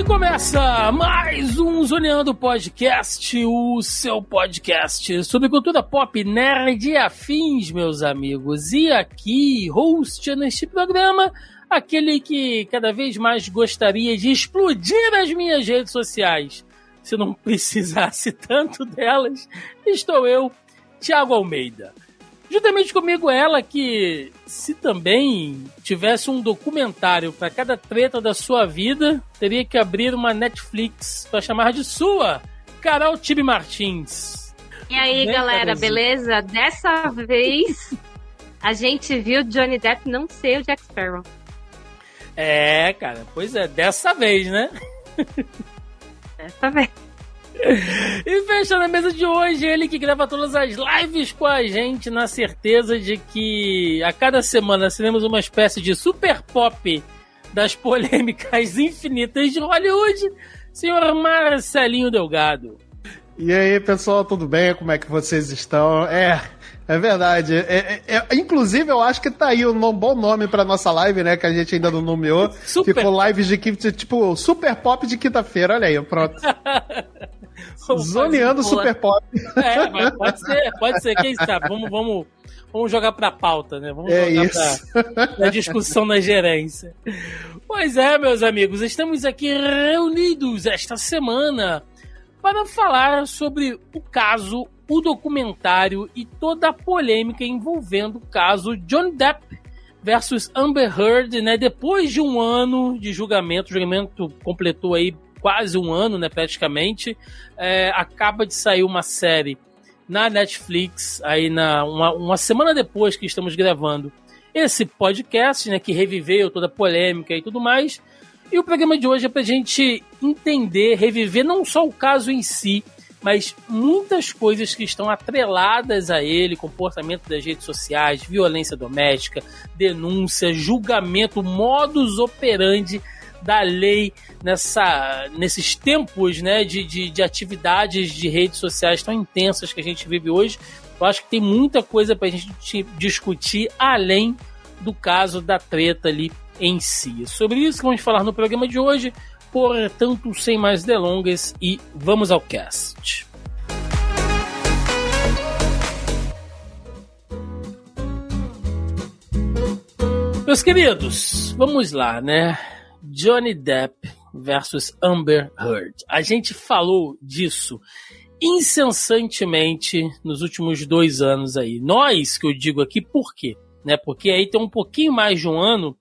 E começa mais um Zoneando Podcast, o seu podcast sobre cultura pop, nerd e afins, meus amigos. E aqui, host neste programa, aquele que cada vez mais gostaria de explodir as minhas redes sociais. Se não precisasse tanto delas, estou eu, Thiago Almeida. Juntamente comigo ela que, se também tivesse um documentário para cada treta da sua vida, teria que abrir uma Netflix para chamar de sua, Carol Tibi Martins. E aí, Né, galera, beleza? Dessa vez a gente viu Johnny Depp não ser o Jack Sparrow. É, cara, pois é, dessa vez, né? Dessa vez. E fechando a mesa de hoje, ele que grava todas as lives com a gente, na certeza de que a cada semana seremos uma espécie de super pop das polêmicas infinitas de Hollywood, senhor Marcelinho Delgado. E aí, pessoal, tudo bem? Como é que vocês estão? É, é verdade. É, é- é- inclusive, eu acho que tá aí um bom nome pra nossa live, né? Que a gente ainda não nomeou. Super Ficou lives de quinta, tipo, super pop de quinta-feira, olha aí, pronto. Zoneando super pop. É, mas pode ser, pode ser, quem sabe? Vamos, vamos, vamos jogar pra pauta, né? Vamos É jogar isso. pra, pra discussão na gerência. Pois é, meus amigos, estamos aqui reunidos esta semana para falar sobre o caso, o documentário e toda a polêmica envolvendo o caso Johnny Depp versus Amber Heard, né? Depois de um ano de julgamento, o julgamento completou aí quase um ano, né? Praticamente, é, acaba de sair uma série na Netflix, aí na uma, uma semana depois que estamos gravando esse podcast, né? Que reviveu toda a polêmica e tudo mais. E o programa de hoje é pra gente entender, reviver não só o caso em si, mas muitas coisas que estão atreladas a ele, comportamento das redes sociais, violência doméstica, denúncia, julgamento, modus operandi da lei nessa, nesses tempos né, de, de, de atividades de redes sociais tão intensas que a gente vive hoje. Eu acho que tem muita coisa para a gente discutir além do caso da treta ali em si. Sobre isso que vamos falar no programa de hoje. Portanto, sem mais delongas e vamos ao cast. Meus queridos, vamos lá, né? Johnny Depp versus Amber Heard. A gente falou disso incessantemente nos últimos dois anos aí. Nós, que eu digo aqui, por quê? Né? Porque aí tem um pouquinho mais de um ano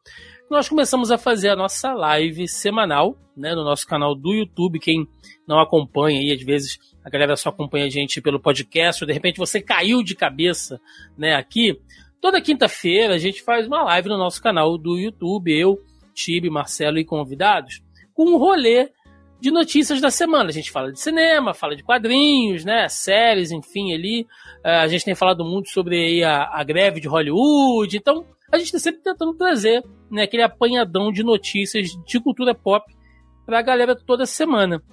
nós começamos a fazer a nossa live semanal, né? No nosso canal do YouTube. Quem não acompanha aí, às vezes a galera só acompanha a gente pelo podcast, ou de repente você caiu de cabeça, né, aqui. Toda quinta-feira a gente faz uma live no nosso canal do YouTube, eu, Tibe, Marcelo e convidados, com um rolê de notícias da semana. A gente fala de cinema, fala de quadrinhos, né, séries, enfim, ali. Eh, a gente tem falado muito sobre a, a greve de Hollywood, então a gente está sempre tentando trazer né, aquele apanhadão de notícias de cultura pop para a galera toda semana.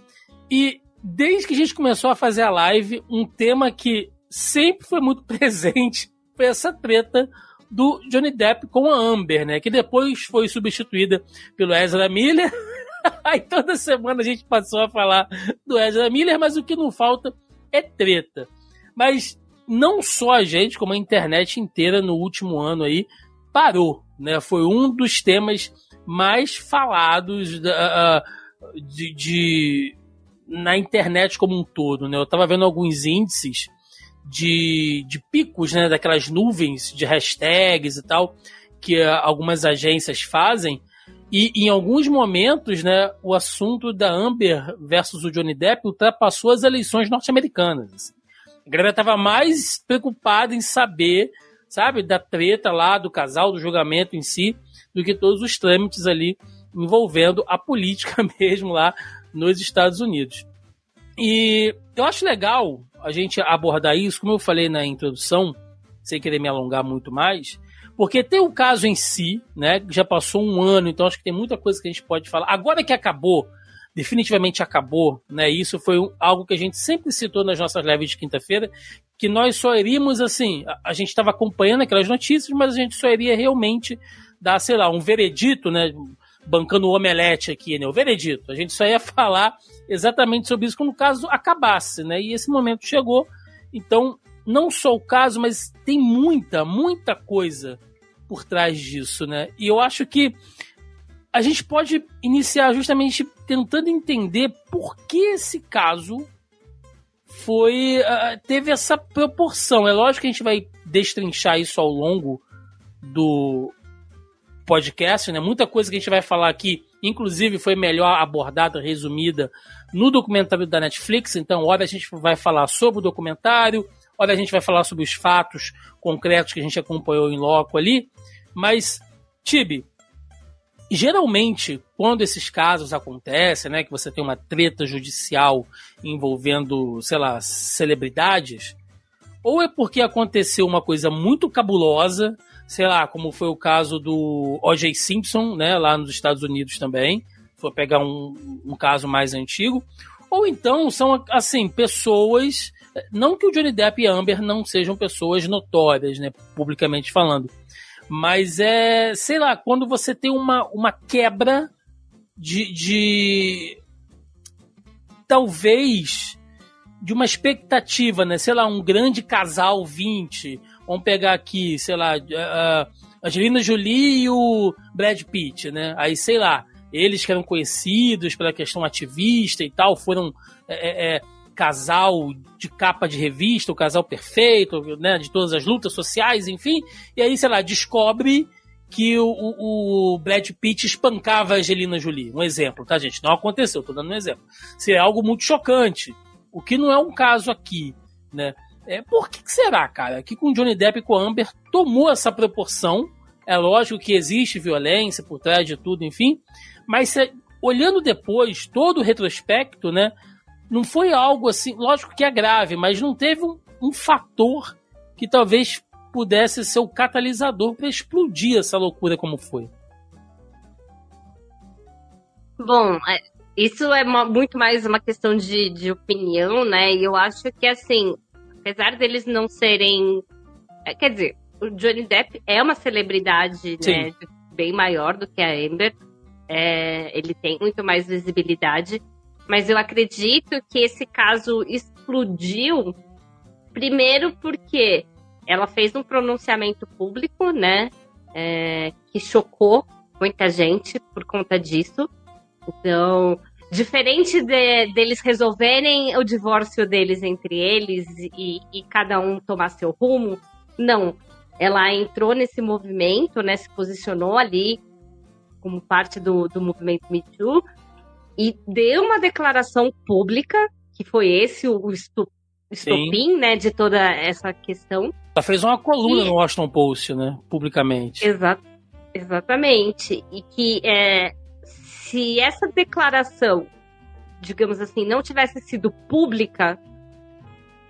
E desde que a gente começou a fazer a live, um tema que sempre foi muito presente foi essa treta do Johnny Depp com a Amber, né? Que depois foi substituída pelo Ezra Miller. Aí toda semana a gente passou a falar do Ezra Miller, mas o que não falta é treta. Mas não só a gente, como a internet inteira no último ano aí parou, né? Foi um dos temas mais falados da, de, de- na internet como um todo, né? Eu tava vendo alguns índices de, de picos, né? Daquelas nuvens de hashtags e tal que uh, algumas agências fazem. E em alguns momentos, né, o assunto da Amber versus o Johnny Depp ultrapassou as eleições norte-americanas. assim. A galera tava mais preocupada em saber, sabe, da treta lá do casal, do julgamento em si, do que todos os trâmites ali envolvendo a política mesmo lá nos Estados Unidos. E eu acho legal a gente abordar isso, como eu falei na introdução, sem querer me alongar muito mais, porque tem o caso em si, né? Já passou um ano, então acho que tem muita coisa que a gente pode falar. Agora que acabou, definitivamente acabou, né? Isso foi algo que a gente sempre citou nas nossas lives de quinta-feira, que nós só iríamos assim, a gente estava acompanhando aquelas notícias, mas a gente só iria realmente dar, sei lá, um veredito, né? Bancando o omelete aqui, né? O veredito. A gente só ia falar exatamente sobre isso quando o caso acabasse, né? E esse momento chegou. Então, não só o caso, mas tem muita, muita coisa por trás disso, né? E eu acho que a gente pode iniciar justamente tentando entender por que esse caso foi uh, teve essa proporção. É lógico que a gente vai destrinchar isso ao longo do podcast, né? Muita coisa que a gente vai falar aqui, inclusive, foi melhor abordada, resumida no documentário da Netflix. Então, hora a gente vai falar sobre o documentário, hora a gente vai falar sobre os fatos concretos que a gente acompanhou em loco ali. Mas, Tibi, geralmente, quando esses casos acontecem, né, que você tem uma treta judicial envolvendo, sei lá, celebridades, ou é porque aconteceu uma coisa muito cabulosa, sei lá, como foi o caso do O.J. Simpson, né, lá nos Estados Unidos também, for pegar um, um caso mais antigo, ou então são, assim, pessoas, não que o Johnny Depp e a Amber não sejam pessoas notórias, né, publicamente falando, mas é, sei lá, quando você tem uma, uma quebra de, de. Talvez de uma expectativa, né? Sei lá, um grande casal 20. Vamos pegar aqui, sei lá, a Angelina Jolie e o Brad Pitt, né? Aí, sei lá, eles que eram conhecidos pela questão ativista e tal, foram é, é, é casal de capa de revista, o casal perfeito, né, de todas as lutas sociais, enfim. E aí, sei lá, descobre que o, o, Brad Pitt espancava a Angelina Jolie. Um exemplo, tá, gente? Não aconteceu, tô dando um exemplo. Seria algo muito chocante. O que não é um caso aqui, né? É, por que, que será, cara? Que com Johnny Depp e com Amber tomou essa proporção. É lógico que existe violência por trás de tudo, enfim. Mas olhando depois, todo o retrospecto, né? não foi algo assim, lógico que é grave, mas não teve um, um fator que talvez pudesse ser o catalisador para explodir essa loucura como foi. Bom, é, isso é muito mais uma questão de, de opinião, né? E eu acho que, assim, apesar deles não serem. É, quer dizer, o Johnny Depp é uma celebridade, né? Bem maior do que a Amber. É, ele tem muito mais visibilidade. Mas eu acredito que esse caso explodiu primeiro porque ela fez um pronunciamento público, né? É, que chocou muita gente por conta disso. Então, diferente de, deles resolverem o divórcio deles entre eles e, e, cada um tomar seu rumo, não. Ela entrou nesse movimento, né? Se posicionou ali como parte do, do movimento Me Too e deu uma declaração pública, que foi esse o, estopim, né, de toda essa questão. Ela fez uma coluna e... no Washington Post, né, publicamente. Exa exatamente. E que é, se essa declaração, digamos assim, não tivesse sido pública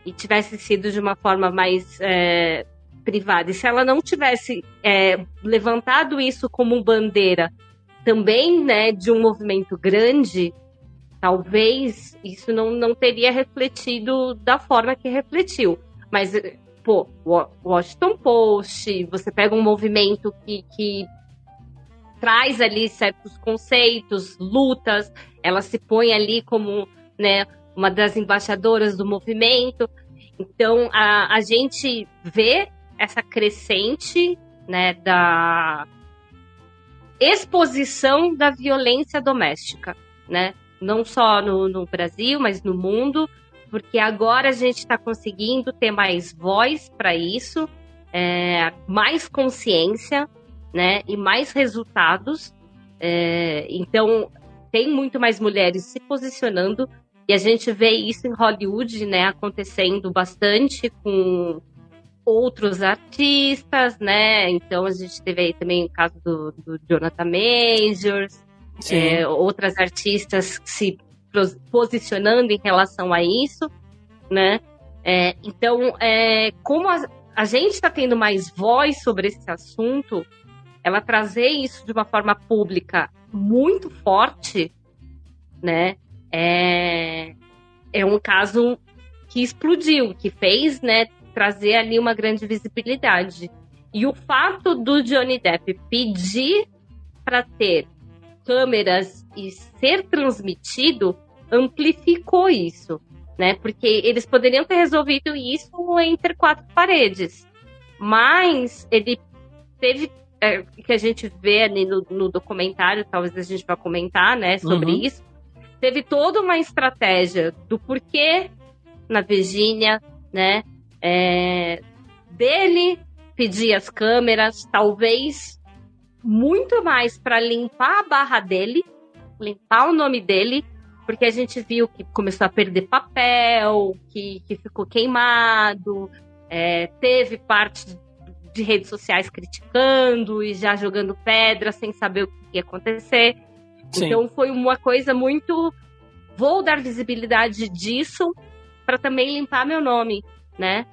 e tivesse sido de uma forma mais é, privada, e se ela não tivesse é, levantado isso como bandeira também né, de um movimento grande, talvez isso não, não teria refletido da forma que refletiu. Mas, pô, Washington Post, você pega um movimento que, que traz ali certos conceitos, lutas, ela se põe ali como né, uma das embaixadoras do movimento. Então, a, a gente vê essa crescente né, da, exposição da violência doméstica, né? Não só no, no Brasil, mas no mundo, porque agora a gente está conseguindo ter mais voz para isso, é, mais consciência, né? E mais resultados. É, então, tem muito mais mulheres se posicionando e a gente vê isso em Hollywood, né? Acontecendo bastante com outros artistas, né? Então a gente teve aí também o caso do, do Jonathan Majors, é, outras artistas se posicionando em relação a isso, né? É, então, é, como a, a gente está tendo mais voz sobre esse assunto, ela trazer isso de uma forma pública muito forte, né? É, é um caso que explodiu, que fez, né, trazer ali uma grande visibilidade. E o fato do Johnny Depp pedir para ter câmeras e ser transmitido amplificou isso, né? Porque eles poderiam ter resolvido isso entre quatro paredes, mas ele teve é, que a gente vê ali no, no, documentário, talvez a gente vá comentar, né, sobre uhum. isso. Teve toda uma estratégia do porquê na Virgínia, né, é, dele pedir as câmeras, talvez muito mais para limpar a barra dele, limpar o nome dele, porque a gente viu que começou a perder papel, que, que ficou queimado, é, teve parte de redes sociais criticando e já jogando pedra sem saber o que ia acontecer. Sim. Então foi uma coisa muito. Vou dar visibilidade disso para também limpar meu nome, né?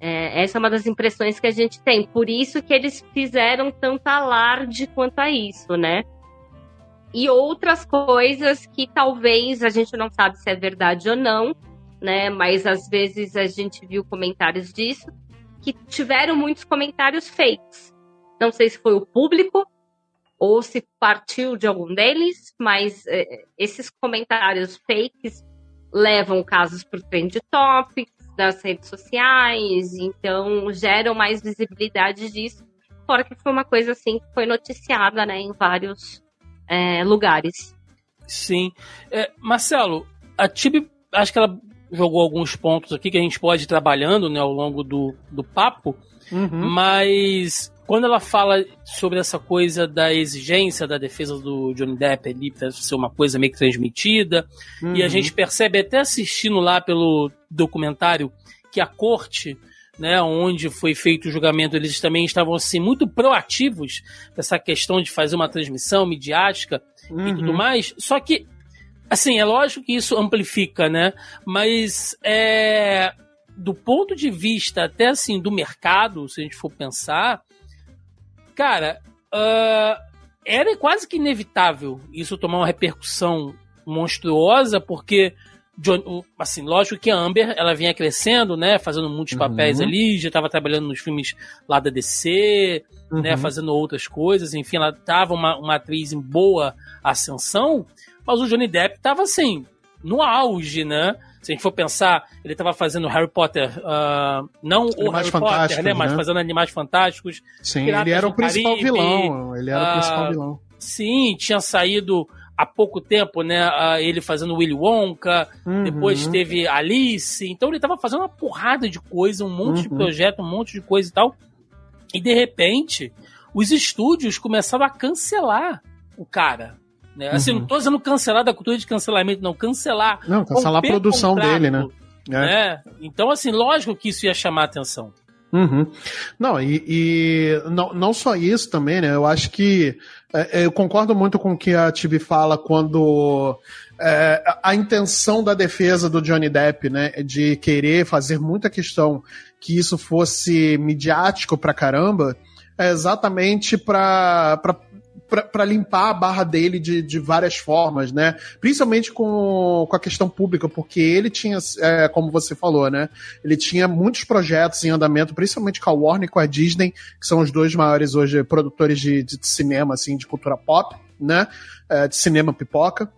É, essa é uma das impressões que a gente tem. Por isso que eles fizeram tanto alarde quanto a isso, né? E outras coisas que talvez a gente não sabe se é verdade ou não, né? Mas às vezes a gente viu comentários disso que tiveram muitos comentários fakes. Não sei se foi o público ou se partiu de algum deles, mas é, esses comentários fakes levam casos para o Trend Topics das redes sociais, então geram mais visibilidade disso, fora que foi uma coisa assim que foi noticiada né, em vários é, lugares. Sim. É, Marcelo, a Tibi, acho que ela jogou alguns pontos aqui que a gente pode ir trabalhando né, ao longo do, do papo, uhum. mas quando ela fala sobre essa coisa da exigência da defesa do Johnny Depp ali para ser uma coisa meio que transmitida, uhum. e a uhum. gente percebe até assistindo lá pelo documentário que a corte né, onde foi feito o julgamento, eles também estavam assim muito proativos nessa questão de fazer uma transmissão midiática uhum. e tudo uhum. mais. Só que, assim, é lógico que isso amplifica, né? Mas é, do ponto de vista até assim do mercado, se a gente for pensar, cara, uh, era quase que inevitável isso tomar uma repercussão monstruosa, né? John, assim, lógico que a Amber, ela vinha crescendo, né, fazendo muitos uhum. papéis ali, já estava trabalhando nos filmes lá da DC, né, uhum. né, fazendo outras coisas, enfim, ela tava uma, uma atriz em boa ascensão, mas o Johnny Depp estava assim, no auge, né? Se a gente for pensar, ele estava fazendo Harry Potter, uh, não o Harry Potter, né, mas né? fazendo Animais Fantásticos. Sim, Piratas ele era o principal Caribe, vilão. Ele era uh, o principal ah, vilão. Sim, tinha saído há pouco tempo, né? Uh, ele fazendo Willy Wonka, uhum. depois teve Alice. Então ele estava fazendo uma porrada de coisa, um monte uhum. de projeto, um monte de coisa e tal. E de repente, os estúdios começaram a cancelar o cara. Né? Assim, uhum. não tô dizendo cancelar da cultura de cancelamento, não, cancelar. Não, cancelar a produção contrato, dele, né? É. né? Então, assim, lógico que isso ia chamar atenção. Uhum. Não, e, e, não, não só isso também, né? Eu acho que é, é eu concordo muito com o que a Tibi fala quando é, a intenção da defesa do Johnny Depp, né, de querer fazer muita questão que isso fosse midiático pra caramba, é exatamente para para limpar a barra dele de, de várias formas, né? Principalmente com, com a questão pública, porque ele tinha, é, como você falou, né? Ele tinha muitos projetos em andamento, principalmente com a Warner e com a Disney, que são os dois maiores hoje produtores de, de cinema, assim, de cultura pop, né? É, de cinema pipoca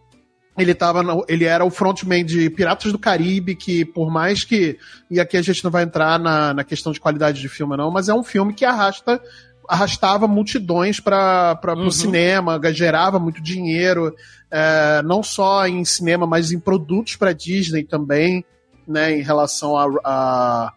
ele tava no, ele era o frontman de Piratas do Caribe, que por mais que e aqui a gente não vai entrar na, na questão de qualidade de filme não, mas é um filme que arrasta arrastava multidões para uhum. o cinema, gerava muito dinheiro, é, não só em cinema, mas em produtos para Disney também, né, em relação a, a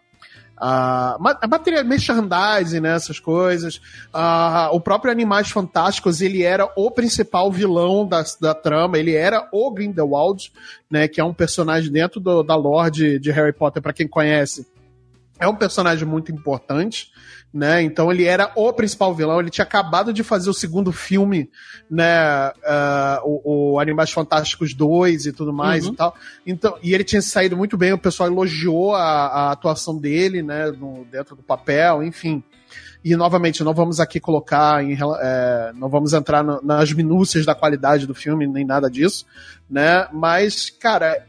a, matéria merchandising, né, essas coisas. A, o próprio Animais Fantásticos, ele era o principal vilão da, da trama, ele era o Grindelwald, né, que é um personagem dentro do, da lore de, de Harry Potter, para quem conhece é um personagem muito importante, né? Então ele era o principal vilão. Ele tinha acabado de fazer o segundo filme, né? Uh, o, o, Animais Fantásticos 2 e tudo mais uhum. e tal. Então, e ele tinha saído muito bem. O pessoal elogiou a, a atuação dele, né? No, dentro do papel, enfim. E novamente, não vamos aqui colocar, em, é, não vamos entrar no, nas minúcias da qualidade do filme, nem nada disso, né? Mas, cara,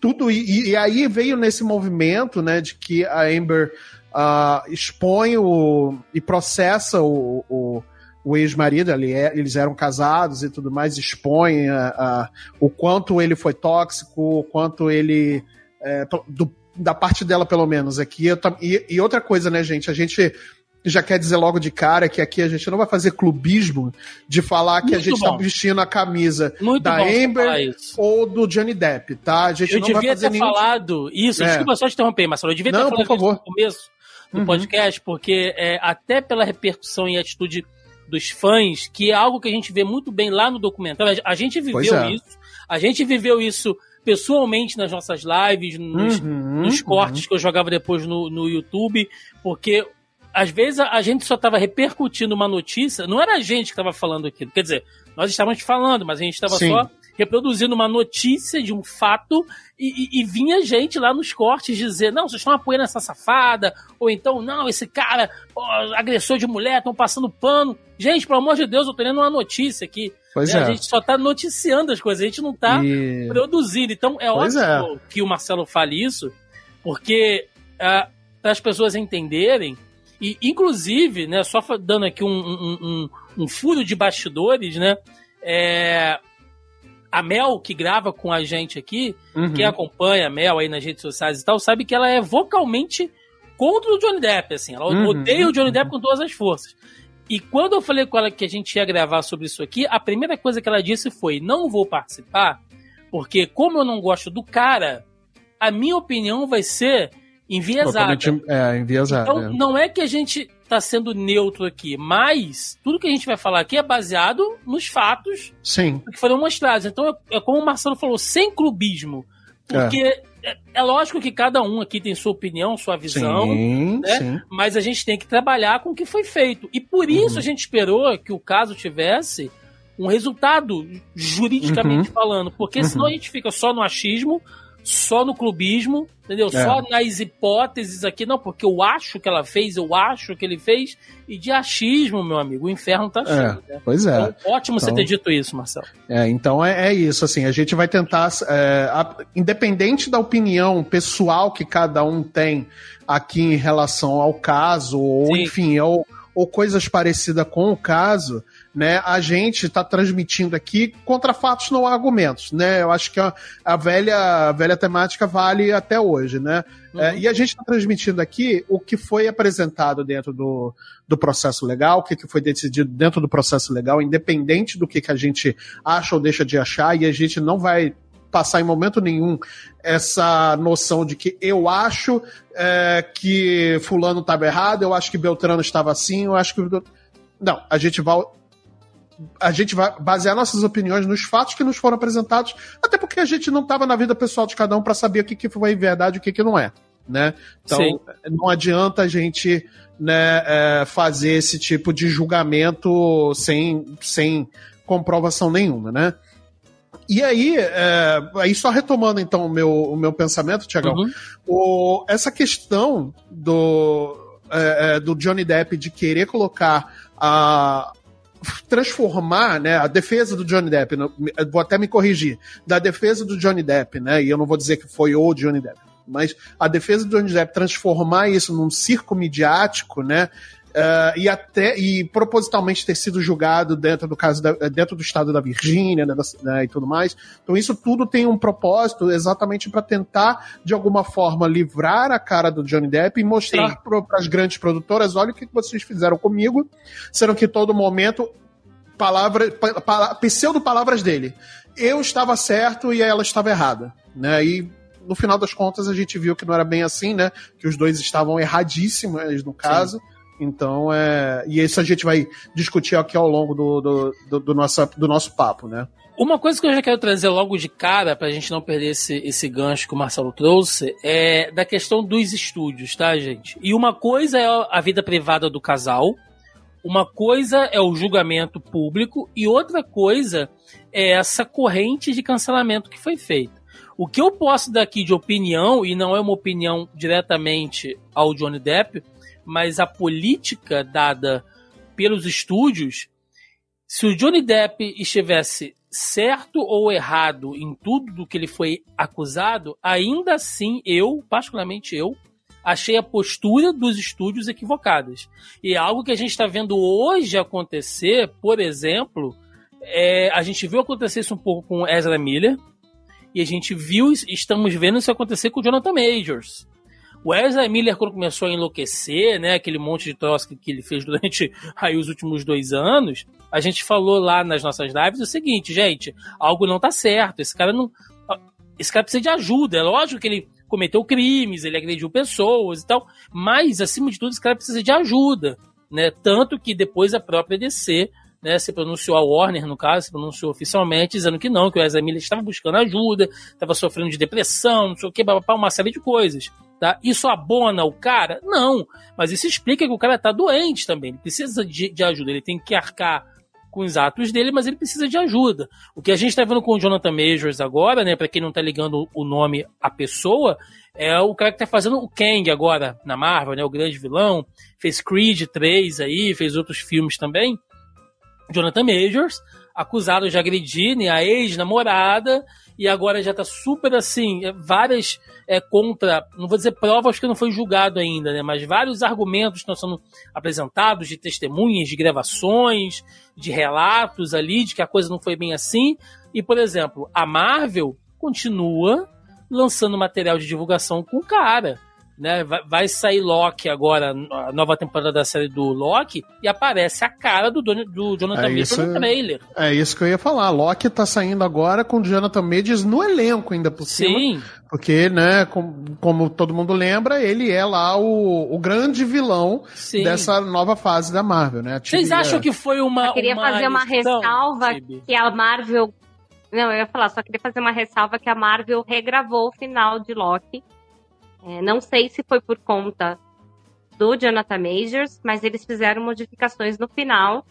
tudo. E, e aí veio nesse movimento, né, de que a Amber uh, expõe o, e processa o, o, o ex-marido, é, eles eram casados e tudo mais, expõe a, o quanto ele foi tóxico, o quanto ele. É, do, da parte dela, pelo menos, aqui. E, e outra coisa, né, gente? A gente já quer dizer logo de cara que aqui a gente não vai fazer clubismo de falar que Muito a gente tá bom. tá vestindo a camisa Muito da Amber ou do Johnny Depp, tá? A gente eu não devia vai fazer ter nenhum... falado isso, é. desculpa só te interromper, Marcelo, eu devia ter não, falado por favor. no começo do uhum. podcast, porque é, até pela repercussão e atitude dos fãs, que é algo que a gente vê muito bem lá no documentário, a gente viveu é. isso, a gente viveu isso pessoalmente nas nossas lives, nos, uhum, nos cortes uhum. que eu jogava depois no, no YouTube, porque às vezes a, a gente só estava repercutindo uma notícia, não era a gente que estava falando aquilo, quer dizer, nós estávamos falando, mas a gente estava só reproduzindo uma notícia de um fato e, e, e, vinha gente lá nos cortes dizer: não, vocês estão apoiando essa safada, ou então, não, esse cara, agressor de mulher, estão passando pano. Gente, pelo amor de Deus, eu tô lendo uma notícia aqui. Pois né? é. A gente só tá noticiando as coisas, a gente não tá e... produzindo. Então é pois ótimo é. que o Marcelo fale isso, porque uh, para as pessoas entenderem e, inclusive, né, só dando aqui um, um, um, um furo de bastidores, né? É, a Mel, que grava com a gente aqui, uhum. que acompanha a Mel aí nas redes sociais e tal, sabe que ela é vocalmente contra o Johnny Depp, assim. Ela uhum. odeia o Johnny Depp com todas as forças. E quando eu falei com ela que a gente ia gravar sobre isso aqui, a primeira coisa que ela disse foi: não vou participar, porque como eu não gosto do cara, a minha opinião vai ser enviesada. É, enviesada. Então, é. não é que a gente está sendo neutro aqui, mas tudo que a gente vai falar aqui é baseado nos fatos Sim. que foram mostrados. Então, é, é como o Marcelo falou, sem clubismo. Porque é. é. é, lógico que cada um aqui tem sua opinião, sua visão, sim, né? Sim. mas a gente tem que trabalhar com o que foi feito. E por isso uhum. a gente esperou que o caso tivesse um resultado juridicamente uhum. falando, porque uhum. senão a gente fica só no achismo, só no clubismo, entendeu? É. Só nas hipóteses aqui, não, porque eu acho que ela fez, eu acho que ele fez, e de achismo, meu amigo, o inferno tá é, cheio. É, né? Pois é. Então, ótimo então, você ter dito isso, Marcelo. É, então é, é isso, assim, a gente vai tentar, é, a, independente da opinião pessoal que cada um tem aqui em relação ao caso, ou Sim. enfim, ou, ou coisas parecidas com o caso, né, a gente está transmitindo aqui contra fatos não argumentos, né? Eu acho que a, a velha, a velha temática vale até hoje, né? Uhum. É, e a gente está transmitindo aqui o que foi apresentado dentro do, do processo legal, o que, que foi decidido dentro do processo legal, independente do que, que a gente acha ou deixa de achar, e a gente não vai passar em momento nenhum essa noção de que eu acho é, que fulano estava errado, eu acho que Beltrano estava assim, eu acho que não, a gente vai a gente vai basear nossas opiniões nos fatos que nos foram apresentados, até porque a gente não estava na vida pessoal de cada um para saber o que, que foi verdade e o que, que não é. Né? Então, Sim. não adianta a gente né, é, fazer esse tipo de julgamento sem, sem comprovação nenhuma, né? E aí, é, aí só retomando então o meu, o meu pensamento, Tiagão, uhum. essa questão do, é, é, do Johnny Depp de querer colocar a, transformar, né, a defesa do Johnny Depp, vou até me corrigir, da defesa do Johnny Depp, né, e eu não vou dizer que foi o Johnny Depp, mas a defesa do Johnny Depp transformar isso num circo midiático, né, Uh, e até e propositalmente ter sido julgado dentro do caso da, dentro do estado da Virgínia né, né, e tudo mais. Então isso tudo tem um propósito exatamente para tentar de alguma forma livrar a cara do Johnny Depp e mostrar para as grandes produtoras, olha o que vocês fizeram comigo, sendo que todo momento palavra, pa, pseudo palavras dele. Eu estava certo e ela estava errada, né? E no final das contas a gente viu que não era bem assim, né? Que os dois estavam erradíssimos no caso. Sim Então, é. E isso a gente vai discutir aqui ao longo do, do, do, do, nosso, do nosso papo, né? Uma coisa que eu já quero trazer logo de cara, pra gente não perder esse, esse gancho que o Marcelo trouxe, é da questão dos estúdios, tá, gente? E uma coisa é a vida privada do casal, uma coisa é o julgamento público e outra coisa é essa corrente de cancelamento que foi feita. O que eu posso dar aqui de opinião, e não é uma opinião diretamente ao Johnny Depp, mas a política dada pelos estúdios, se o Johnny Depp estivesse certo ou errado em tudo do que ele foi acusado, ainda assim eu, particularmente eu, achei a postura dos estúdios equivocadas. E é algo que a gente está vendo hoje acontecer, por exemplo, é, a gente viu acontecer isso um pouco com Ezra Miller, e a gente viu, estamos vendo isso acontecer com o Jonathan Majors. O Ezra Miller, quando começou a enlouquecer, né, aquele monte de troço que, ele fez durante aí, os últimos dois anos, a gente falou lá nas nossas lives o seguinte, gente, algo não tá certo, esse cara não. Esse cara precisa de ajuda. É lógico que ele cometeu crimes, ele agrediu pessoas e tal, mas, acima de tudo, esse cara precisa de ajuda. Né? Tanto que depois a própria DC né, se pronunciou, a Warner, no caso, se pronunciou oficialmente, dizendo que não, que o Ezra Miller estava buscando ajuda, estava sofrendo de depressão, não sei o que, uma série de coisas. Tá? Isso abona o cara? Não. Mas isso explica que o cara está doente também. Ele precisa de, de, ajuda. Ele tem que arcar com os atos dele, mas ele precisa de ajuda. O que a gente está vendo com o Jonathan Majors agora, né? Para quem não está ligando o nome à pessoa, é o cara que está fazendo o Kang agora na Marvel, né? O grande vilão. Fez Creed 3 aí, fez outros filmes também. Jonathan Majors, acusado de agredir né, a ex-namorada, e agora já tá super assim, é, várias é, contra, não vou dizer provas que não foi julgado ainda, né, mas vários argumentos estão sendo apresentados de testemunhas, de gravações, de relatos ali, de que a coisa não foi bem assim. E, por exemplo, a Marvel continua lançando material de divulgação com cara né? Vai, vai, sair Loki agora, a nova temporada da série do Loki, e aparece a cara do, do Jonathan é Majors no trailer. É isso que eu ia falar. Loki tá saindo agora com o Jonathan Majors no elenco ainda por cima. Sim. Porque, né, como, como todo mundo lembra, ele é lá o, o grande vilão Sim. dessa nova fase da Marvel, né? Vocês acham que foi uma. Eu queria uma fazer uma ressalva que a Marvel. Não, eu ia falar, só queria fazer uma ressalva que a Marvel regravou o final de Loki é, não sei se foi por conta do Jonathan Majors, mas eles fizeram modificações no final.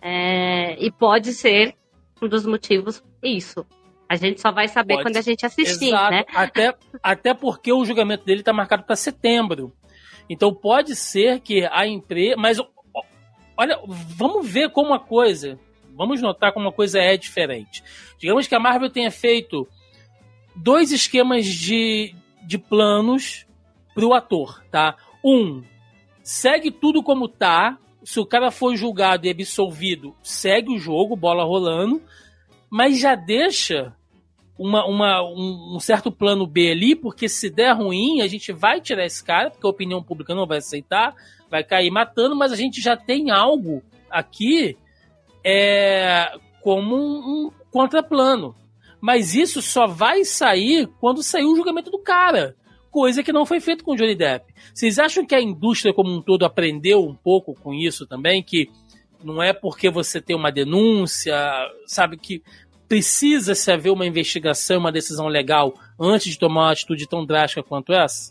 É, e pode ser um dos motivos isso. A gente só vai saber pode quando a gente assistir, Exato. né? Até, até porque o julgamento dele está marcado para setembro. Então pode ser que a empresa. Mas olha, vamos ver como a coisa. Vamos notar como a coisa é diferente. Digamos que a Marvel tenha feito dois esquemas de, de planos pro ator, tá? Um, segue tudo como tá. Se o cara for julgado e absolvido, segue o jogo, bola rolando, mas já deixa uma, uma, um, um, certo plano B ali, porque se der ruim, a gente vai tirar esse cara, porque a opinião pública não vai aceitar, vai cair matando, mas a gente já tem algo aqui é, como um, um contraplano. Mas isso só vai sair quando sair o julgamento do cara. Coisa que não foi feito com Johnny Depp. Vocês acham que a indústria como um todo aprendeu um pouco com isso também? Que não é porque você tem uma denúncia, sabe, que precisa se haver uma investigação, uma decisão legal antes de tomar uma atitude tão drástica quanto essa?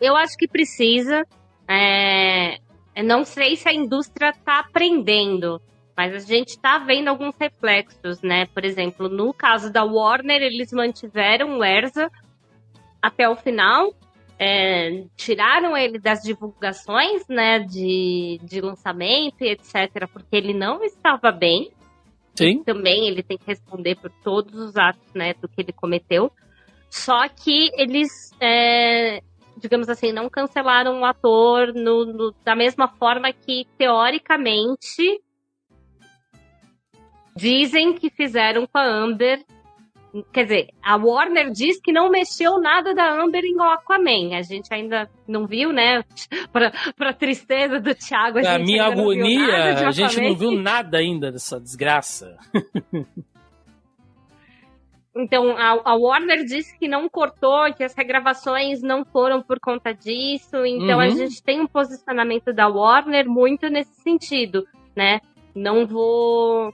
Eu acho que precisa. É... Não sei se a indústria está aprendendo. Mas a gente está vendo alguns reflexos, né? Por exemplo, no caso da Warner, eles mantiveram o Erza até o final, é, tiraram ele das divulgações, né, de, de lançamento e etc, porque ele não estava bem. Sim. também ele tem que responder por todos os atos, né, do que ele cometeu. Só que eles, é, digamos assim, não cancelaram o ator no, no, da mesma forma que, teoricamente, Dizem que fizeram com a Amber. Quer dizer, a Warner diz que não mexeu nada da Amber em Aquaman. A gente ainda não viu, né? pra, pra tristeza do Thiago. A, a minha agonia, a gente não viu nada ainda dessa desgraça. Então, a, a, Warner disse que não cortou, que as regravações não foram por conta disso. Então, uhum. a gente tem um posicionamento da Warner muito nesse sentido, né? Não vou.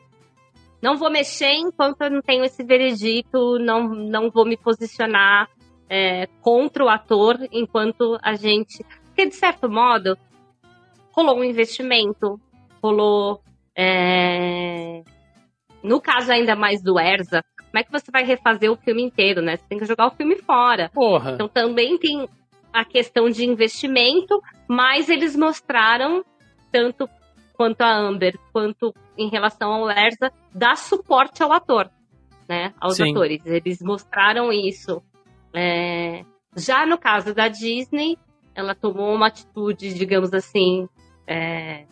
Não vou mexer enquanto eu não tenho esse veredito, não, não vou me posicionar é, contra o ator enquanto a gente. Porque, de certo modo, rolou um investimento, rolou. É... No caso ainda mais do Erza, como é que você vai refazer o filme inteiro, né? Você tem que jogar o filme fora. Porra. Então também tem a questão de investimento, mas eles mostraram, tanto quanto a Amber, quanto em relação ao Erza, dar suporte ao ator, né? Aos Sim. atores. Eles mostraram isso. É... Já no caso da Disney, ela tomou uma atitude, digamos assim, é,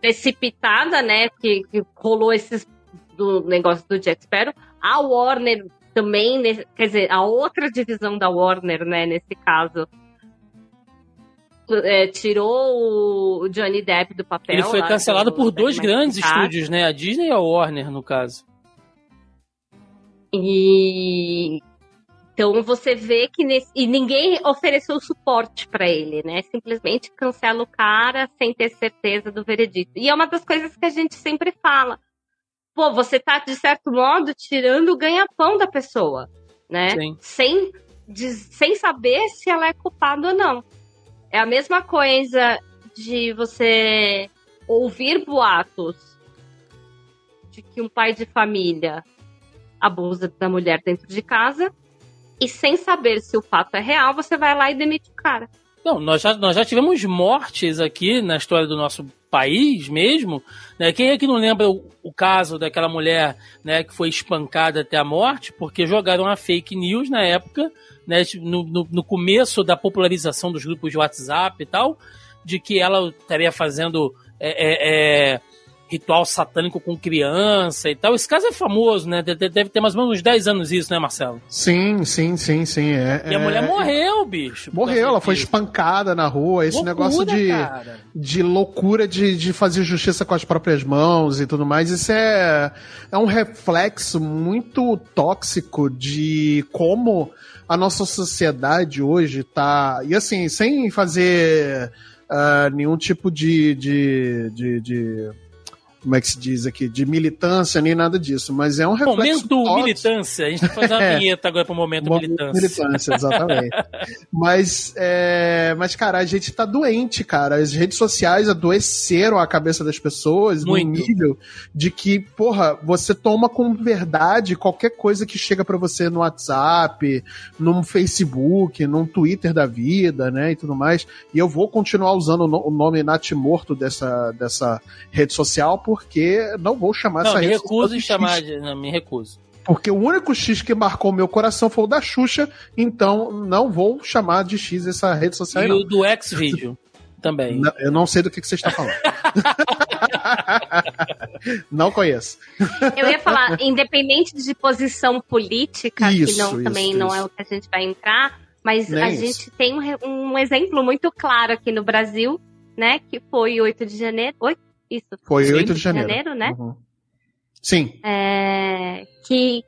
precipitada, né? Que, que rolou esses do negócio do Jack Sparrow. A Warner também, quer dizer, a outra divisão da Warner, né, nesse caso, é, tirou o Johnny Depp do papel. Ele foi cancelado por dois grandes estúdios, né? A Disney e a Warner, no caso. E então você vê que nesse... e ninguém ofereceu suporte para ele, né? Simplesmente cancela o cara sem ter certeza do veredito. E é uma das coisas que a gente sempre fala pô, você tá, de certo modo, tirando o ganha-pão da pessoa, né? Sim. Sem, de, sem saber se ela é culpada ou não. É a mesma coisa de você ouvir boatos de que um pai de família abusa da mulher dentro de casa e sem saber se o fato é real, você vai lá e demite o cara. Não, nós já, nós já tivemos mortes aqui na história do nosso país mesmo. Né? Quem é que não lembra o, o, caso daquela mulher né, que foi espancada até a morte porque jogaram a fake news na época, né, no, no, no começo da popularização dos grupos de WhatsApp e tal, de que ela estaria fazendo. É, é, é, ritual satânico com criança e tal. Esse caso é famoso, né? Deve ter mais ou menos uns 10 anos isso, né, Marcelo? Sim, sim, sim, sim. É, e a mulher é, morreu, bicho. Morreu, ela foi espancada na rua. Esse loucura, negócio de, de loucura de, de fazer justiça com as próprias mãos e tudo mais, isso é, é um reflexo muito tóxico de como a nossa sociedade hoje tá. E assim, sem fazer. Uh, nenhum tipo de, de, de, de como é que se diz aqui, de militância nem nada disso, mas é um reflexo. Momento militância, a gente vai fazer uma é, vinheta agora para o momento, momento militância. Militância, exatamente. mas, é, mas, cara, a gente tá doente, cara. As redes sociais adoeceram a cabeça das pessoas Muito. no nível de que, porra, você toma como verdade qualquer coisa que chega para você no WhatsApp, no Facebook, no Twitter da vida, né, e tudo mais. E eu vou continuar usando o nome Natimorto dessa, dessa rede social, por porque não vou chamar não, essa me recuso em chamar de. Não, me recuso. Porque o único X que marcou meu coração foi o da Xuxa, então não vou chamar de X essa rede social. E não. o do X-Video também. Não, eu não sei do que, que você está falando. não conheço. Eu ia falar, independente de posição política, isso, que não, isso, também isso. não é o que a gente vai entrar, mas Nem a gente tem um, um, exemplo muito claro aqui no Brasil, né? Que foi 8 de janeiro. 8? Isso. Foi Sim. 8 de janeiro. janeiro né? Uhum. Sim. É, que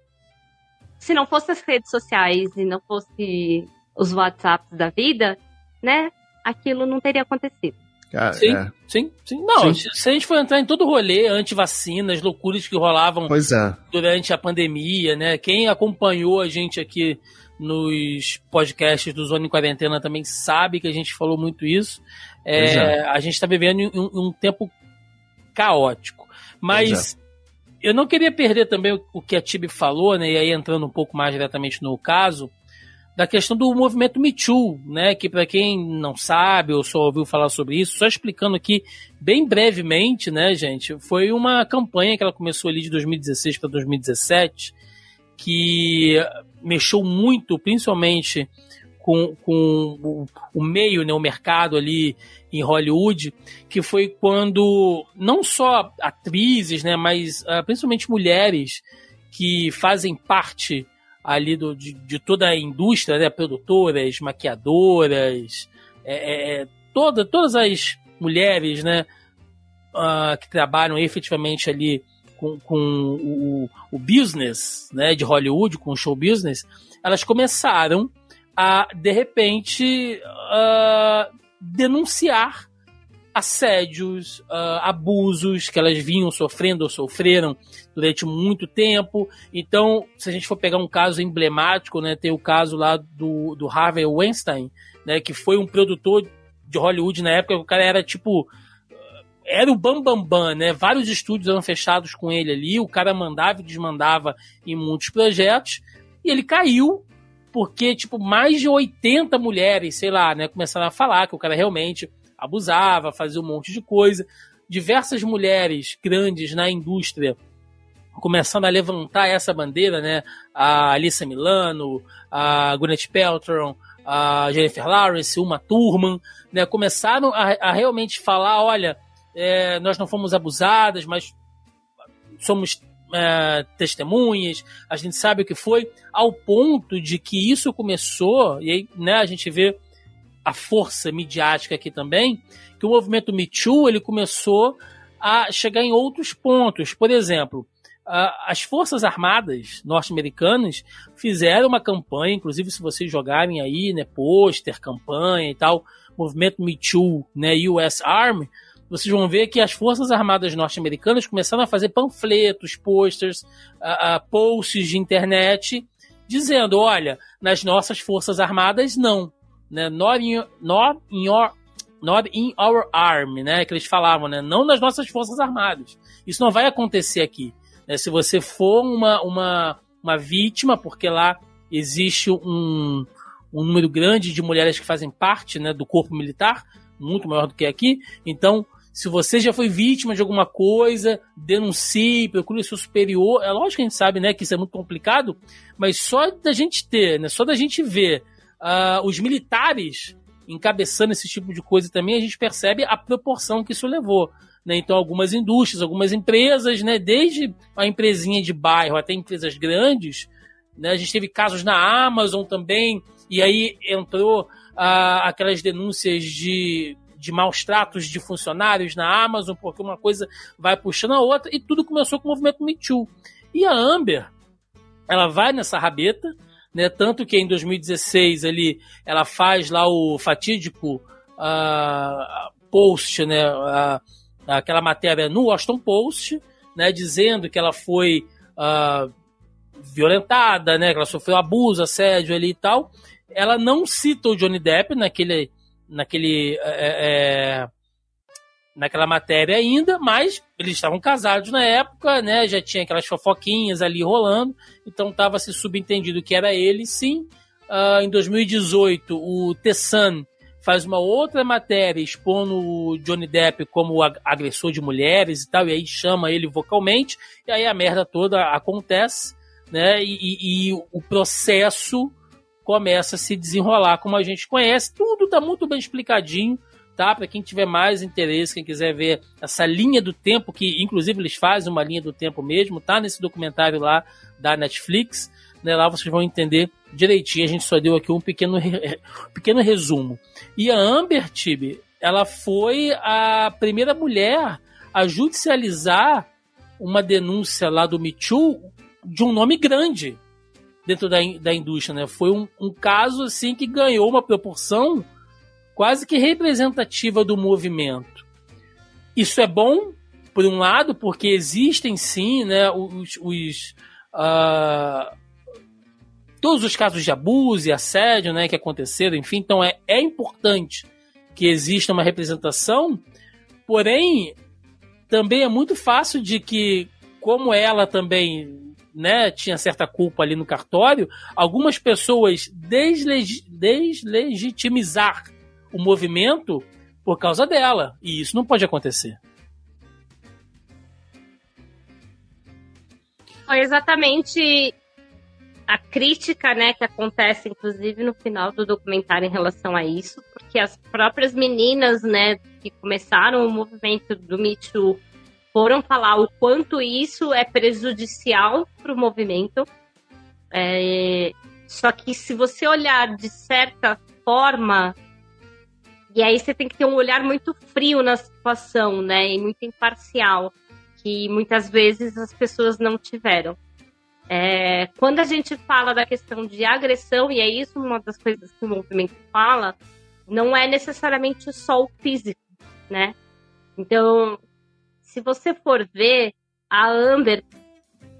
se não fosse as redes sociais e não fosse os WhatsApps da vida, né? Aquilo não teria acontecido. Cara, sim, é. sim, sim. Não, sim. se a gente for entrar em todo o rolê anti-vacinas, loucuras que rolavam é. durante a pandemia, né? Quem acompanhou a gente aqui nos podcasts do Zona em Quarentena também sabe que a gente falou muito isso. É, é. A gente está vivendo um, um tempo caótico. Mas eu não queria perder também o, o que a Tibi falou, né? E aí entrando um pouco mais diretamente no caso, da questão do movimento Me Too, né? Que para quem não sabe ou só ouviu falar sobre isso, só explicando aqui bem brevemente, né, gente? Foi uma campanha que ela começou ali de 2016 para 2017, que mexeu muito, principalmente com, com o, o, meio, né, o mercado ali em Hollywood, que foi quando não só atrizes, né, mas uh, principalmente mulheres que fazem parte ali do, de, de toda a indústria, né, produtoras, maquiadoras, é, é, toda, todas as mulheres, né, uh, que trabalham efetivamente ali com, com o, o business né, de Hollywood, com o show business, elas começaram a, de repente, uh, denunciar assédios, uh, abusos que elas vinham sofrendo ou sofreram durante muito tempo. Então, se a gente for pegar um caso emblemático, né, tem o caso lá do, do Harvey Weinstein, né, que foi um produtor de Hollywood na época, o cara era tipo era o bambambam, bam, bam, né? Vários estúdios eram fechados com ele ali, o cara mandava e desmandava em muitos projetos, e ele caiu porque, tipo, mais de 80 mulheres, sei lá, né, começaram a falar que o cara realmente abusava, fazia um monte de coisa. Diversas mulheres grandes na indústria começando a levantar essa bandeira, né? A Alissa Milano, a Gwyneth Paltrow, a Jennifer Lawrence, uma Thurman, né? Começaram a, a realmente falar, olha, é, nós não fomos abusadas, mas somos é, testemunhas, a gente sabe o que foi, ao ponto de que isso começou, e aí né, a gente vê a força midiática aqui também, que o movimento Me Too ele começou a chegar em outros pontos. Por exemplo, as Forças Armadas norte-americanas fizeram uma campanha, inclusive se vocês jogarem aí, né, pôster, campanha e tal, movimento Me Too, né, US Army, vocês vão ver que as Forças Armadas norte-americanas começaram a fazer panfletos, posters, uh, posts de internet, dizendo: olha, nas nossas Forças Armadas, não. Né? Not, in, not, in your, not in our army, né? Que eles falavam, né? Não nas nossas Forças Armadas. Isso não vai acontecer aqui. Né? Se você for uma, uma, uma vítima, porque lá existe um, um número grande de mulheres que fazem parte né, do corpo militar, muito maior do que aqui. Então, se você já foi vítima de alguma coisa, denuncie, procure seu superior. É lógico que a gente sabe, né, que isso é muito complicado, mas só da gente ter, né, só da gente ver uh, os militares encabeçando esse tipo de coisa também, a gente percebe a proporção que isso levou. Né? Então, algumas indústrias, algumas empresas, né, desde a empresinha de bairro até empresas grandes, né, a gente teve casos na Amazon também, e aí entrou uh, aquelas denúncias de de maus tratos de funcionários na Amazon, porque uma coisa vai puxando a outra, e tudo começou com o movimento Me Too. E a Amber, ela vai nessa rabeta, né? Tanto que em 2016 ali ela faz lá o fatídico uh, post, né? Uh, aquela matéria no Washington Post, né? Dizendo que ela foi uh, violentada, né? Que ela sofreu abuso, assédio ali e tal. Ela não cita o Johnny Depp naquele naquele. É, é, naquela matéria ainda, mas eles estavam casados na época, né? Já tinha aquelas fofoquinhas ali rolando, então estava se subentendido que era ele, sim. Uh, em 2018, o The Sun faz uma outra matéria expondo o Johnny Depp como agressor de mulheres e tal, e aí chama ele vocalmente, e aí a merda toda acontece, né? E, e, e o processo começa a se desenrolar como a gente conhece. Tudo está muito bem explicadinho, tá? Para quem tiver mais interesse, quem quiser ver essa linha do tempo, que inclusive eles fazem uma linha do tempo mesmo, tá? Nesse documentário lá da Netflix, né? Lá vocês vão entender direitinho. A gente só deu aqui um pequeno, pequeno resumo. E a Amber Tibe, ela foi a primeira mulher a judicializar uma denúncia lá do Me Too de um nome grande, dentro da, da indústria, né? Foi um, um caso assim que ganhou uma proporção quase que representativa do movimento. Isso é bom, por um lado, porque existem sim, né, os, os uh, todos os casos de abuso e assédio, né, que aconteceram, enfim, então é, é importante que exista uma representação, porém também é muito fácil de que, como ela também né, tinha certa culpa ali no cartório, algumas pessoas desleg deslegitimizar o movimento por causa dela. E isso não pode acontecer. Foi exatamente a crítica, né, que acontece inclusive no final do documentário em relação a isso, porque as próprias meninas, né, que começaram o movimento do Me Too foram falar o quanto isso é prejudicial para o movimento. É, só que se você olhar de certa forma, e aí você tem que ter um olhar muito frio na situação, né? E muito imparcial. que muitas vezes as pessoas não tiveram. É, quando a gente fala da questão de agressão, e é isso uma das coisas que o movimento fala, não é necessariamente só o físico, né? Então, se você for ver, a Amber,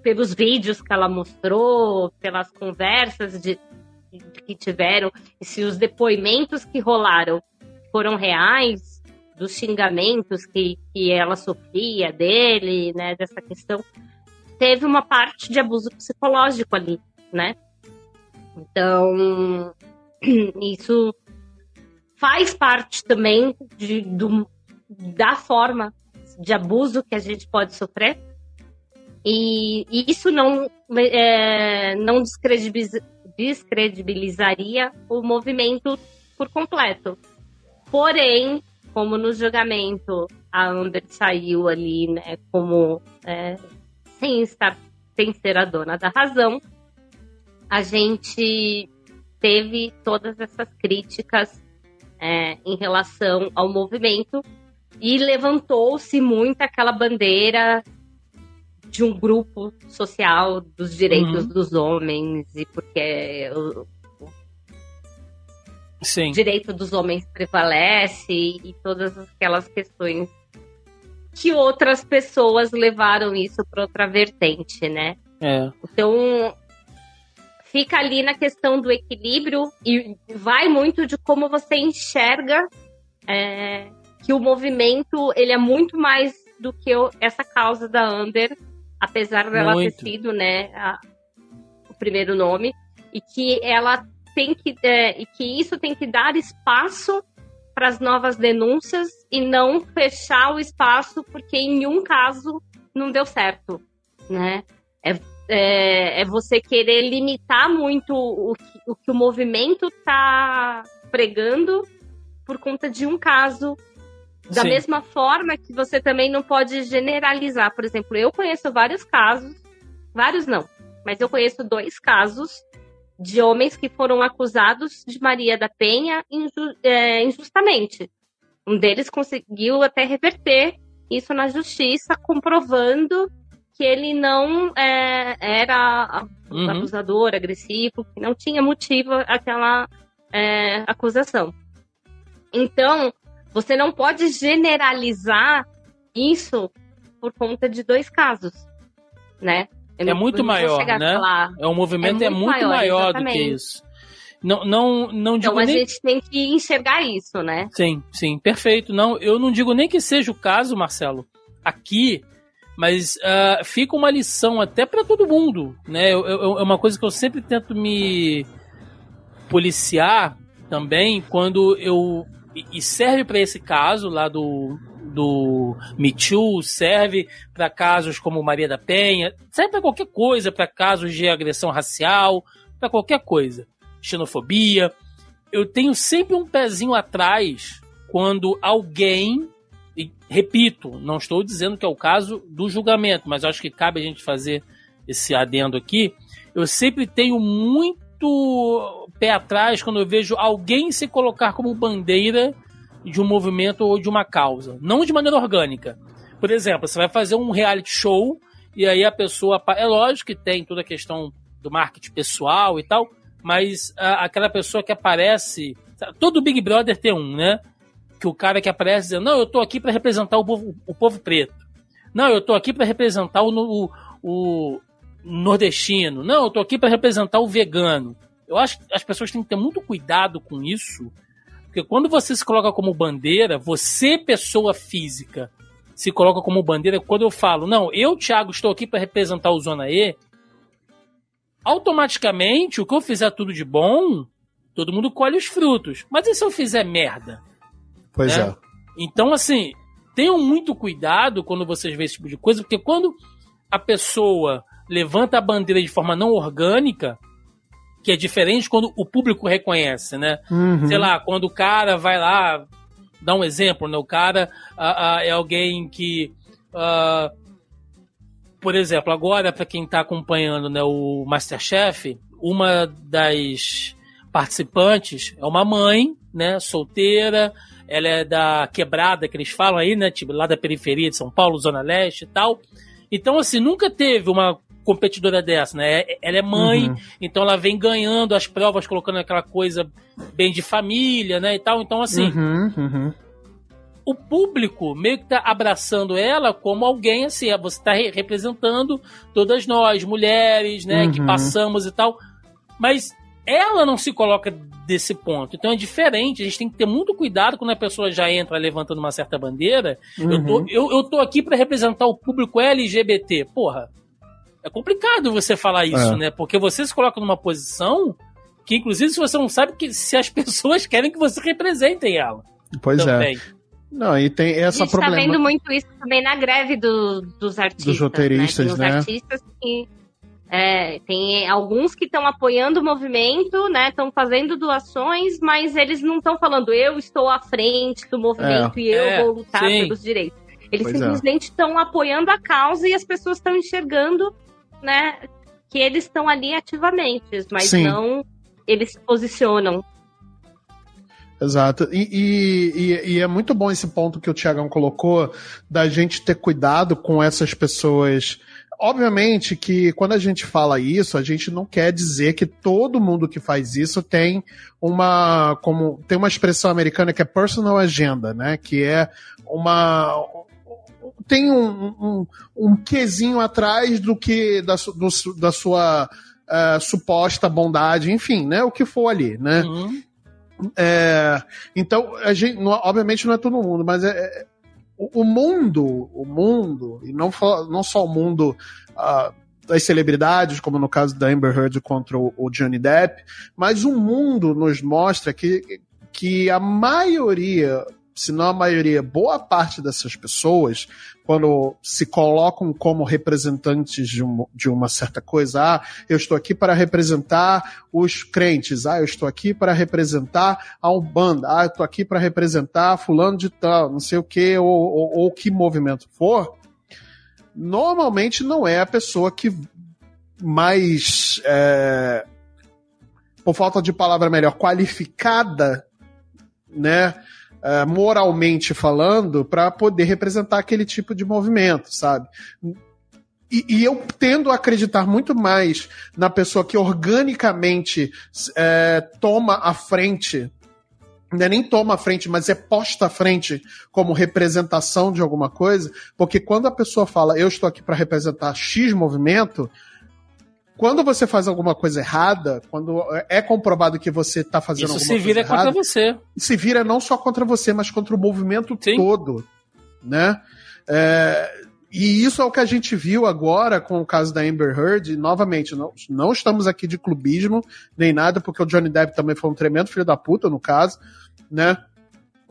pelos vídeos que ela mostrou, pelas conversas de, de, que tiveram, e se os depoimentos que rolaram foram reais, dos xingamentos que, que ela sofria dele, né, dessa questão, teve uma parte de abuso psicológico ali, né? Então, isso faz parte também de, do, da forma de abuso que a gente pode sofrer. E, e isso não, é, não descredibiliza, descredibilizaria o movimento por completo. Porém, como no julgamento a Amber saiu ali, né, como é, sem estar, sem ser a dona da razão, a gente teve todas essas críticas é, em relação ao movimento e levantou-se muito aquela bandeira de um grupo social dos direitos uhum. dos homens e porque o, Sim. direito dos homens prevalece e todas aquelas questões que outras pessoas levaram isso para outra vertente, né? É. Então fica ali na questão do equilíbrio e vai muito de como você enxerga é, que o movimento ele é muito mais do que essa causa da Amber, apesar dela muito. ter sido, né, a, o primeiro nome, e que ela tem que é, e que isso tem que dar espaço para as novas denúncias e não fechar o espaço porque em um caso não deu certo, né? É, é, é você querer limitar muito o que o, que o movimento está pregando por conta de um caso. Da Sim. mesma forma que você também não pode generalizar. Por exemplo, eu conheço vários casos, vários não, mas eu conheço dois casos de homens que foram acusados de Maria da Penha é, injustamente. Um deles conseguiu até reverter isso na justiça, comprovando que ele não é, era uhum. abusador, agressivo, que não tinha motivo aquela é, acusação. Então, você não pode generalizar isso por conta de dois casos, né? é muito maior, né? É um movimento é muito, é muito maior, maior do que isso. Não, não, não digo então a nem... gente tem que enxergar isso, né? Sim, sim, perfeito. Não, eu não digo nem que seja o caso, Marcelo, aqui, mas uh, fica uma lição até para todo mundo, né? Eu, eu, é uma coisa que eu sempre tento me policiar também quando eu e serve para esse caso lá do do Me Too, serve para casos como Maria da Penha, serve para qualquer coisa, para casos de agressão racial, para qualquer coisa. Xenofobia. Eu tenho sempre um pezinho atrás quando alguém, e repito, não estou dizendo que é o caso do julgamento, mas acho que cabe a gente fazer esse adendo aqui. Eu sempre tenho muito pé atrás quando eu vejo alguém se colocar como bandeira de um movimento ou de uma causa, não de maneira orgânica. Por exemplo, você vai fazer um reality show e aí a pessoa. É lógico que tem toda a questão do marketing pessoal e tal, mas a, aquela pessoa que aparece. Todo Big Brother tem um, né? Que o cara que aparece dizendo: Não, eu tô aqui para representar o povo, o povo preto. Não, eu tô aqui para representar o, o, o, nordestino. Não, eu tô aqui para representar o vegano. Eu acho que as pessoas têm que ter muito cuidado com isso, porque quando você se coloca como bandeira, você, pessoa física, se coloca como bandeira, quando eu falo, não, eu, Thiago, estou aqui para representar o Zona E, automaticamente, o que eu fizer tudo de bom, todo mundo colhe os frutos. Mas e se eu fizer merda? Pois né? é. Então, assim, tenham muito cuidado quando vocês veem esse tipo de coisa, porque quando a pessoa levanta a bandeira de forma não orgânica, que é diferente quando o público reconhece, né? Uhum. Sei lá, quando o cara vai lá, dá um exemplo, né? O cara uh, uh, é alguém que. Uh, por exemplo, agora, para quem está acompanhando né, o Masterchef, uma das participantes é uma mãe, né? Solteira, ela é da quebrada que eles falam aí, né? Tipo, lá da periferia de São Paulo, Zona Leste e tal. Então, assim, nunca teve uma competidora dessa, né? Ela é mãe, uhum. então ela vem ganhando as provas, colocando aquela coisa bem de família, né? E tal. Então, assim. Uhum, uhum. O público meio que tá abraçando ela como alguém assim, é, você tá re representando todas nós, mulheres, né, que uhum. passamos e tal. Mas ela não se coloca desse ponto. Então é diferente. A gente tem que ter muito cuidado quando a pessoa já entra levantando uma certa bandeira. Uhum. Eu, tô, eu, eu tô aqui para representar o público LGBT. Porra, é complicado você falar isso, é. né? Porque você se coloca numa posição que, inclusive, se você não sabe que se as pessoas querem que você represente ela. Pois é. também. é. Não, e tem essa a gente problema. tá vendo muito isso também na greve do, dos artistas. Dos roteiristas, né? Dos artistas que. É, tem alguns que estão apoiando o movimento, né? Estão fazendo doações, mas eles não estão falando eu estou à frente do movimento é. e eu é, vou lutar sim. pelos direitos. Eles pois é. simplesmente estão apoiando a causa e as pessoas estão enxergando né, que eles estão ali ativamente, mas Sim. não eles se posicionam. Exato. E, e, e, é muito bom esse ponto que o Tiagão colocou da gente ter cuidado com essas pessoas. Obviamente que quando a gente fala isso, a gente não quer dizer que todo mundo que faz isso tem uma como tem uma expressão americana que é personal agenda, né? Que é uma tem um, um, um quesinho atrás do que da, do, da sua uh, suposta bondade, enfim, né? O que for ali, né? Uhum. É, então, a gente, não, obviamente não é todo mundo, mas é, é o, o, mundo, o mundo, e não, não só o mundo uh, das celebridades, como no caso da Amber Heard contra o, o Johnny Depp, mas o mundo nos mostra que, que a maioria se não a maioria, boa parte dessas pessoas, quando se colocam como representantes de, um, de uma certa coisa, ah, eu estou aqui para representar os crentes, ah, eu estou aqui para representar a Umbanda, ah, eu estou aqui para representar fulano de tal, não sei o que, ou, ou, ou que movimento for, normalmente não é a pessoa que mais, é, por falta de palavra melhor, qualificada, né, é, moralmente falando, para poder representar aquele tipo de movimento, sabe? E, e, eu tendo a acreditar muito mais na pessoa que organicamente é, toma a frente, é nem toma a frente, mas é posta à frente como representação de alguma coisa, porque quando a pessoa fala eu estou aqui para representar X movimento, quando você faz alguma coisa errada, quando é comprovado que você está fazendo Isso alguma coisa errada... se vira contra você. Se vira não só contra você, mas contra o movimento Sim. todo, né? É, e isso é o que a gente viu agora com o caso da Amber Heard. E, novamente, não, não estamos aqui de clubismo nem nada, porque o Johnny Depp também foi um tremendo filho da puta, no caso, né?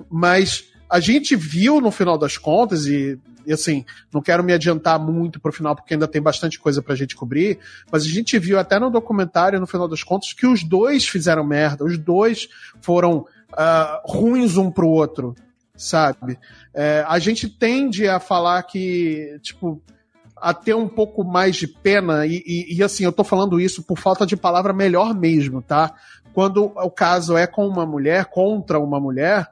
Mas a gente viu no final das contas, e e assim, não quero me adiantar muito pro final, porque ainda tem bastante coisa pra gente cobrir, mas a gente viu até no documentário, no final das contas, que os dois fizeram merda, os dois foram uh, ruins um pro outro, sabe? É, a gente tende a falar que, tipo, a ter um pouco mais de pena, e, e, e, assim, eu tô falando isso por falta de palavra melhor mesmo, tá? Quando o caso é com uma mulher, contra uma mulher,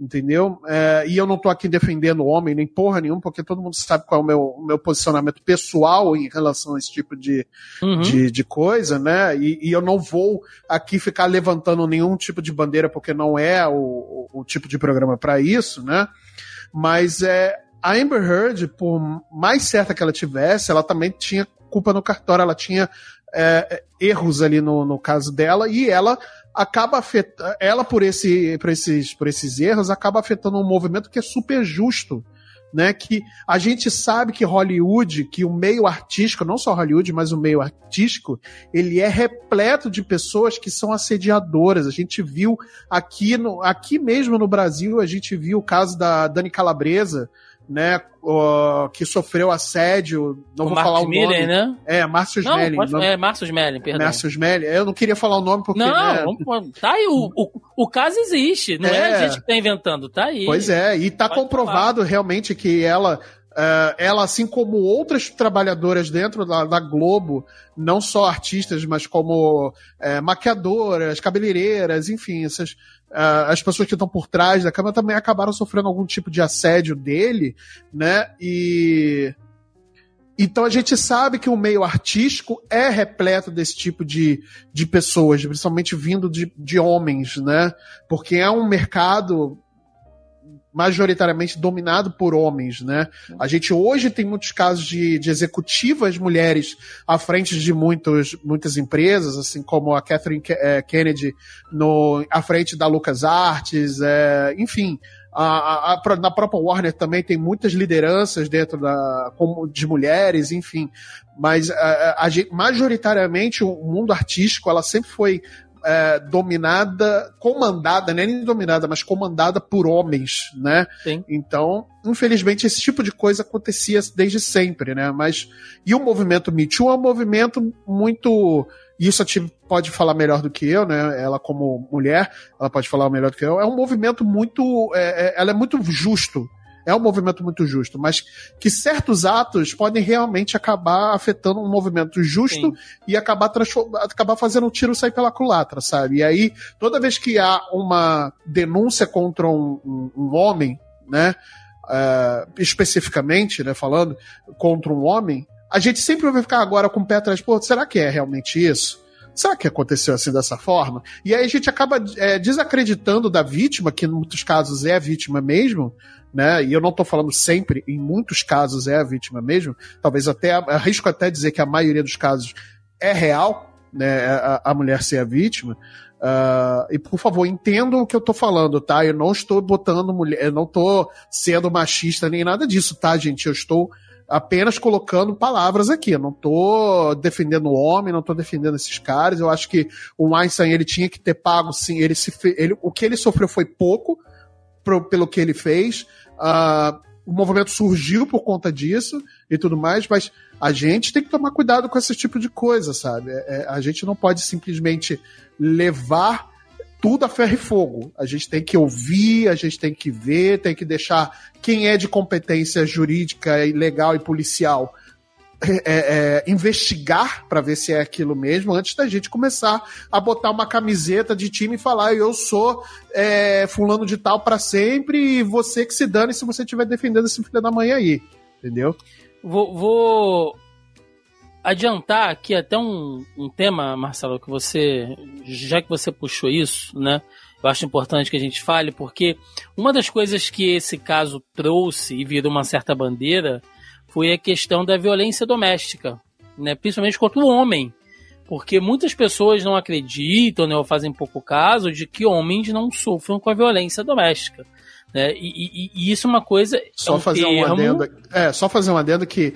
entendeu? É, e eu não tô aqui defendendo o homem, nem porra nenhuma, porque todo mundo sabe qual é o meu, o meu posicionamento pessoal em relação a esse tipo de, uhum. de, de, coisa, né? E, e, eu não vou aqui ficar levantando nenhum tipo de bandeira, porque não é o, o, o tipo de programa para isso, né? Mas é, a Amber Heard, por mais certa que ela tivesse, ela também tinha culpa no cartório, ela tinha é, erros ali no, no caso dela, e ela acaba afetando, ela por, esse, por, esses, por esses erros, acaba afetando um movimento que é super justo. Né, que a gente sabe que Hollywood, que o meio artístico, não só Hollywood, mas o meio artístico, ele é repleto de pessoas que são assediadoras. A gente viu aqui, no, aqui mesmo no Brasil, a gente viu o caso da Dani Calabresa, né, que sofreu assédio, não o vou falar o nome. né? É, Márcio Smelling. Pode, não, é, Márcio Smelling, perdão. Márcio Smelling. Eu não queria falar o nome porque... Não, né, vamos, tá aí, o, o, o, caso existe, não é. é a gente que tá inventando, tá aí. Pois é, e tá Pode comprovado falar. realmente que ela Uh, ela, assim como outras trabalhadoras dentro da, da Globo, não só artistas, mas como uh, maquiadoras, cabeleireiras, enfim, essas, uh, as pessoas que estão por trás da câmera também acabaram sofrendo algum tipo de assédio dele, né? E. Então a gente sabe que o meio artístico é repleto desse tipo de, de pessoas, principalmente vindo de, de homens, né? Porque é um mercado majoritariamente dominado por homens, né? A gente hoje tem muitos casos de, de executivas mulheres à frente de muitos, muitas empresas, assim como a Catherine eh, Kennedy no, à frente da LucasArts, é, enfim. A, a, a, na própria Warner também tem muitas lideranças dentro da de mulheres, enfim. Mas a, majoritariamente o mundo artístico ela sempre foi é, dominada, comandada, não é nem dominada, mas comandada por homens, né? Sim. Então, infelizmente, esse tipo de coisa acontecia desde sempre, né? Mas, e o movimento Me Too é um movimento muito isso a Tim pode falar melhor do que eu, né? Ela como mulher, ela pode falar melhor do que eu. É um movimento muito, é, é, ela é muito justo, é um movimento muito justo, mas que certos atos podem realmente acabar afetando um movimento justo Sim. e acabar, acabar fazendo o um tiro sair pela culatra, sabe? E aí, toda vez que há uma denúncia contra um, um, um homem, né? Uh, especificamente, né, falando contra um homem, a gente sempre vai ficar agora com o pé atrás, pô, será que é realmente isso? Será que aconteceu assim dessa forma? E aí a gente acaba é, desacreditando da vítima, que em muitos casos é a vítima mesmo, né? E eu não estou falando sempre, em muitos casos é a vítima mesmo. Talvez até arrisco até dizer que a maioria dos casos é real, né? A, a mulher ser a vítima. Uh, e por favor, entendam o que eu tô falando, tá? Eu não estou botando mulher, eu não tô sendo machista nem nada disso, tá, gente? Eu estou apenas colocando palavras aqui. Eu não tô defendendo o homem, não tô defendendo esses caras. Eu acho que o Einstein ele tinha que ter pago, sim. Ele se ele, o que ele sofreu foi pouco pro, pelo que ele fez. Uh, o movimento surgiu por conta disso e tudo mais, mas a gente tem que tomar cuidado com esse tipo de coisa, sabe? É, é a gente não pode simplesmente levar tudo a ferro e fogo. A gente tem que ouvir, a gente tem que ver, tem que deixar quem é de competência jurídica e legal e policial é, é, investigar para ver se é aquilo mesmo antes da gente começar a botar uma camiseta de time e falar eu sou é, fulano de tal para sempre e você que se dane se você estiver defendendo esse filho da mãe aí, entendeu? Vou, vou adiantar aqui até um, um tema, Marcelo, que você já que você puxou isso, né? Eu acho importante que a gente fale porque uma das coisas que esse caso trouxe e virou uma certa bandeira foi a questão da violência doméstica, né? principalmente contra o homem. Porque muitas pessoas não acreditam, né, ou fazem pouco caso de que homens não sofram com a violência doméstica. Né? E, e, e isso é uma coisa. Só é um fazer termo... um adendo. É, só fazer um adendo que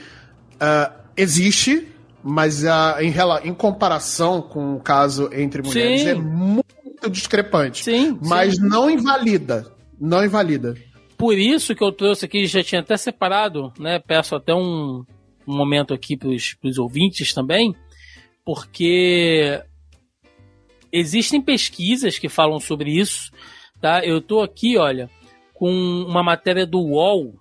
uh, existe, mas uh, em, em comparação com o caso entre mulheres sim. é muito discrepante. Sim, mas sim. não invalida. Não invalida por isso que eu trouxe aqui, já tinha até separado, né? Peço até um, um momento aqui para os ouvintes também, porque existem pesquisas que falam sobre isso, tá? Eu tô aqui, olha, com uma matéria do UOL,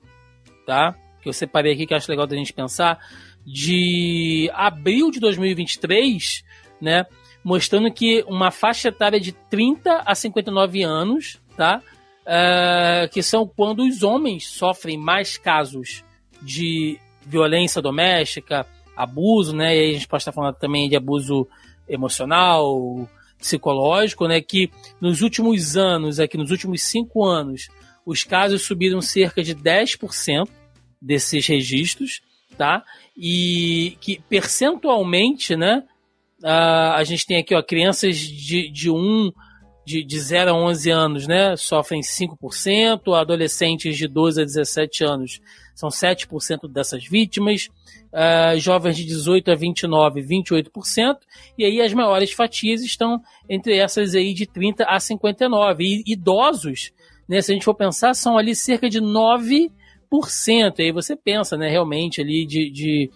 tá? Que eu separei aqui que acho legal da gente pensar, de abril de 2023, né? Mostrando que uma faixa etária de 30 a 59 anos, tá? Uh, que são quando os homens sofrem mais casos de violência doméstica, abuso, né? E aí a gente pode estar falando também de abuso emocional, psicológico, né? Que nos últimos anos, aqui nos últimos cinco anos, os casos subiram cerca de 10% desses registros, tá? E que percentualmente, né? Uh, a gente tem aqui, ó, crianças de, de 1 um de, de 0 a 11 anos, né, sofrem 5%, adolescentes de 12 a 17 anos são 7% dessas vítimas, uh, jovens de 18 a 29, 28%, e aí as maiores fatias estão entre essas aí de 30 a 59. E idosos, né, se a gente for pensar, são ali cerca de 9%. E aí você pensa, né, realmente ali de, de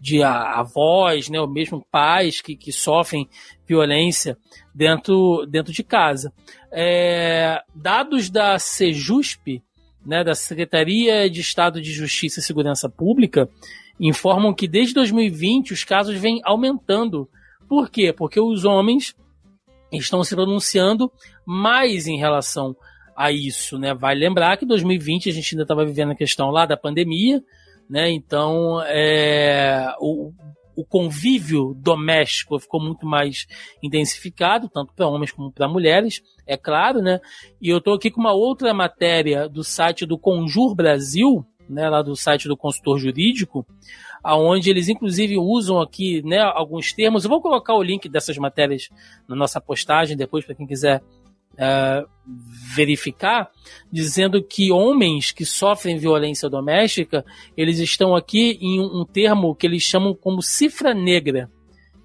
de avós, né, ou mesmo pais que, que sofrem violência dentro, dentro de casa. É, dados da Sejusp né, da Secretaria de Estado de Justiça e Segurança Pública informam que desde 2020 os casos vêm aumentando. Por quê? Porque os homens estão se pronunciando mais em relação a isso, né? Vai lembrar que 2020 a gente ainda estava vivendo a questão lá da pandemia, né? Então, é, o, o convívio doméstico ficou muito mais intensificado, tanto para homens como para mulheres, é claro, né? E eu estou aqui com uma outra matéria do site do Conjur Brasil, né, lá do site do consultor jurídico, aonde eles inclusive usam aqui, né, alguns termos. Eu vou colocar o link dessas matérias na nossa postagem depois para quem quiser uh, verificar, dizendo que homens que sofrem violência doméstica, eles estão aqui em um, termo que eles chamam como cifra negra,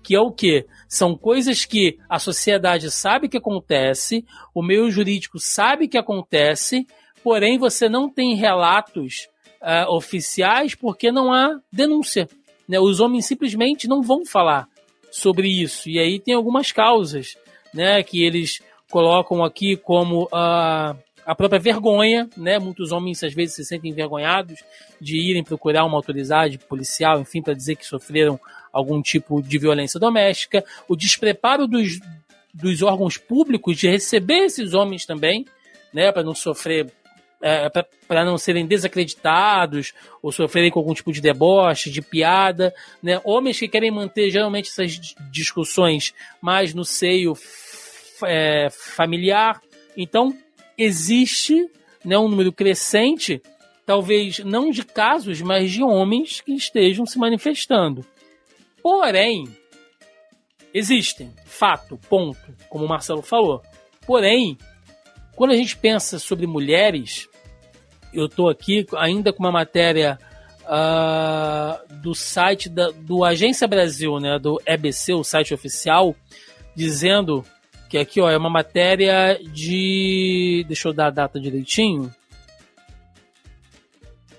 que é o que? São coisas que a sociedade sabe que acontece, o meio jurídico sabe que acontece, porém você não tem relatos uh, oficiais porque não há denúncia. Né? Os homens simplesmente não vão falar sobre isso. E aí tem algumas causas né, que eles colocam aqui como a, a própria vergonha, né? Muitos homens às vezes se sentem envergonhados de irem procurar uma autoridade policial, enfim, para dizer que sofreram algum tipo de violência doméstica, o despreparo dos, dos órgãos públicos de receber esses homens também, né, para não sofrer é, para não serem desacreditados ou sofrerem com algum tipo de deboche, de piada, né? Homens que querem manter geralmente essas discussões mais no seio é, familiar. Então, existe né, um número crescente, talvez não de casos, mas de homens que estejam se manifestando. Porém, existem, fato, ponto, como o Marcelo falou. Porém, quando a gente pensa sobre mulheres, eu estou aqui ainda com uma matéria uh, do site da, do Agência Brasil, né, do EBC, o site oficial, dizendo que aqui, ó, é uma matéria de. Deixa eu dar a data direitinho.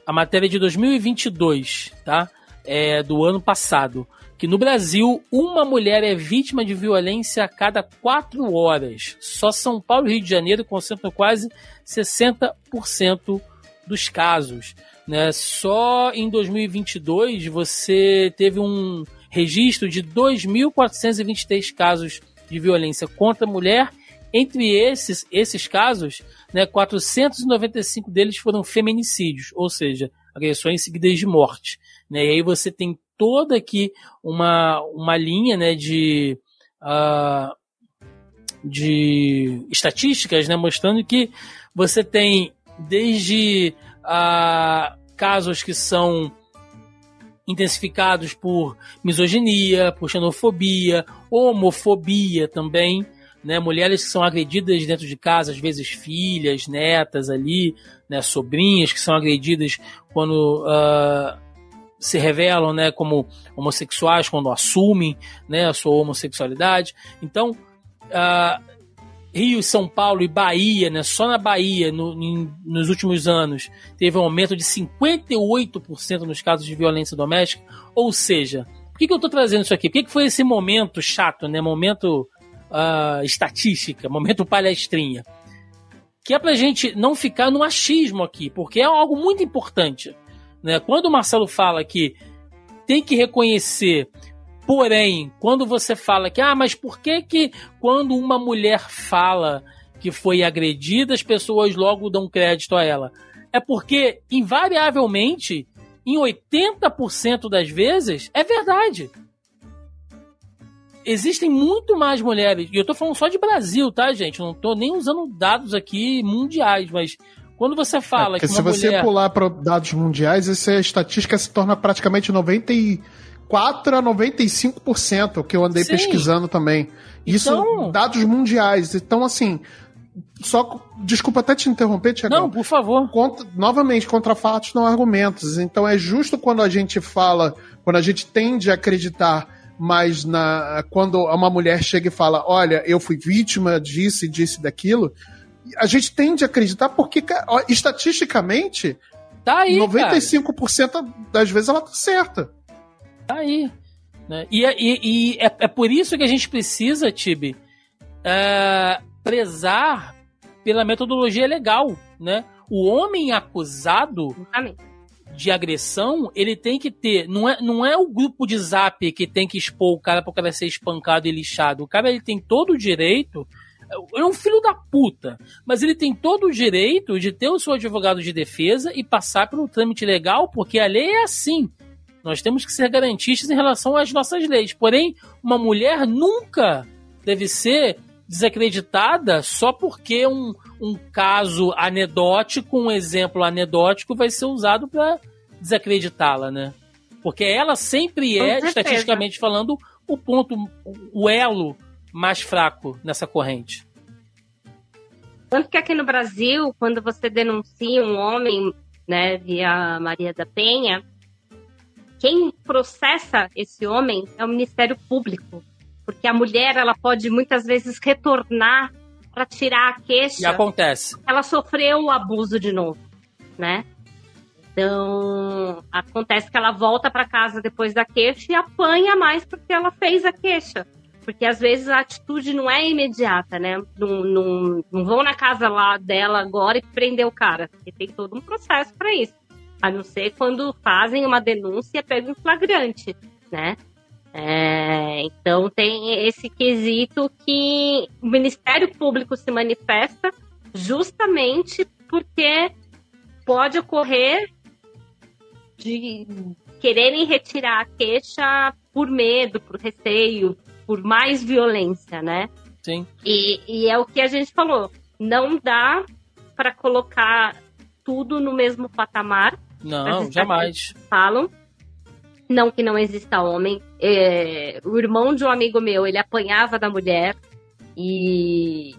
A matéria é de 2022, tá? É do ano passado. Que no Brasil, uma mulher é vítima de violência a cada quatro horas. Só São Paulo e Rio de Janeiro concentram quase 60% dos casos. Né? Só em 2022 você teve um registro de 2.423 casos de violência contra a mulher. Entre esses, esses casos, né, 495 deles foram feminicídios, ou seja, agressões seguidas de morte. Né? E aí você tem toda aqui uma, uma linha né, de, uh, de estatísticas né, mostrando que você tem desde uh, casos que são intensificados por misoginia, por xenofobia, homofobia também, né? Mulheres que são agredidas dentro de casa, às vezes filhas, netas ali, né? Sobrinhas que são agredidas quando uh, se revelam, né? Como homossexuais, quando assumem, né? A sua homossexualidade. Então, uh, Rio, São Paulo e Bahia, né, só na Bahia, no, em, nos últimos anos, teve um aumento de 58% nos casos de violência doméstica. Ou seja, por que, que eu estou trazendo isso aqui? Por que, que foi esse momento chato, né? Momento uh, estatística, momento palestrinha? Que é para a gente não ficar no achismo aqui, porque é algo muito importante. Né? Quando o Marcelo fala que tem que reconhecer Porém, quando você fala que, ah, mas por que que quando uma mulher fala que foi agredida, as pessoas logo dão crédito a ela? É porque, invariavelmente, em 80% das vezes, é verdade. Existem muito mais mulheres, e eu tô falando só de Brasil, tá, gente? Eu não tô nem usando dados aqui mundiais, mas quando você fala é que uma se você pular para dados mundiais, essa estatística se torna praticamente 90 e 4 a 95%, que eu andei Sim. pesquisando também. Isso, então... dados mundiais. Então, assim, só desculpa até te interromper, Tiago. Não, por favor. Contra, novamente, contra fatos não argumentos. Então é justo quando a gente fala, quando a gente tende a acreditar mais na quando uma mulher chega e fala, olha, eu fui vítima disso e disso e daquilo, a gente tende a acreditar porque estatisticamente tá aí, 95% cara. das vezes ela tá certa. Tá aí. Né? E, é, e, e é, é, por isso que a gente precisa, Tibi, é, prezar pela metodologia legal, né? o homem acusado de agressão, ele tem que ter. Não é, não é o grupo de zap que tem que expor o cara para o cara ser espancado e lixado. O cara ele tem todo o direito. É um filho da puta, mas ele tem todo o direito de ter o seu advogado de defesa e passar pelo trâmite legal, porque a lei é assim. Nós temos que ser garantistas em relação às nossas leis. Porém, uma mulher nunca deve ser desacreditada só porque um, um caso anedótico, um exemplo anedótico, vai ser usado para desacreditá-la, né? Porque ela sempre é, estatisticamente falando, o ponto, o elo mais fraco nessa corrente. Tanto que aqui no Brasil, quando você denuncia um homem, né, via Maria da Penha, quem processa esse homem é o Ministério Público, porque a mulher ela pode muitas vezes retornar para tirar a queixa. E acontece. Ela sofreu o abuso de novo, né? Então, acontece que ela volta para casa depois da queixa e apanha mais porque ela fez a queixa. Porque às vezes a atitude não é imediata, né? Não, não, não vão na casa lá dela agora e prender o cara. Porque tem todo um processo para isso. A não ser quando fazem uma denúncia pego em flagrante, né? É, então tem esse quesito que o Ministério Público se manifesta justamente porque pode ocorrer de quererem retirar a queixa por medo, por receio, por mais violência, né? Sim. E, e é o que a gente falou. Não dá para colocar tudo no mesmo patamar. Não, jamais. Falam não que não exista homem. É, o irmão de um amigo meu, ele apanhava da mulher e,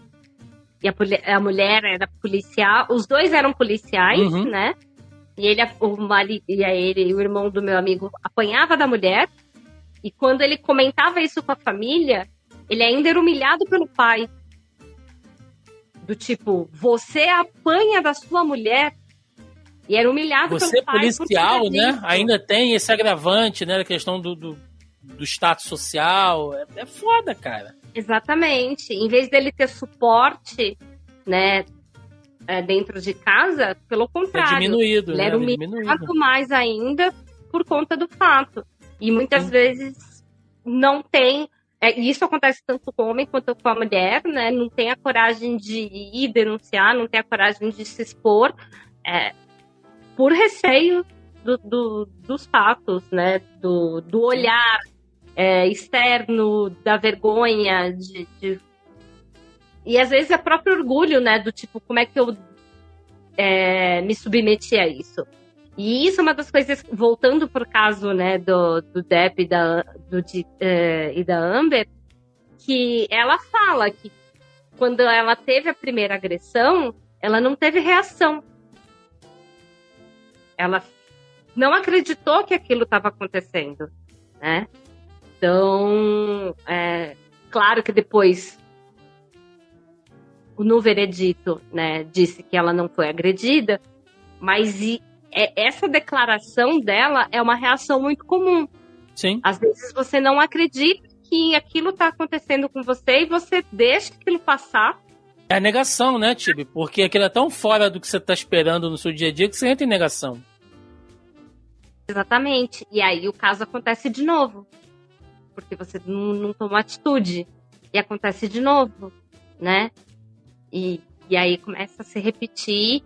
e a, a, mulher era policial. Os dois eram policiais, uhum. né? E ele, o marido, e ele, o irmão do meu amigo, apanhava da mulher. E quando ele comentava isso com a família, ele ainda era humilhado pelo pai. Do tipo, você apanha da sua mulher e era humilhado Você pelo policial, né? Ainda tem esse agravante, né? A questão do, do, do status social. É, é foda, cara. Exatamente. Em vez dele ter suporte, né? É, dentro de casa, pelo é contrário. É diminuído, ele né? era é humilhado diminuído. mais ainda por conta do fato. E muitas Sim. vezes não tem. É, isso acontece tanto com o homem quanto com a mulher, né? Não tem a coragem de ir denunciar, não tem a coragem de se expor. É, por receio do, do, dos fatos, né? Do, do olhar é, externo, da vergonha, de, de, E às vezes é próprio orgulho, né? Do tipo, como é que eu é, me submeti a isso? E isso é uma das coisas, voltando por caso né, do, do Depp e da, do, de, é, e da Amber, que ela fala que quando ela teve a primeira agressão, ela não teve reação. Ela não acreditou que aquilo estava acontecendo, né? Então, é, claro que depois no veredito, né, disse que ela não foi agredida, mas e, é, essa declaração dela é uma reação muito comum. Sim. Às vezes você não acredita que aquilo está acontecendo com você e você deixa aquilo passar é a negação, né, Tibi? Porque aquilo é tão fora do que você está esperando no seu dia a dia que você entra em negação. Exatamente. E aí o caso acontece de novo. Porque você não, não tomou atitude. E acontece de novo, né? E, e aí começa a se repetir.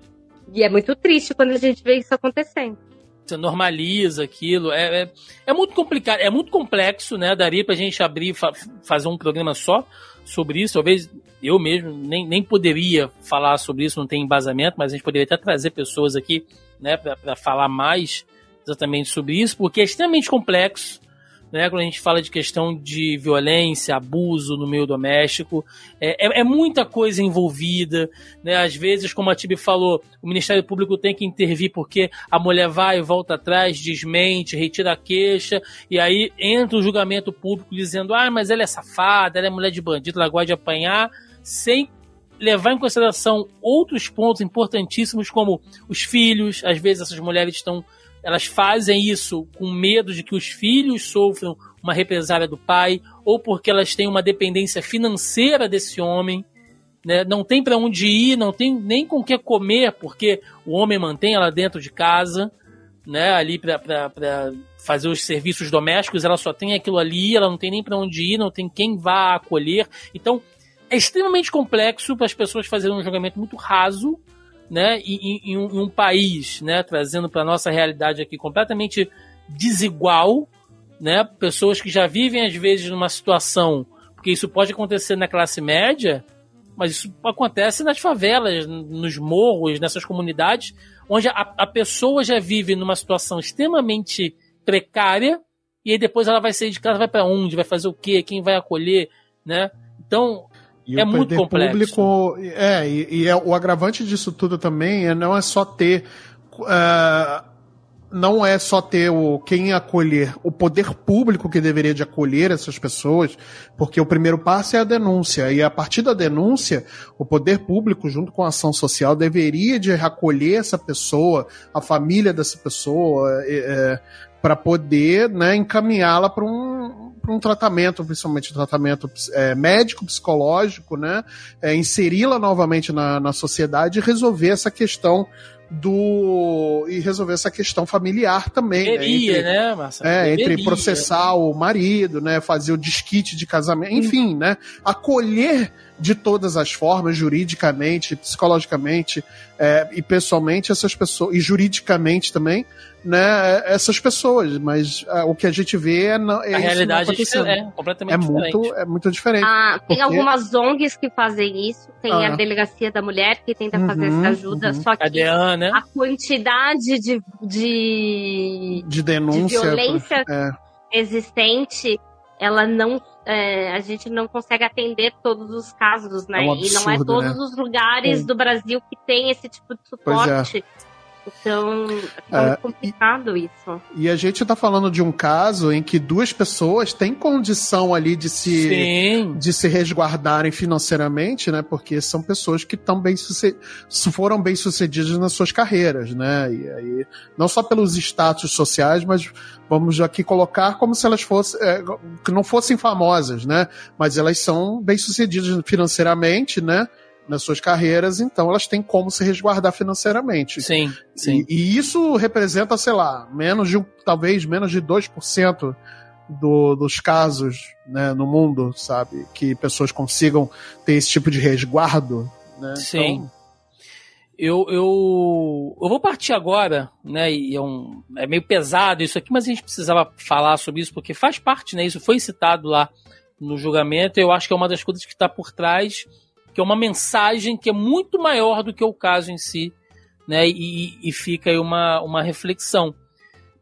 E é muito triste quando a gente vê isso acontecendo. Você normaliza aquilo. É, é, é muito complicado, é muito complexo, né? Daria pra gente abrir, fa fazer um programa só sobre isso. Talvez eu mesmo nem, nem poderia falar sobre isso, não tem embasamento, mas a gente poderia até trazer pessoas aqui, né, para falar mais exatamente sobre isso, porque é extremamente complexo. Né, quando a gente fala de questão de violência, abuso no meio doméstico, é, é, é muita coisa envolvida. Né? Às vezes, como a Tibi falou, o Ministério Público tem que intervir porque a mulher vai e volta atrás, desmente, retira a queixa, e aí entra o julgamento público dizendo: ah, mas ela é safada, ela é mulher de bandido, ela gosta de apanhar, sem levar em consideração outros pontos importantíssimos, como os filhos. Às vezes, essas mulheres estão elas fazem isso com medo de que os filhos sofram uma represália do pai, ou porque elas têm uma dependência financeira desse homem. né? Não tem para onde ir, não tem nem com o que comer, porque o homem mantém ela dentro de casa, né? Ali para fazer os serviços domésticos, ela só tem aquilo ali, ela não tem nem para onde ir, não tem quem vá acolher. Então, é extremamente complexo para as pessoas fazerem um julgamento muito raso, né? Em, em, em um, país, né? Trazendo para nossa realidade aqui completamente desigual, né? Pessoas que já vivem às vezes numa situação, porque isso pode acontecer na classe média, mas isso acontece nas favelas, nos morros, nessas comunidades, onde a, a pessoa já vive numa situação extremamente precária, e aí depois ela vai sair de casa, vai para onde, vai fazer o quê, quem vai acolher, né? Então, e é muito complexo. Público, é, e, e é, o agravante disso tudo também é, não é só ter. Uh, não é só ter o quem acolher, o poder público que deveria de acolher essas pessoas, porque o primeiro passo é a denúncia, e a partir da denúncia, o poder público, junto com a ação social, deveria de acolher essa pessoa, a família dessa pessoa, é, é para poder né, encaminhá-la para um, um tratamento, principalmente um tratamento é, médico, psicológico, né? É, inseri-la novamente na, na sociedade e resolver essa questão do e resolver essa questão familiar também. Deveria, né, entre, né Marcelo? É, entre processar o marido, né, fazer o desquite de casamento, enfim, hum. né, acolher de todas as formas, juridicamente, psicologicamente é, e pessoalmente essas pessoas, e juridicamente também, né, essas pessoas. Mas é, o que a gente vê é, não, é a realidade é, é, completamente é diferente. Muito, é muito diferente. Ah, tem porque... algumas ONGs que fazem isso, tem ah. a Delegacia da Mulher que tenta uhum, fazer essa ajuda, uhum. só que a, DEAN, né? a quantidade de, de, de denúncia de violência é. existente ela não é, a gente não consegue atender todos os casos, né? É um absurdo, e não é todos né? os lugares do Brasil que tem esse tipo de é. suporte. Então, é, é complicado e, isso. E a gente está falando de um caso em que duas pessoas têm condição ali de se, de se resguardarem financeiramente, né? Porque são pessoas que estão bem foram bem sucedidas nas suas carreiras, né? E aí, não só pelos status sociais, mas vamos aqui colocar como se elas fossem, é, que não fossem famosas, né? Mas elas são bem sucedidas financeiramente, né? Nas suas carreiras, então elas têm como se resguardar financeiramente. Sim, sim. E, e isso representa, sei lá, menos de, talvez menos de 2% do, dos casos né, no mundo, sabe? Que pessoas consigam ter esse tipo de resguardo. Né? Sim. Então, eu, eu, eu vou partir agora, né? E é, um, é meio pesado isso aqui, mas a gente precisava falar sobre isso porque faz parte, né? Isso foi citado lá no julgamento. Eu acho que é uma das coisas que está por trás que é uma mensagem que é muito maior do que o caso em si, né? E, e fica aí uma, uma reflexão.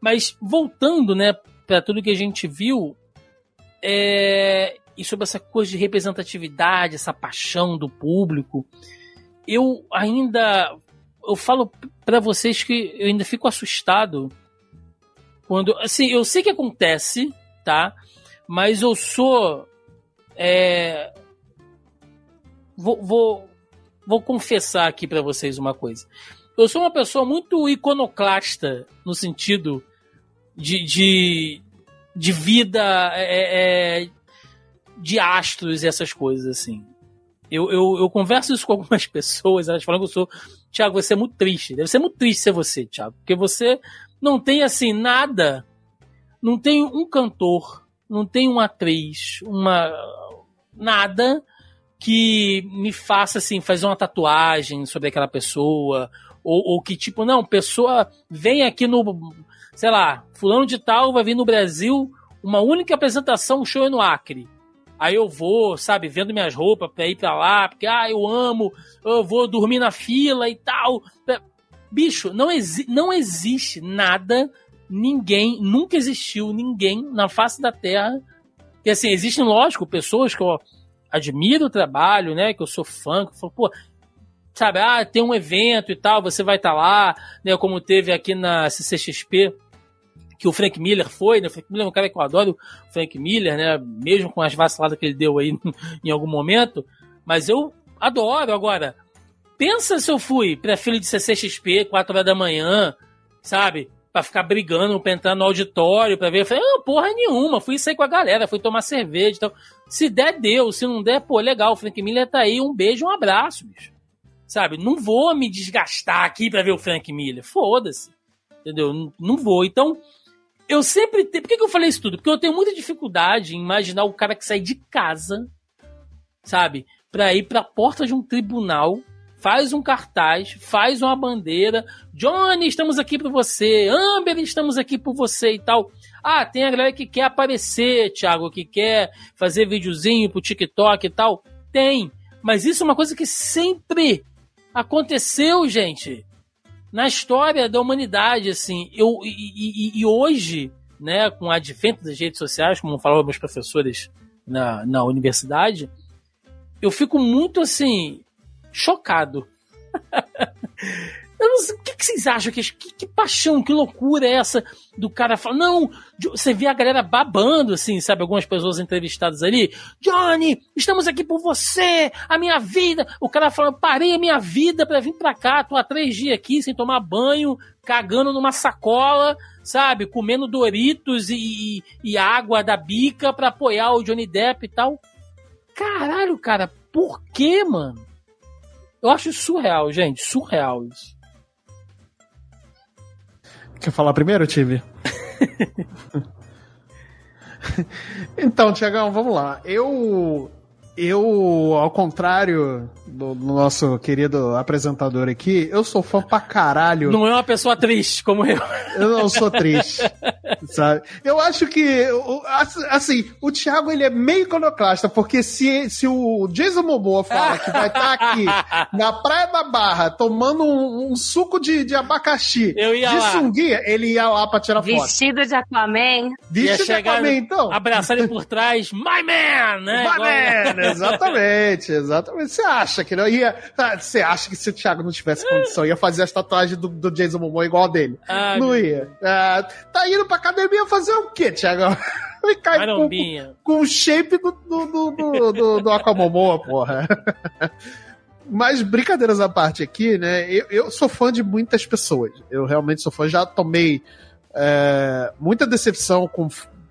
Mas voltando, né, para tudo que a gente viu, é, e sobre essa coisa de representatividade, essa paixão do público, eu ainda eu falo para vocês que eu ainda fico assustado quando, assim, eu sei que acontece, tá? Mas eu sou é, vou, vou, vou confessar aqui para vocês uma coisa. Eu sou uma pessoa muito iconoclasta no sentido de, de, de vida, é, é, de astros e essas coisas assim. Eu, eu, eu, converso isso com algumas pessoas, elas falam que eu sou. Tiago, você é muito triste. Deve ser muito triste ser você, Tiago. Porque você não tem assim nada. Não tem um cantor, não tem uma atriz, uma. nada que me faça assim fazer uma tatuagem sobre aquela pessoa ou, ou, que tipo não pessoa vem aqui no sei lá fulano de tal vai vir no Brasil uma única apresentação show no Acre. Aí eu vou sabe vendo minhas roupas para ir para lá porque ah eu amo eu vou dormir na fila e tal. Bicho não, exi não existe nada ninguém nunca existiu ninguém na face da Terra que assim existem lógico pessoas que eu admiro o trabalho, né? Que eu sou fã, que falo, pô, sabe, ah, tem um evento e tal, você vai estar tá lá, né? Como teve aqui na CCXP, que o Frank Miller foi, né? O Frank Miller é um cara que eu adoro, o Frank Miller, né? Mesmo com as vaciladas que ele deu aí em algum momento, mas eu adoro. Agora, pensa se eu fui pra filha de CCXP, 4 horas da manhã, sabe? Pra ficar brigando, pra entrar no auditório, pra ver. Eu falei, ah, porra nenhuma, fui sair com a galera, fui tomar cerveja e tal. Se der, deu. Se não der, pô, legal. O Frank Miller tá aí, um beijo, um abraço, bicho. Sabe? Não vou me desgastar aqui pra ver o Frank Miller. Foda-se. Entendeu? Não, não vou. Então, eu sempre. Te... Por que, que eu falei isso tudo? Porque eu tenho muita dificuldade em imaginar o cara que sai de casa, sabe? Pra ir pra porta de um tribunal faz um cartaz, faz uma bandeira. Johnny, estamos aqui por você. Amber, estamos aqui por você e tal. Ah, tem a galera que quer aparecer, Thiago, que quer fazer videozinho pro TikTok e tal. Tem. Mas isso é uma coisa que sempre aconteceu, gente. Na história da humanidade, assim. Eu, e, e, e hoje, né, com o advento das redes sociais, como falavam meus professores na, na universidade, eu fico muito assim chocado. Eu não sei, o que, que vocês acham? Que, que, que, paixão, que loucura é essa do cara falar? Não, você vê a galera babando, assim, sabe? Algumas pessoas entrevistadas ali. Johnny, estamos aqui por você, a minha vida. O cara falando, parei a minha vida para vir pra cá, tô há três dias aqui sem tomar banho, cagando numa sacola, sabe? Comendo Doritos e, e água da bica pra apoiar o Johnny Depp e tal. Caralho, cara, por que, mano? Eu acho surreal, gente. Surreal isso. Quer falar primeiro, Tive? então, Tiagão, vamos lá. Eu eu, ao contrário do, do, nosso querido apresentador aqui, eu sou fã pra caralho. Não é uma pessoa triste como eu. Eu não sou triste, sabe? Eu acho que, assim, o Thiago ele é meio iconoclasta, porque se, se o Jason Momoa fala que vai estar tá aqui na Praia da Barra tomando um, um suco de, de abacaxi eu ia de lá. sunguinha, ele ia lá pra tirar Vestido foto. Vestido de Aquaman. Vestido de Aquaman, então. Abraçar ele por trás, my man, né? My Igual... man, exatamente, exatamente. Você acha que não ia. Ah, você acha que se o Thiago não tivesse condição, ia fazer as tatuagens do, do Jason Momoa igual a dele? Ah, não ia. Ah, tá indo pra academia fazer o quê, Thiago? Ficar com, com o shape do, do, do, do, do, do Aquamomoa, porra. Mas brincadeiras à parte aqui, né? Eu, eu sou fã de muitas pessoas. Eu realmente sou fã. Já tomei é, muita decepção com,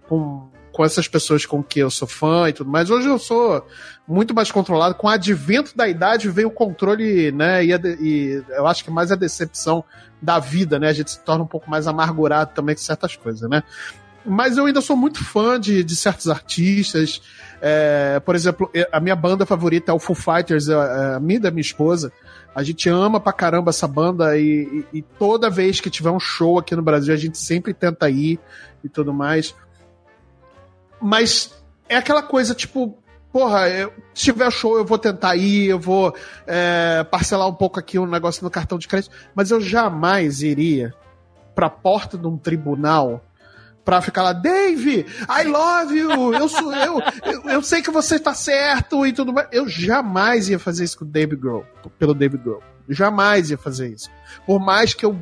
com com essas pessoas com que eu sou fã e tudo mais. Hoje eu sou muito mais controlado. Com o advento da idade veio o controle, né? E, e, eu acho que mais a decepção da vida, né? A gente se torna um pouco mais amargurado também com certas coisas, né? Mas eu ainda sou muito fã de, de certos artistas. É, por exemplo, a minha banda favorita é o Foo Fighters, a, a minha da minha esposa. A gente ama pra caramba essa banda e, e, e, toda vez que tiver um show aqui no Brasil, a gente sempre tenta ir e tudo mais. Mas é aquela coisa, tipo, porra, eu, se tiver show eu vou tentar ir, eu vou é, parcelar um pouco aqui um negócio no cartão de crédito, mas eu jamais iria pra porta de um tribunal pra ficar lá, Dave, I love you, eu sou eu, eu, eu sei que você tá certo e tudo mais. Eu jamais ia fazer isso com o Dave Grohl, pelo Dave Grohl. Jamais ia fazer isso. Por mais que eu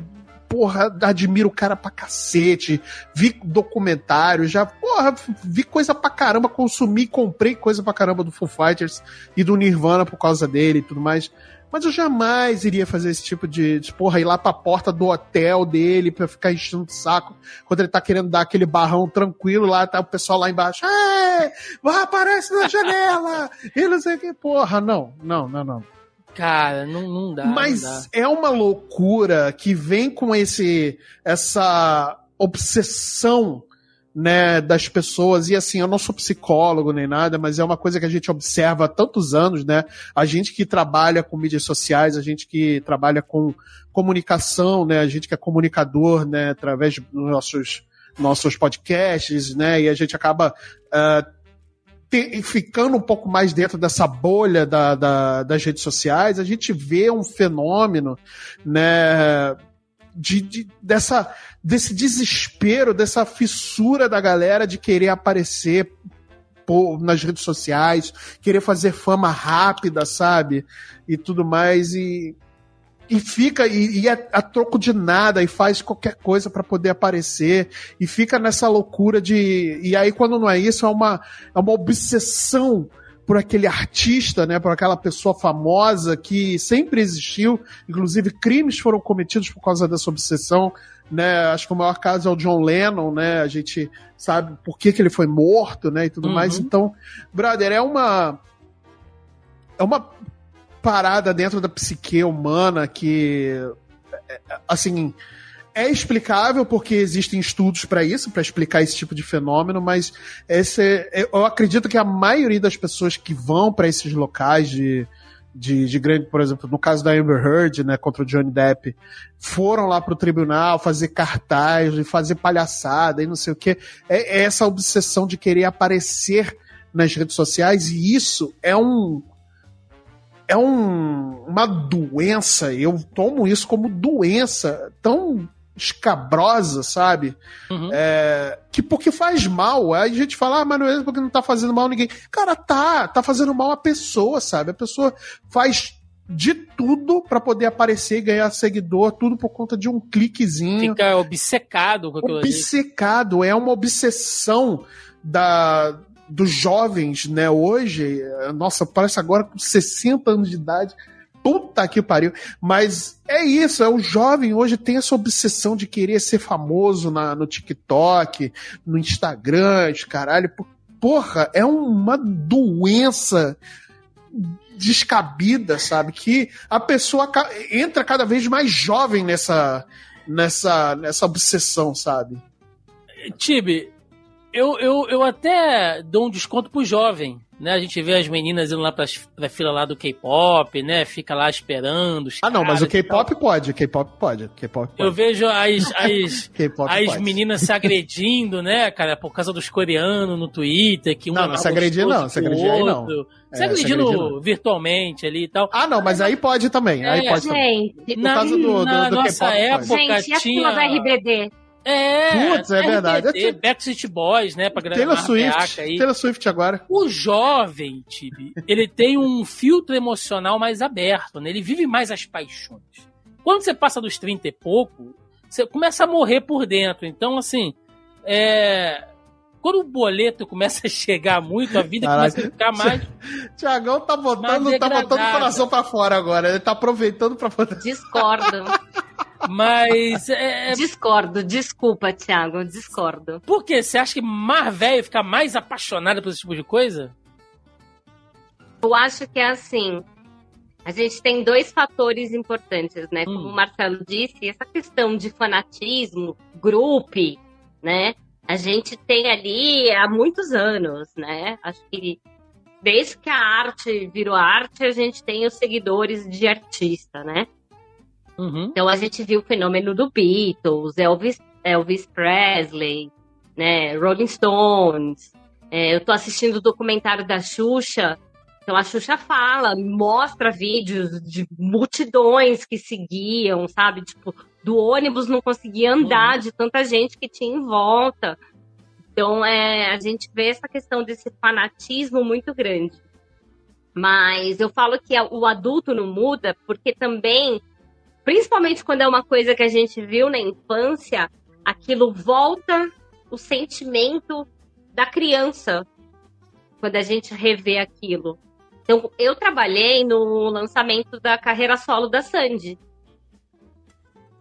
porra, admiro o cara pra cacete. Vi documentário, já, porra, vi coisa pra caramba, consumi, comprei coisa pra caramba do Foo Fighters e do Nirvana por causa dele e tudo mais. Mas eu jamais iria fazer esse tipo de, de porra, ir lá pra porta do hotel dele pra ficar enchendo o saco quando ele tá querendo dar aquele barrão tranquilo lá, tá o pessoal lá embaixo, vai, aparece na janela! e não sei o que, porra, não, não, não, não. Cara, não, não dá. Mas não dá. é uma loucura que vem com esse essa obsessão né, das pessoas, e assim, eu não sou psicólogo nem nada, mas é uma coisa que a gente observa há tantos anos, né? A gente que trabalha com mídias sociais, a gente que trabalha com comunicação, né? A gente que é comunicador, né, através dos nossos, nossos podcasts, né? E a gente acaba uh, ficando um pouco mais dentro dessa bolha da, da, das redes sociais, a gente vê um fenômeno, né, de, de, dessa, desse desespero, dessa fissura da galera de querer aparecer nas redes sociais, querer fazer fama rápida, sabe? E tudo mais. E e fica e, e é a troco de nada e faz qualquer coisa para poder aparecer e fica nessa loucura de e aí quando não é isso é uma é uma obsessão por aquele artista, né, por aquela pessoa famosa que sempre existiu, inclusive crimes foram cometidos por causa dessa obsessão, né? Acho que o maior caso é o John Lennon, né? A gente sabe por que, que ele foi morto, né? E tudo uhum. mais. Então, brother, é uma. É uma parada dentro da psique humana que. É, é, assim. É explicável porque existem estudos para isso, para explicar esse tipo de fenômeno, mas esse, é, eu acredito que a maioria das pessoas que vão para esses locais de, de, de grande, por exemplo, no caso da Amber Heard, né, contra o Johnny Depp, foram lá pro tribunal fazer cartaz, fazer palhaçada e não sei o que. É, é essa obsessão de querer aparecer nas redes sociais e isso é um é um, uma doença. Eu tomo isso como doença tão escabrosa, sabe? Uhum. É, que porque faz mal. Aí a gente fala, ah, mas não é porque não tá fazendo mal a ninguém. Cara, tá, tá fazendo mal a pessoa, sabe? A pessoa faz de tudo para poder aparecer e ganhar seguidor, tudo por conta de um cliquezinho. Fica obcecado com aquilo Obcecado, é uma obsessão da dos jovens, né, hoje, nossa, parece agora com 60 anos de idade, Puta que pariu. Mas é isso, é o jovem hoje tem essa obsessão de querer ser famoso na, no TikTok, no Instagram, caralho. Porra, é uma doença descabida, sabe? Que a pessoa entra cada vez mais jovem nessa, nessa, nessa obsessão, sabe? Tibe, eu, eu, eu até dou um desconto pro jovem né? A gente vê as meninas indo lá pra, pra fila lá do K-pop, né? Fica lá esperando. ah, não, mas o K-pop pode, K-pop pode, K-pop Eu vejo as, as, as meninas se agredindo, né, cara, por causa dos coreanos no Twitter, que um Não, não se agredir não, se agredir aí não. Se é, agredindo virtualmente ali e tal. Ah, não, mas aí pode também. Aí é, pode gente, também. Por causa do, do, na do nossa época gente, tinha... a RBD? É, Putz, é verdade. RBD, Backstreet Boys, né? Pra Taylor Swift, aí. Taylor Swift agora. O jovem, Tibi, ele tem um filtro emocional mais aberto, né? Ele vive mais as paixões. Quando você passa dos 30 e pouco, você começa a morrer por dentro. Então, assim, é... Quando o boleto começa a chegar muito, a vida Caraca. começa a ficar mais. Tiagão tá botando, tá botando o coração pra fora agora. Ele tá aproveitando pra poder. Discordo. Mas. É, é... Discordo, desculpa, Thiago, discordo. Por quê? Você acha que mais velho fica mais apaixonado por esse tipo de coisa? Eu acho que é assim. A gente tem dois fatores importantes, né? Como hum. o Marcelo disse, essa questão de fanatismo, grupo, né? A gente tem ali há muitos anos, né? Acho que desde que a arte virou arte, a gente tem os seguidores de artista, né? Uhum. Então a gente viu o fenômeno do Beatles, Elvis, Elvis Presley, né, Rolling Stones. É, eu tô assistindo o documentário da Xuxa, então a Xuxa fala, mostra vídeos de multidões que seguiam, sabe? Tipo, do ônibus não conseguia andar uhum. de tanta gente que tinha em volta. Então é, a gente vê essa questão desse fanatismo muito grande. Mas eu falo que o adulto não muda porque também Principalmente quando é uma coisa que a gente viu na infância, aquilo volta o sentimento da criança quando a gente revê aquilo. Então, eu trabalhei no lançamento da carreira solo da Sandy.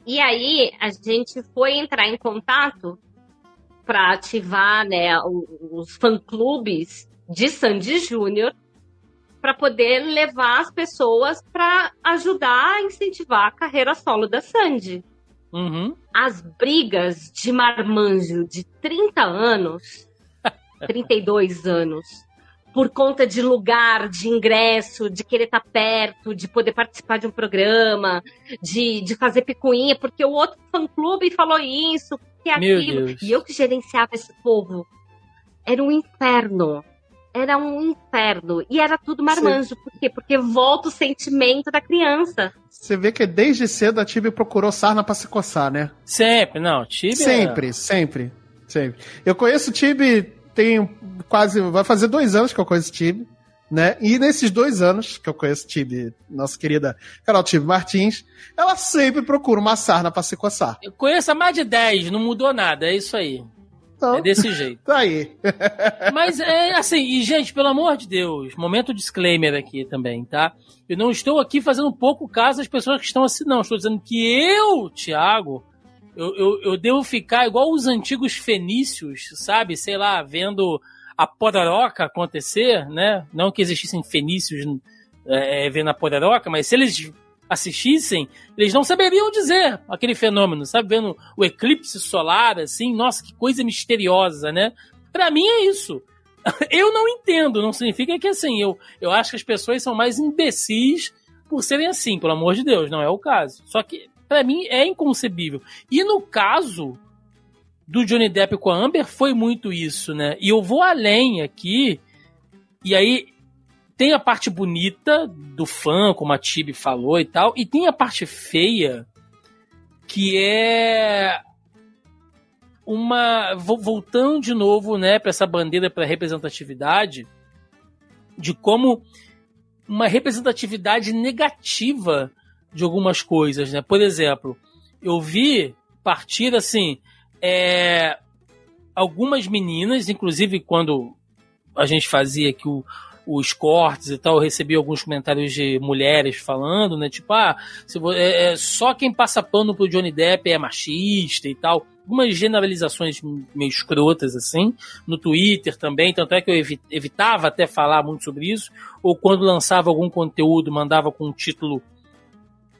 E aí, a gente foi entrar em contato para ativar né, os fã-clubes de Sandy Júnior para poder levar as pessoas para ajudar a incentivar a carreira solo da Sandy. Uhum. As brigas de marmanjo de 30 anos, 32 anos, por conta de lugar, de ingresso, de querer estar tá perto, de poder participar de um programa, de, de fazer picuinha, porque o outro fã-clube falou isso, que é aquilo. E eu que gerenciava esse povo. Era um inferno era um inferno. E era tudo marmanjo. Cê... Por quê? Porque volta o sentimento da criança. Você vê que desde cedo a Tibi procurou sarna pra se coçar, né? Sempre, não. Tibi Sempre, é... sempre, sempre. Eu conheço o Tibi, tem quase. Vai fazer dois anos que eu conheço o. Né? E nesses dois anos que eu conheço o Tibi, nossa querida Carol Tibi Martins, ela sempre procura uma sarna pra se coçar. Eu conheço há mais de 10, não mudou nada, é isso aí. Então, é desse jeito. Tá aí. Mas é assim, e gente, pelo amor de Deus, momento disclaimer aqui também, tá? Eu não estou aqui fazendo pouco caso das pessoas que estão assim, não. Estou dizendo que eu, Thiago, eu, eu, eu devo ficar igual os antigos fenícios, sabe? Sei lá, vendo a Pororoca acontecer, né? Não que existissem fenícios é, vendo a Pororoca, mas se eles assistissem, eles não saberiam dizer aquele fenômeno, sabe? Vendo o eclipse solar, assim, nossa, que coisa misteriosa, né? Para mim é isso. Eu não entendo, não significa que assim, eu, eu acho que as pessoas são mais imbecis por serem assim, pelo amor de Deus, não é o caso. Só que para mim é inconcebível. E no caso do Johnny Depp com a Amber foi muito isso, né? E eu vou além aqui. E aí tem a parte bonita do fã, como a Tibi falou e tal, e tem a parte feia que é uma voltando de novo, né, para essa bandeira para representatividade de como uma representatividade negativa de algumas coisas, né? Por exemplo, eu vi partir assim, é, algumas meninas, inclusive quando a gente fazia aqui o, os cortes e tal, eu recebi alguns comentários de mulheres falando, né? Tipo, ah, se, é, é, só quem passa pano pro Johnny Depp é machista e tal. Algumas generalizações meio escrotas, assim, no Twitter também, tanto é que eu evitava até falar muito sobre isso, ou quando lançava algum conteúdo, mandava com um título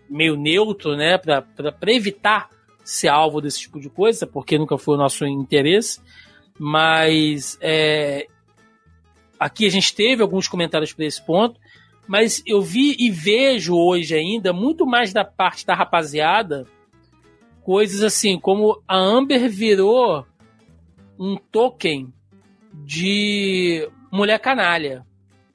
meio neutro, né, pra evitar ser alvo desse tipo de coisa, porque nunca foi o nosso interesse. Mas é, aqui a gente teve alguns comentários para esse ponto, mas eu vi e vejo hoje ainda muito mais da parte da rapaziada coisas assim, como a Amber virou um token de mulher canalha,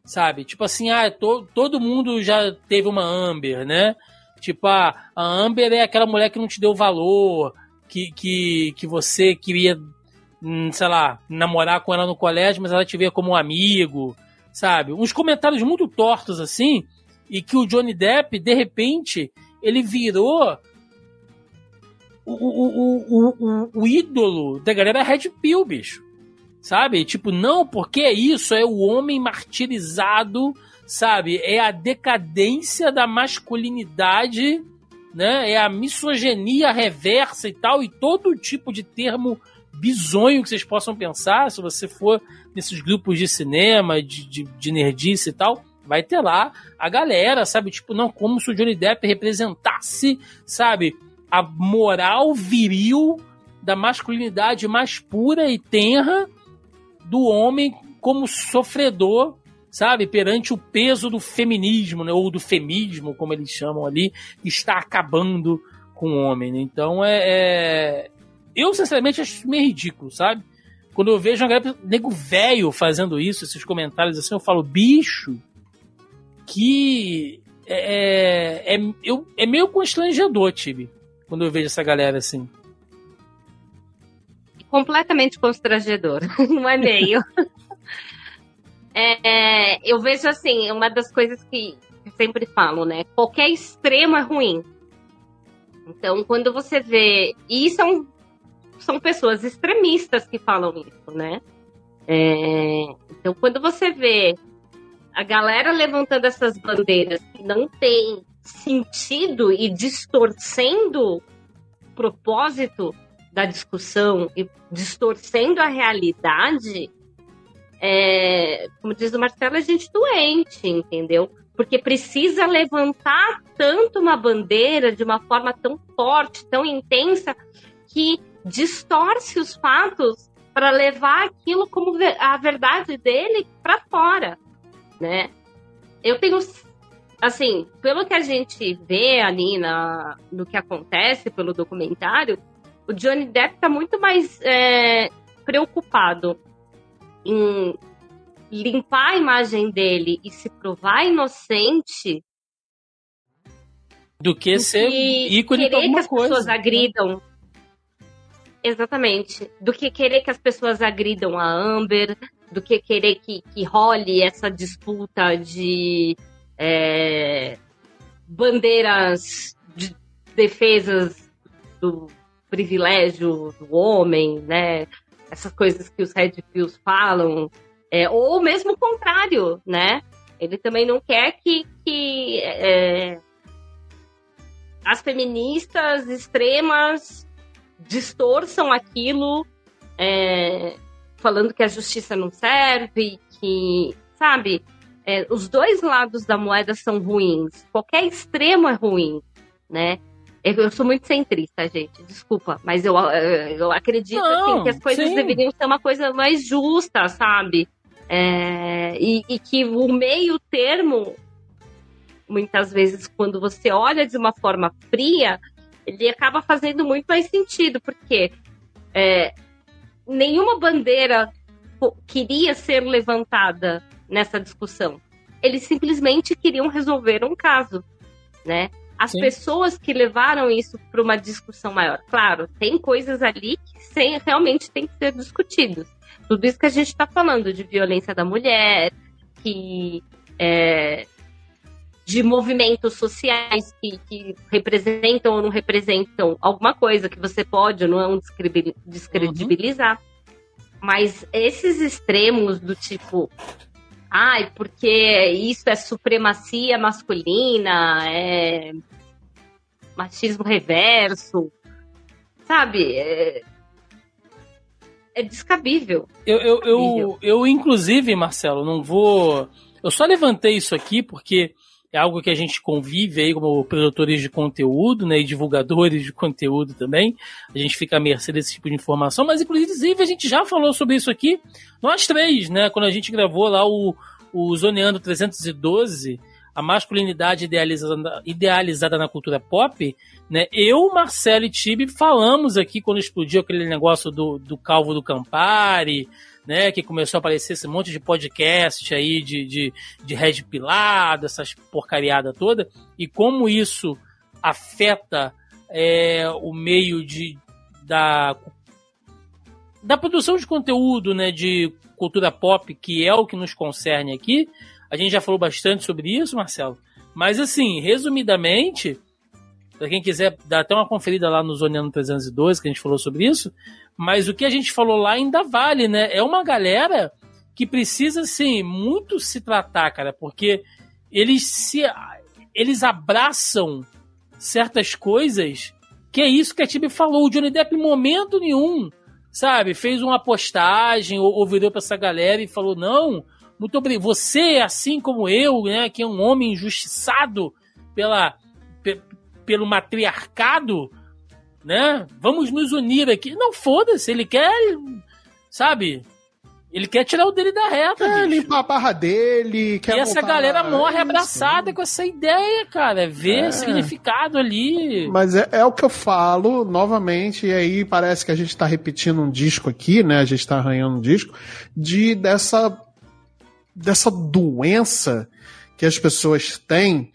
sabe? Tipo assim, ah, to, todo mundo já teve uma Amber, né? Tipo, ah, a Amber é aquela mulher que não te deu valor, que, que, que você queria Hum, sei lá, namorar com ela no colégio, mas ela te vê como um amigo, sabe? Uns comentários muito tortos assim, e que o Johnny Depp, de repente, ele virou o, o, o, o, ídolo da galera Red Pill, bicho. Sabe? Tipo, não, porque é isso, é o homem martirizado, sabe? É a decadência da masculinidade, né? É a misoginia reversa e tal, e todo tipo de termo bizonho que vocês possam pensar, se você for nesses grupos de cinema, de, de, de nerdice e tal, vai ter lá a galera, sabe? Tipo, não, como se o Johnny Depp representasse, sabe, a moral viril da masculinidade mais pura e tenra do homem como sofredor, sabe, perante o peso do feminismo, né, ou do femismo, como eles chamam ali, está acabando com o homem. Né? Então é, é, eu, sinceramente, acho meio ridículo, sabe? Quando eu vejo uma galera, nego velho fazendo isso, esses comentários assim, eu falo, bicho, que é, é, é, eu, é meio constrangedor, Tibi, quando eu vejo essa galera assim. Completamente constrangedor, não é meio. é, eu vejo assim, uma das coisas que eu sempre falo, né? Qualquer extremo é ruim. Então, quando você vê. E um são pessoas extremistas que falam isso, né? É, então, quando você vê a galera levantando essas bandeiras que não tem sentido e distorcendo o propósito da discussão e distorcendo a realidade, é, como diz o Marcelo, é gente doente, entendeu? Porque precisa levantar tanto uma bandeira de uma forma tão forte, tão intensa, que distorce os fatos para levar aquilo como a verdade dele para fora, né? Eu tenho, assim, pelo que a gente vê ali na, no que acontece pelo documentário, o Johnny Depp está muito mais é, preocupado em limpar a imagem dele e se provar inocente do que ser ícone de alguma que as coisa. pessoas agridam Exatamente. Do que querer que as pessoas agridam a Amber, do que querer que, que role essa disputa de é, bandeiras de defesas do privilégio do homem, né? Essas coisas que os Red Pills falam. É, ou mesmo o contrário, né? Ele também não quer que, que é, as feministas extremas distorçam aquilo, é, falando que a justiça não serve, que, sabe, é, os dois lados da moeda são ruins. Qualquer extremo é ruim, né? Eu sou muito centrista, gente, desculpa, mas eu, eu acredito não, assim, que as coisas sim. deveriam ser uma coisa mais justa, sabe? É, e, e que o meio termo, muitas vezes, quando você olha de uma forma fria, ele acaba fazendo muito mais sentido, porque é, nenhuma bandeira queria ser levantada nessa discussão. Eles simplesmente queriam resolver um caso, né? As Sim. pessoas que levaram isso para uma discussão maior. Claro, tem coisas ali que sem, realmente tem que ser discutidas. Tudo isso que a gente está falando de violência da mulher, que é, de movimentos sociais que, que, representam ou não representam alguma coisa que você pode ou não descredibilizar. Uhum. Mas esses extremos do tipo, ai, porque isso é supremacia masculina, é machismo reverso, sabe? É, é descabível. Eu, eu, eu, eu, inclusive, Marcelo, não vou. Eu só levantei isso aqui porque é algo que a gente convive aí como produtores de conteúdo, né, e divulgadores de conteúdo também. A gente fica à mercê desse tipo de informação, mas inclusive a gente já falou sobre isso aqui, nós três, né, quando a gente gravou lá o, o Zoneando 312, a masculinidade idealizada, idealizada na cultura pop, né? Eu, Marcelo e Tibi falamos aqui quando explodiu aquele negócio do, do Calvo do Campari, né? Que começou a aparecer esse monte de podcast aí de, de, de Red Pilado, essas porcariada toda, e como isso afeta é, o meio de, da, da produção de conteúdo, né? De cultura pop, que é o que nos concerne aqui, a gente já falou bastante sobre isso, Marcelo. Mas assim, resumidamente, para quem quiser dar até uma conferida lá no Zoneano 312, que a gente falou sobre isso, mas o que a gente falou lá ainda vale, né? É uma galera que precisa, assim, muito se tratar, cara, porque eles se. Eles abraçam certas coisas que é isso que a Tibi falou. O Johnny Depp, em momento nenhum, sabe, fez uma postagem ou, ou virou pra essa galera e falou: não, muito obrigado. Você, assim como eu, né, que é um homem injustiçado pela, pelo matriarcado, né? Vamos nos unir aqui. Não foda-se, ele quer, sabe? Ele quer tirar o dele da reta. Quer bicho. limpar a barra dele. Quer e essa galera morre é abraçada com essa ideia, cara. É ver é. significado ali. Mas é, é, o que eu falo novamente, e aí parece que a gente tá repetindo um disco aqui, né? A gente tá arranhando um disco, de dessa dessa doença que as pessoas têm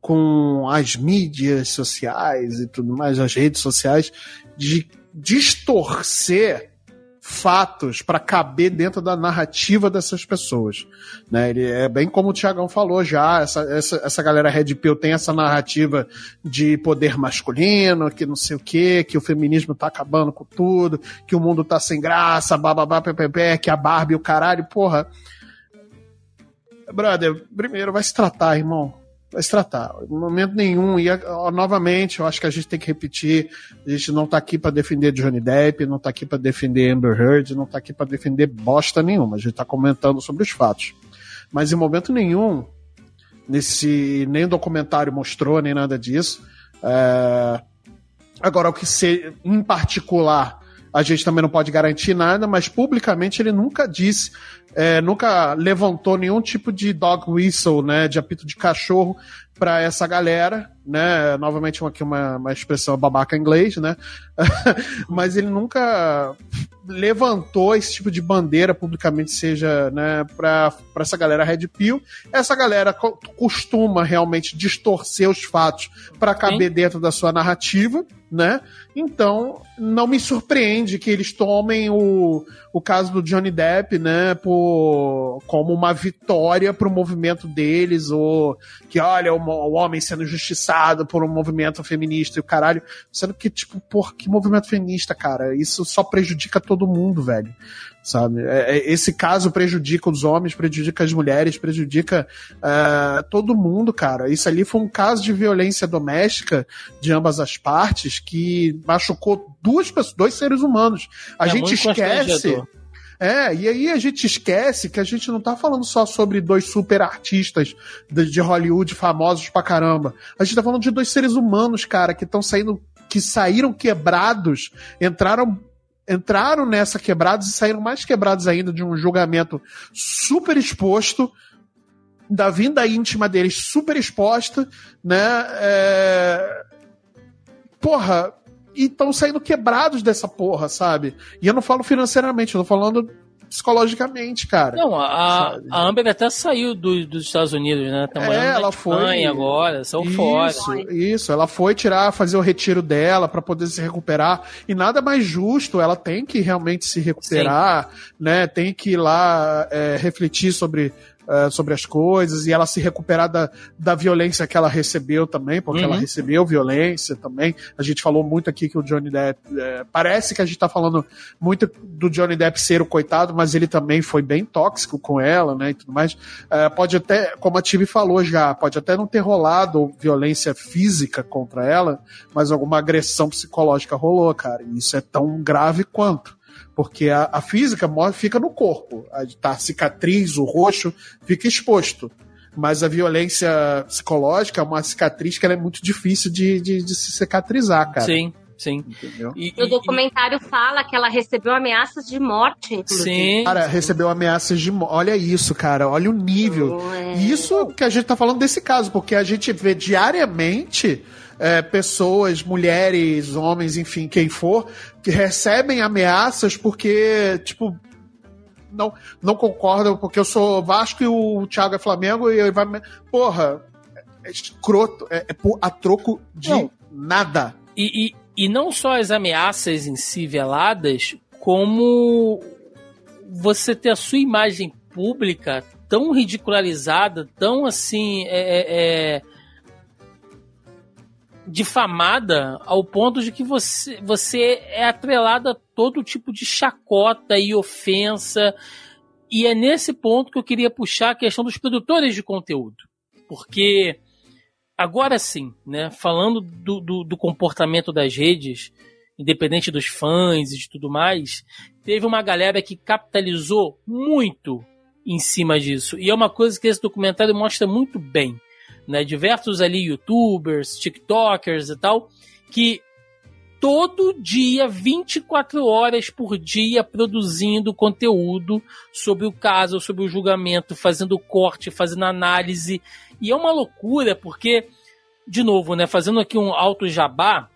com as mídias sociais e tudo mais, as redes sociais, de distorcer fatos para caber dentro da narrativa dessas pessoas. Né? Ele é bem como o Tiagão falou já, essa, essa, essa galera Red Pill tem essa narrativa de poder masculino, que não sei o que, que o feminismo tá acabando com tudo, que o mundo tá sem graça, bababá, ppp, que a Barbie o caralho, porra brother, primeiro vai se tratar, irmão. Vai se tratar. Em momento nenhum. E ó, novamente, eu acho que a gente tem que repetir: a gente não tá aqui para defender Johnny Depp, não tá aqui para defender Amber Heard, não tá aqui para defender bosta nenhuma. A gente tá comentando sobre os fatos. Mas em momento nenhum, nesse nem o documentário mostrou, nem nada disso. É... Agora, o que ser, em particular, a gente também não pode garantir nada, mas publicamente ele nunca disse é, nunca levantou nenhum tipo de dog whistle, né, de apito de cachorro para essa galera, né? Novamente uma, aqui uma, uma expressão babaca em inglês, né? Mas ele nunca levantou esse tipo de bandeira publicamente, seja, né, para essa galera Red Pill. Essa galera co costuma realmente distorcer os fatos para caber Sim. dentro da sua narrativa, né? Então, não me surpreende que eles tomem o, o caso do Johnny Depp, né, por, como uma vitória pro movimento deles, ou que, olha, o o homem sendo por um movimento feminista e o caralho. Sendo que, tipo, por que movimento feminista, cara? Isso só prejudica todo mundo, velho. Sabe? É, é, esse caso prejudica os homens, prejudica as mulheres, prejudica uh, todo mundo, cara. Isso ali foi um caso de violência doméstica de ambas as partes que machucou duas pessoas, dois seres humanos. A é gente esquece. É, e aí a gente esquece que a gente não tá falando só sobre dois super artistas de, de Hollywood famosos pra caramba. A gente tá falando de dois seres humanos, cara, que estão saindo, que saíram quebrados, entraram entraram nessa quebrados e saíram mais quebrados ainda de um julgamento super exposto, da vinda íntima deles super exposta, né? É... Porra, e estão saindo quebrados dessa porra, sabe? E eu não falo financeiramente, eu tô falando psicologicamente, cara. Não, a, a Amber até saiu do, dos Estados Unidos, né? Tá é, ela foi agora, saiu isso, fora. Isso, ela foi tirar, fazer o retiro dela para poder se recuperar. E nada mais justo, ela tem que realmente se recuperar, Sim. né? Tem que ir lá é, refletir sobre uh, sobre as coisas e ela se recuperar da, da violência que ela recebeu também, porque uhum. ela recebeu violência também. A gente falou muito aqui que o Johnny Depp. É, parece que a gente tá falando muito do Johnny Depp ser o coitado, mas ele também foi bem tóxico com ela, né? E tudo mais. Uh, pode até, como a Tibi falou já, pode até não ter rolado violência física contra ela, mas alguma agressão psicológica rolou, cara. E isso é tão grave quanto. Porque a, a física fica no corpo. A, tá, a cicatriz, o roxo, fica exposto. Mas a violência psicológica é uma cicatriz que é muito difícil de, de, de se cicatrizar, cara. Sim. Sim. E, e, o documentário e... fala que ela recebeu ameaças de morte, inclusive. Sim. Cara, recebeu ameaças de morte. Olha isso, cara. Olha o nível. É. Isso que a gente tá falando desse caso, porque a gente vê diariamente é, pessoas, mulheres, homens, enfim, quem for, que recebem ameaças porque, tipo, não, não concordam, porque eu sou Vasco e o Thiago é Flamengo e vai. Porra, é escroto, é, é a troco de não. nada. E, e, e não só as ameaças em si veladas, como você ter a sua imagem pública tão ridicularizada, tão assim. É, é, é difamada ao ponto de que você, você é atrelada a todo tipo de chacota e ofensa. E é nesse ponto que eu queria puxar a questão dos produtores de conteúdo. Porque, agora sim, né, falando do, do, do comportamento das redes, independente dos fãs e de tudo mais, teve uma galera que capitalizou muito em cima disso. E é uma coisa que esse documentário mostra muito bem né, diversos ali youtubers, tiktokers e tal, que todo dia, 24 horas por dia, produzindo conteúdo sobre o caso, sobre o julgamento, fazendo corte, fazendo análise. E é uma loucura, porque, de novo, né, fazendo aqui um alto jabá,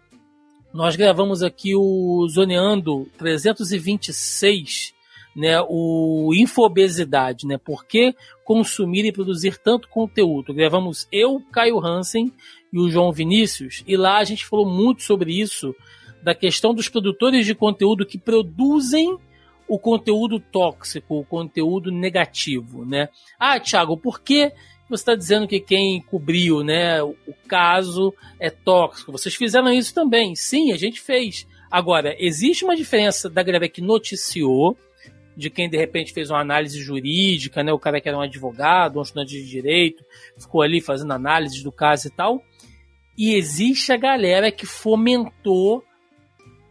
nós gravamos aqui o Zoneando 326, né, o infobesidade, né? Por que consumir e produzir tanto conteúdo? Gravamos eu, Caio Hansen e o João Vinícius, e lá a gente falou muito sobre isso, da questão dos produtores de conteúdo que produzem o conteúdo tóxico, o conteúdo negativo, né? Ah, Thiago, por que você está dizendo que quem cobriu, né, o caso é tóxico? Vocês fizeram isso também. Sim, a gente fez. Agora, existe uma diferença da galera que noticiou de quem de repente fez uma análise jurídica, né? O cara que era um advogado, um estudante de direito, ficou ali fazendo análise do caso e tal. E existe a galera que fomentou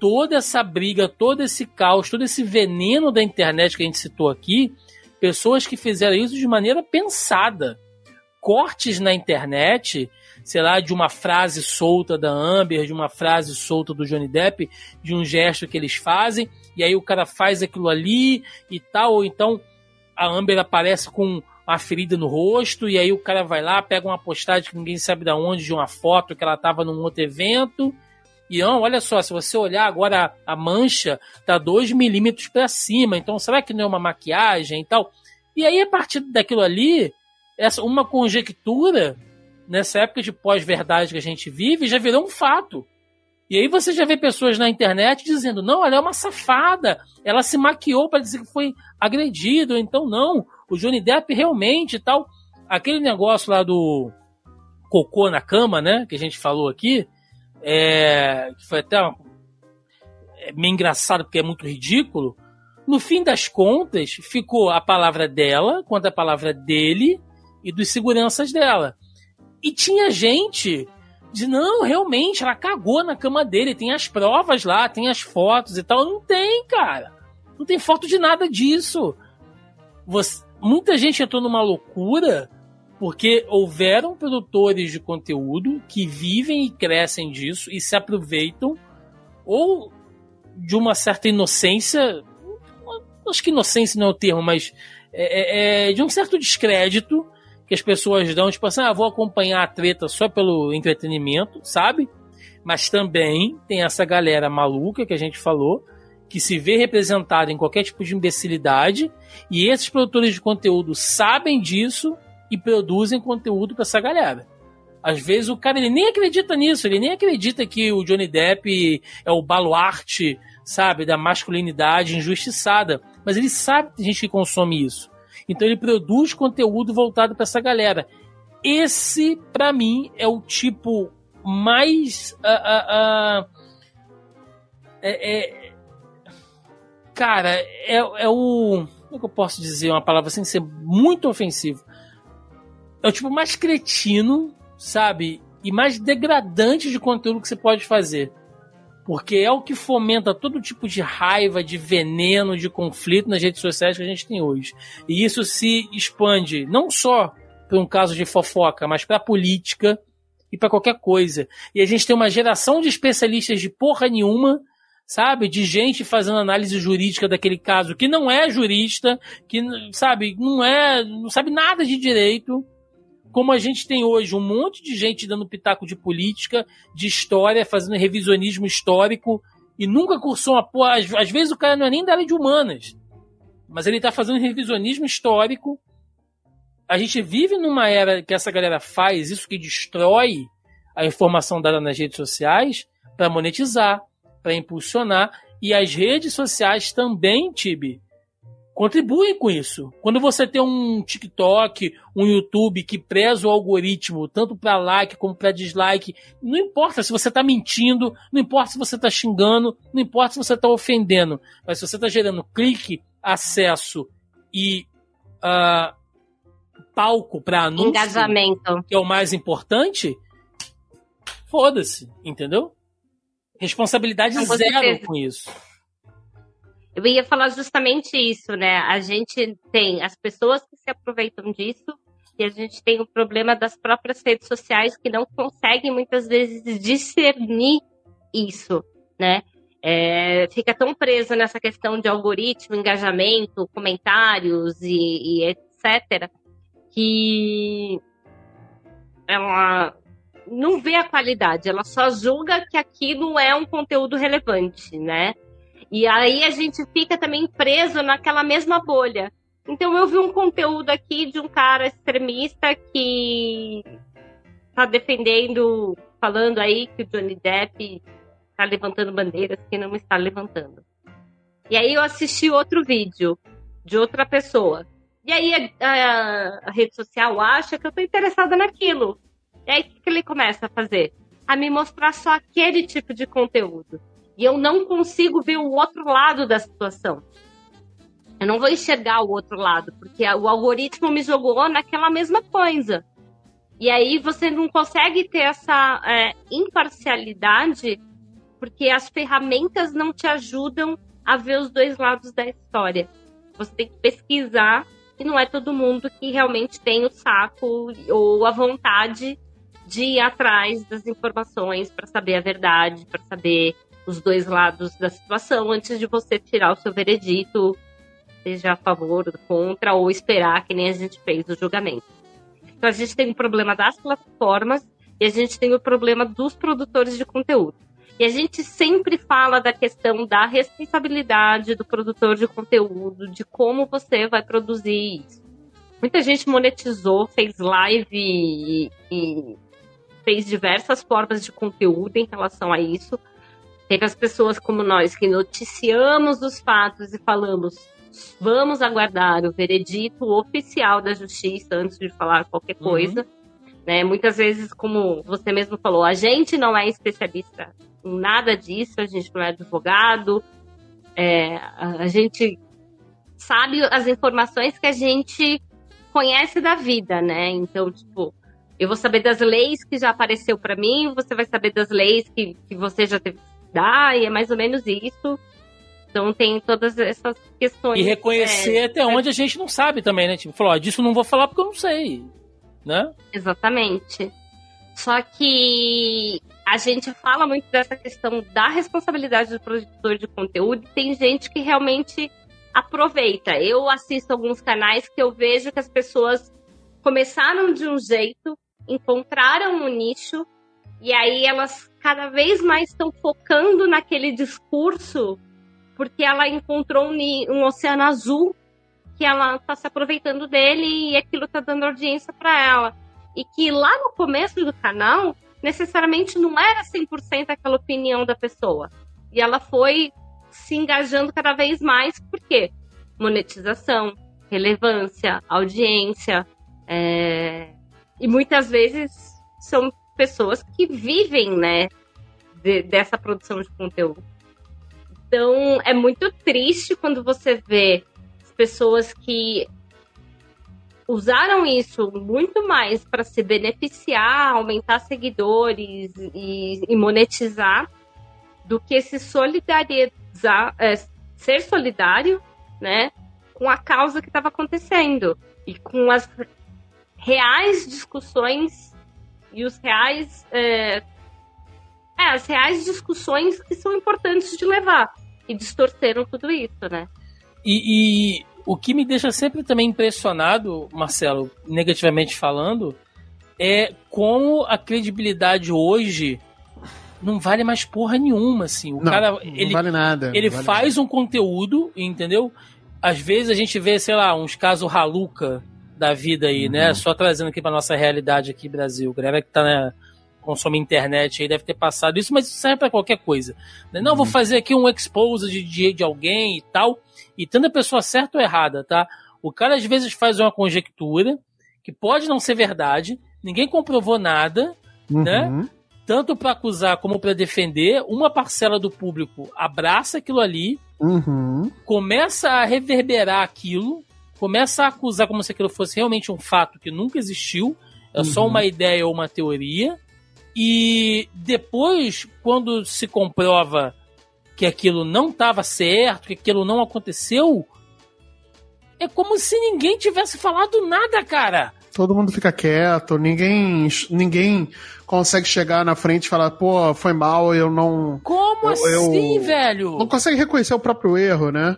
toda essa briga, todo esse caos, todo esse veneno da internet que a gente citou aqui, pessoas que fizeram isso de maneira pensada. Cortes na internet sei lá, de uma frase solta da Amber, de uma frase solta do Johnny Depp, de um gesto que eles fazem, e aí o cara faz aquilo ali e tal, ou então a Amber aparece com uma ferida no rosto, e aí o cara vai lá, pega uma postagem que ninguém sabe de onde, de uma foto que ela estava num outro evento. E não, olha só, se você olhar agora a, mancha tá 2 milímetros para cima, então será que não é uma maquiagem e tal? E aí, a partir daquilo ali, essa uma conjectura nessa época de pós-verdade que a gente vive, já virou um fato. E aí você já vê pessoas na internet dizendo: não, ela é uma safada, ela se maquiou para dizer que foi agredido, então não, o Johnny Depp realmente tal. Aquele negócio lá do cocô na cama, né? Que a gente falou aqui. É, que foi até uma, é meio engraçado porque é muito ridículo. No fim das contas, ficou a palavra dela contra a palavra dele e dos seguranças dela. E tinha gente de não, realmente, ela cagou na cama dele, tem as provas lá, tem as fotos e tal. Não tem, cara. Não tem foto de nada disso. Você, muita gente entrou numa loucura porque houveram produtores de conteúdo que vivem e crescem disso e se aproveitam ou de uma certa inocência, acho que inocência não é o termo, mas é, é, é de um certo descrédito que as pessoas dão, tipo assim, ah, vou acompanhar a treta só pelo entretenimento, sabe? Mas também tem essa galera maluca que a gente falou, que se vê representada em qualquer tipo de imbecilidade, e esses produtores de conteúdo sabem disso e produzem conteúdo para essa galera. Às vezes o cara ele nem acredita nisso, ele nem acredita que o Johnny Depp é o baluarte, sabe, da masculinidade injustiçada, mas ele sabe que tem gente que consome isso. Então ele produz conteúdo voltado para essa galera. Esse, para mim, é o tipo mais. Uh, uh, uh, é, é, cara, é, é o. Como é que eu posso dizer uma palavra sem ser muito ofensivo? É o tipo mais cretino, sabe? E mais degradante de conteúdo que você pode fazer porque é o que fomenta todo tipo de raiva, de veneno, de conflito nas redes sociais que a gente tem hoje. E isso se expande não só para um caso de fofoca, mas para a política e para qualquer coisa. E a gente tem uma geração de especialistas de porra nenhuma, sabe? De gente fazendo análise jurídica daquele caso que não é jurista, que, sabe, não é, não sabe nada de direito como a gente tem hoje um monte de gente dando pitaco de política, de história, fazendo revisionismo histórico e nunca cursou uma porra. Às, às vezes o cara não é nem da área de humanas, mas ele está fazendo revisionismo histórico. A gente vive numa era que essa galera faz isso que destrói a informação dada nas redes sociais para monetizar, para impulsionar. E as redes sociais também, Tibi, contribuem com isso. Quando você tem um TikTok, um YouTube que preza o algoritmo tanto para like como para dislike, não importa se você está mentindo, não importa se você está xingando, não importa se você está ofendendo, mas se você está gerando clique, acesso e uh, palco para anúncio, engajamento, que é o mais importante, foda-se, entendeu? Responsabilidade zero com isso. Eu ia falar justamente isso, né? A gente tem as pessoas que se aproveitam disso e a gente tem o problema das próprias redes sociais que não conseguem muitas vezes discernir isso, né? É, fica tão presa nessa questão de algoritmo, engajamento, comentários e, e etc., que ela não vê a qualidade, ela só julga que aquilo é um conteúdo relevante, né? E aí a gente fica também preso naquela mesma bolha. Então eu vi um conteúdo aqui de um cara extremista que tá defendendo, falando aí que o Johnny Depp tá levantando bandeiras que não está levantando. E aí eu assisti outro vídeo de outra pessoa. E aí a, a, a rede social acha que eu tô interessada naquilo. E aí o que, que ele começa a fazer? A me mostrar só aquele tipo de conteúdo. E eu não consigo ver o outro lado da situação. Eu não vou enxergar o outro lado, porque o algoritmo me jogou naquela mesma coisa. E aí você não consegue ter essa é, imparcialidade, porque as ferramentas não te ajudam a ver os dois lados da história. Você tem que pesquisar, e não é todo mundo que realmente tem o saco ou a vontade de ir atrás das informações para saber a verdade, para saber os dois lados da situação antes de você tirar o seu veredito, seja a favor contra, ou esperar que nem a gente fez o julgamento. Então a gente tem o problema das plataformas e a gente tem o problema dos produtores de conteúdo. E a gente sempre fala da questão da responsabilidade do produtor de conteúdo, de como você vai produzir isso. Muita gente monetizou, fez live e fez diversas formas de conteúdo em relação a isso. Teve as pessoas como nós que noticiamos os fatos e falamos vamos aguardar o veredito oficial da justiça antes de falar qualquer uhum. coisa. Uhum. Né? Muitas vezes, como você mesmo falou, a gente não é especialista em nada disso, a gente não é advogado, é, a gente sabe as informações que a gente conhece da vida, né? Então, tipo, eu vou saber das leis que já apareceu para mim, você vai saber das leis que, que você já teve que dar, e é mais ou menos isso. Então tem todas essas questões. E reconhecer é, até onde a gente não sabe também, né? Tipo, falou, ó, disso não vou falar porque eu não sei, né? Exatamente. Só que a gente fala muito dessa questão da responsabilidade do produtor de conteúdo e tem gente que realmente aproveita. Eu assisto alguns canais que eu vejo que as pessoas começaram de um jeito, encontraram um nicho e aí elas cada vez mais estão focando naquele discurso porque ela encontrou um, um oceano azul que ela está se aproveitando dele e aquilo está dando audiência para ela. E que lá no começo do canal, necessariamente não era 100% aquela opinião da pessoa. E ela foi se engajando cada vez mais, por quê? Monetização, relevância, audiência. É... E muitas vezes são pessoas que vivem, né, de, dessa produção de conteúdo. Então, é muito triste quando você vê pessoas que usaram isso muito mais para se beneficiar, aumentar seguidores e, e, monetizar, do que se solidarizar, é, ser solidário, né, com a causa que estava acontecendo e com as reais discussões e os reais é, é, as reais discussões que são importantes de levar. E distorceram tudo isso, né? E, e o que me deixa sempre também impressionado, Marcelo, negativamente falando, é como a credibilidade hoje não vale mais porra nenhuma, assim. O não, cara, não ele, vale nada. Ele vale faz nada. um conteúdo, entendeu? Às vezes a gente vê, sei lá, uns casos raluca da vida aí, né? Uhum. Só trazendo aqui pra nossa realidade aqui, Brasil. Galera que tá, né, consome internet aí deve ter passado isso, mas isso serve pra qualquer coisa. Né? Não, Uhum. vou fazer aqui um expose de, de, de alguém e tal, e tendo a pessoa certa ou errada, tá? O cara às vezes faz uma conjectura que pode não ser verdade, ninguém comprovou nada, né? Uhum. tanto para acusar como para defender, uma parcela do público abraça aquilo ali, Uhum. começa a reverberar aquilo, começa a acusar como se aquilo fosse realmente um fato que nunca existiu, é só Uhum. uma ideia ou uma teoria. E depois, quando se comprova que aquilo não estava certo, que aquilo não aconteceu, é como se ninguém tivesse falado nada, cara. Todo mundo fica quieto, ninguém, ninguém consegue chegar na frente e falar, pô, foi mal, eu não. Como Eu- assim, eu- velho? Não consegue reconhecer o próprio erro, né?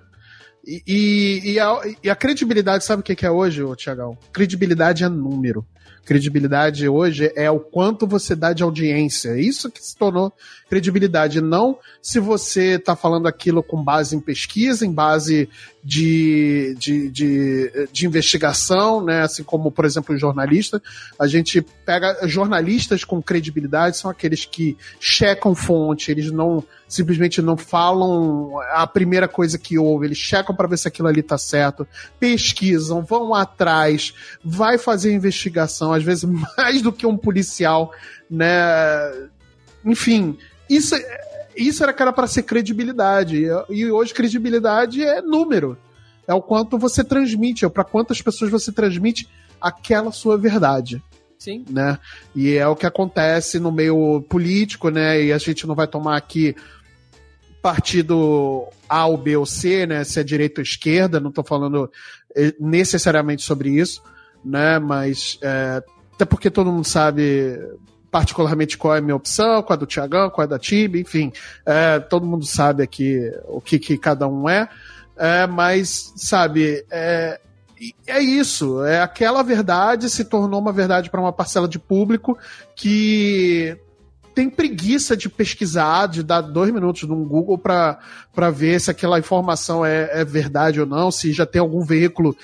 E, e, e a, e a credibilidade, sabe o que que é hoje, Tiagão? Credibilidade é número. Credibilidade hoje é o quanto você dá de audiência. Isso que se tornou credibilidade. Não se você está falando aquilo com base em pesquisa, em base de, de, de, de investigação, né? Assim como, por exemplo, o jornalista. A gente pega jornalistas com credibilidade, são aqueles que checam fonte, eles não simplesmente não falam a primeira coisa que houve, eles checam para ver se aquilo ali tá certo, pesquisam, vão atrás, vai fazer investigação, às vezes mais do que um policial, né? Enfim, isso isso era cara para ser credibilidade e hoje credibilidade é número. É o quanto você transmite, é para quantas pessoas você transmite aquela sua verdade Sim. né? E é o que acontece no meio político, né? E a gente não vai tomar aqui partido A ou B ou C, né? Se é direita ou esquerda, não estou falando eh, necessariamente sobre isso, né? Mas é, até porque todo mundo sabe particularmente qual é a minha opção, qual é do Tiagão, qual é da Tibi, enfim, é, todo mundo sabe aqui o que, que cada um é, é mas sabe, é, é isso, é aquela verdade se tornou uma verdade para uma parcela de público que tem preguiça de pesquisar, de dar dois minutos no Google para ver se aquela informação é, é verdade ou não, se já tem algum veículo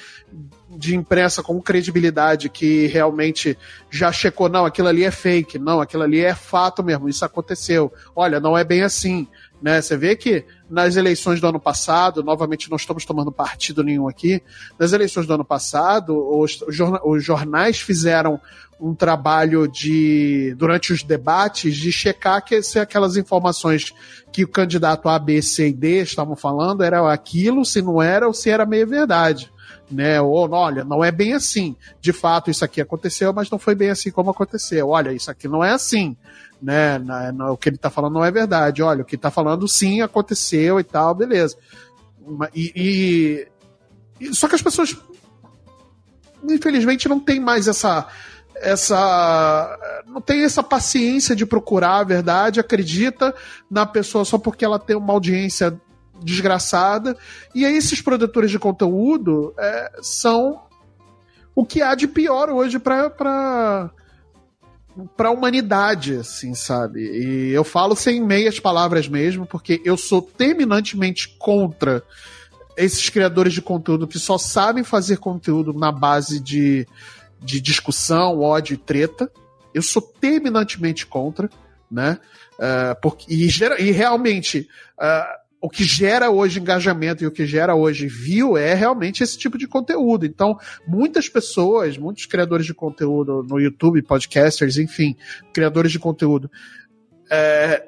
de imprensa com credibilidade que realmente já checou, não, aquilo ali é fake, não, aquilo ali é fato mesmo, isso aconteceu. Olha, não é bem assim. Né? Você vê que nas eleições do ano passado, novamente não estamos tomando partido nenhum aqui, nas eleições do ano passado, os, os jornais fizeram um trabalho de durante os debates de checar que se aquelas informações que o candidato A, B, C e D estavam falando era aquilo, se não era ou se era meia verdade. Né? Ou olha, não é bem assim. De fato, isso aqui aconteceu, mas não foi bem assim como aconteceu. Olha, isso aqui não é assim. Né? o que ele está falando não é verdade. Olha, o que está falando sim aconteceu e tal, beleza. E, e, só que as pessoas infelizmente não tem mais essa essa não tem essa paciência de procurar a verdade, acredita na pessoa só porque ela tem uma audiência desgraçada. E aí esses produtores de conteúdo é, são o que há de pior hoje para para para a humanidade, assim, sabe? E eu falo sem meias palavras mesmo, porque eu sou terminantemente contra esses criadores de conteúdo que só sabem fazer conteúdo na base de de discussão, ódio e treta. Eu sou terminantemente contra, né? Uh, porque, e, e realmente, uh, o que gera hoje engajamento e o que gera hoje view é realmente esse tipo de conteúdo. Então, muitas pessoas, muitos criadores de conteúdo no YouTube, podcasters, enfim, criadores de conteúdo, é,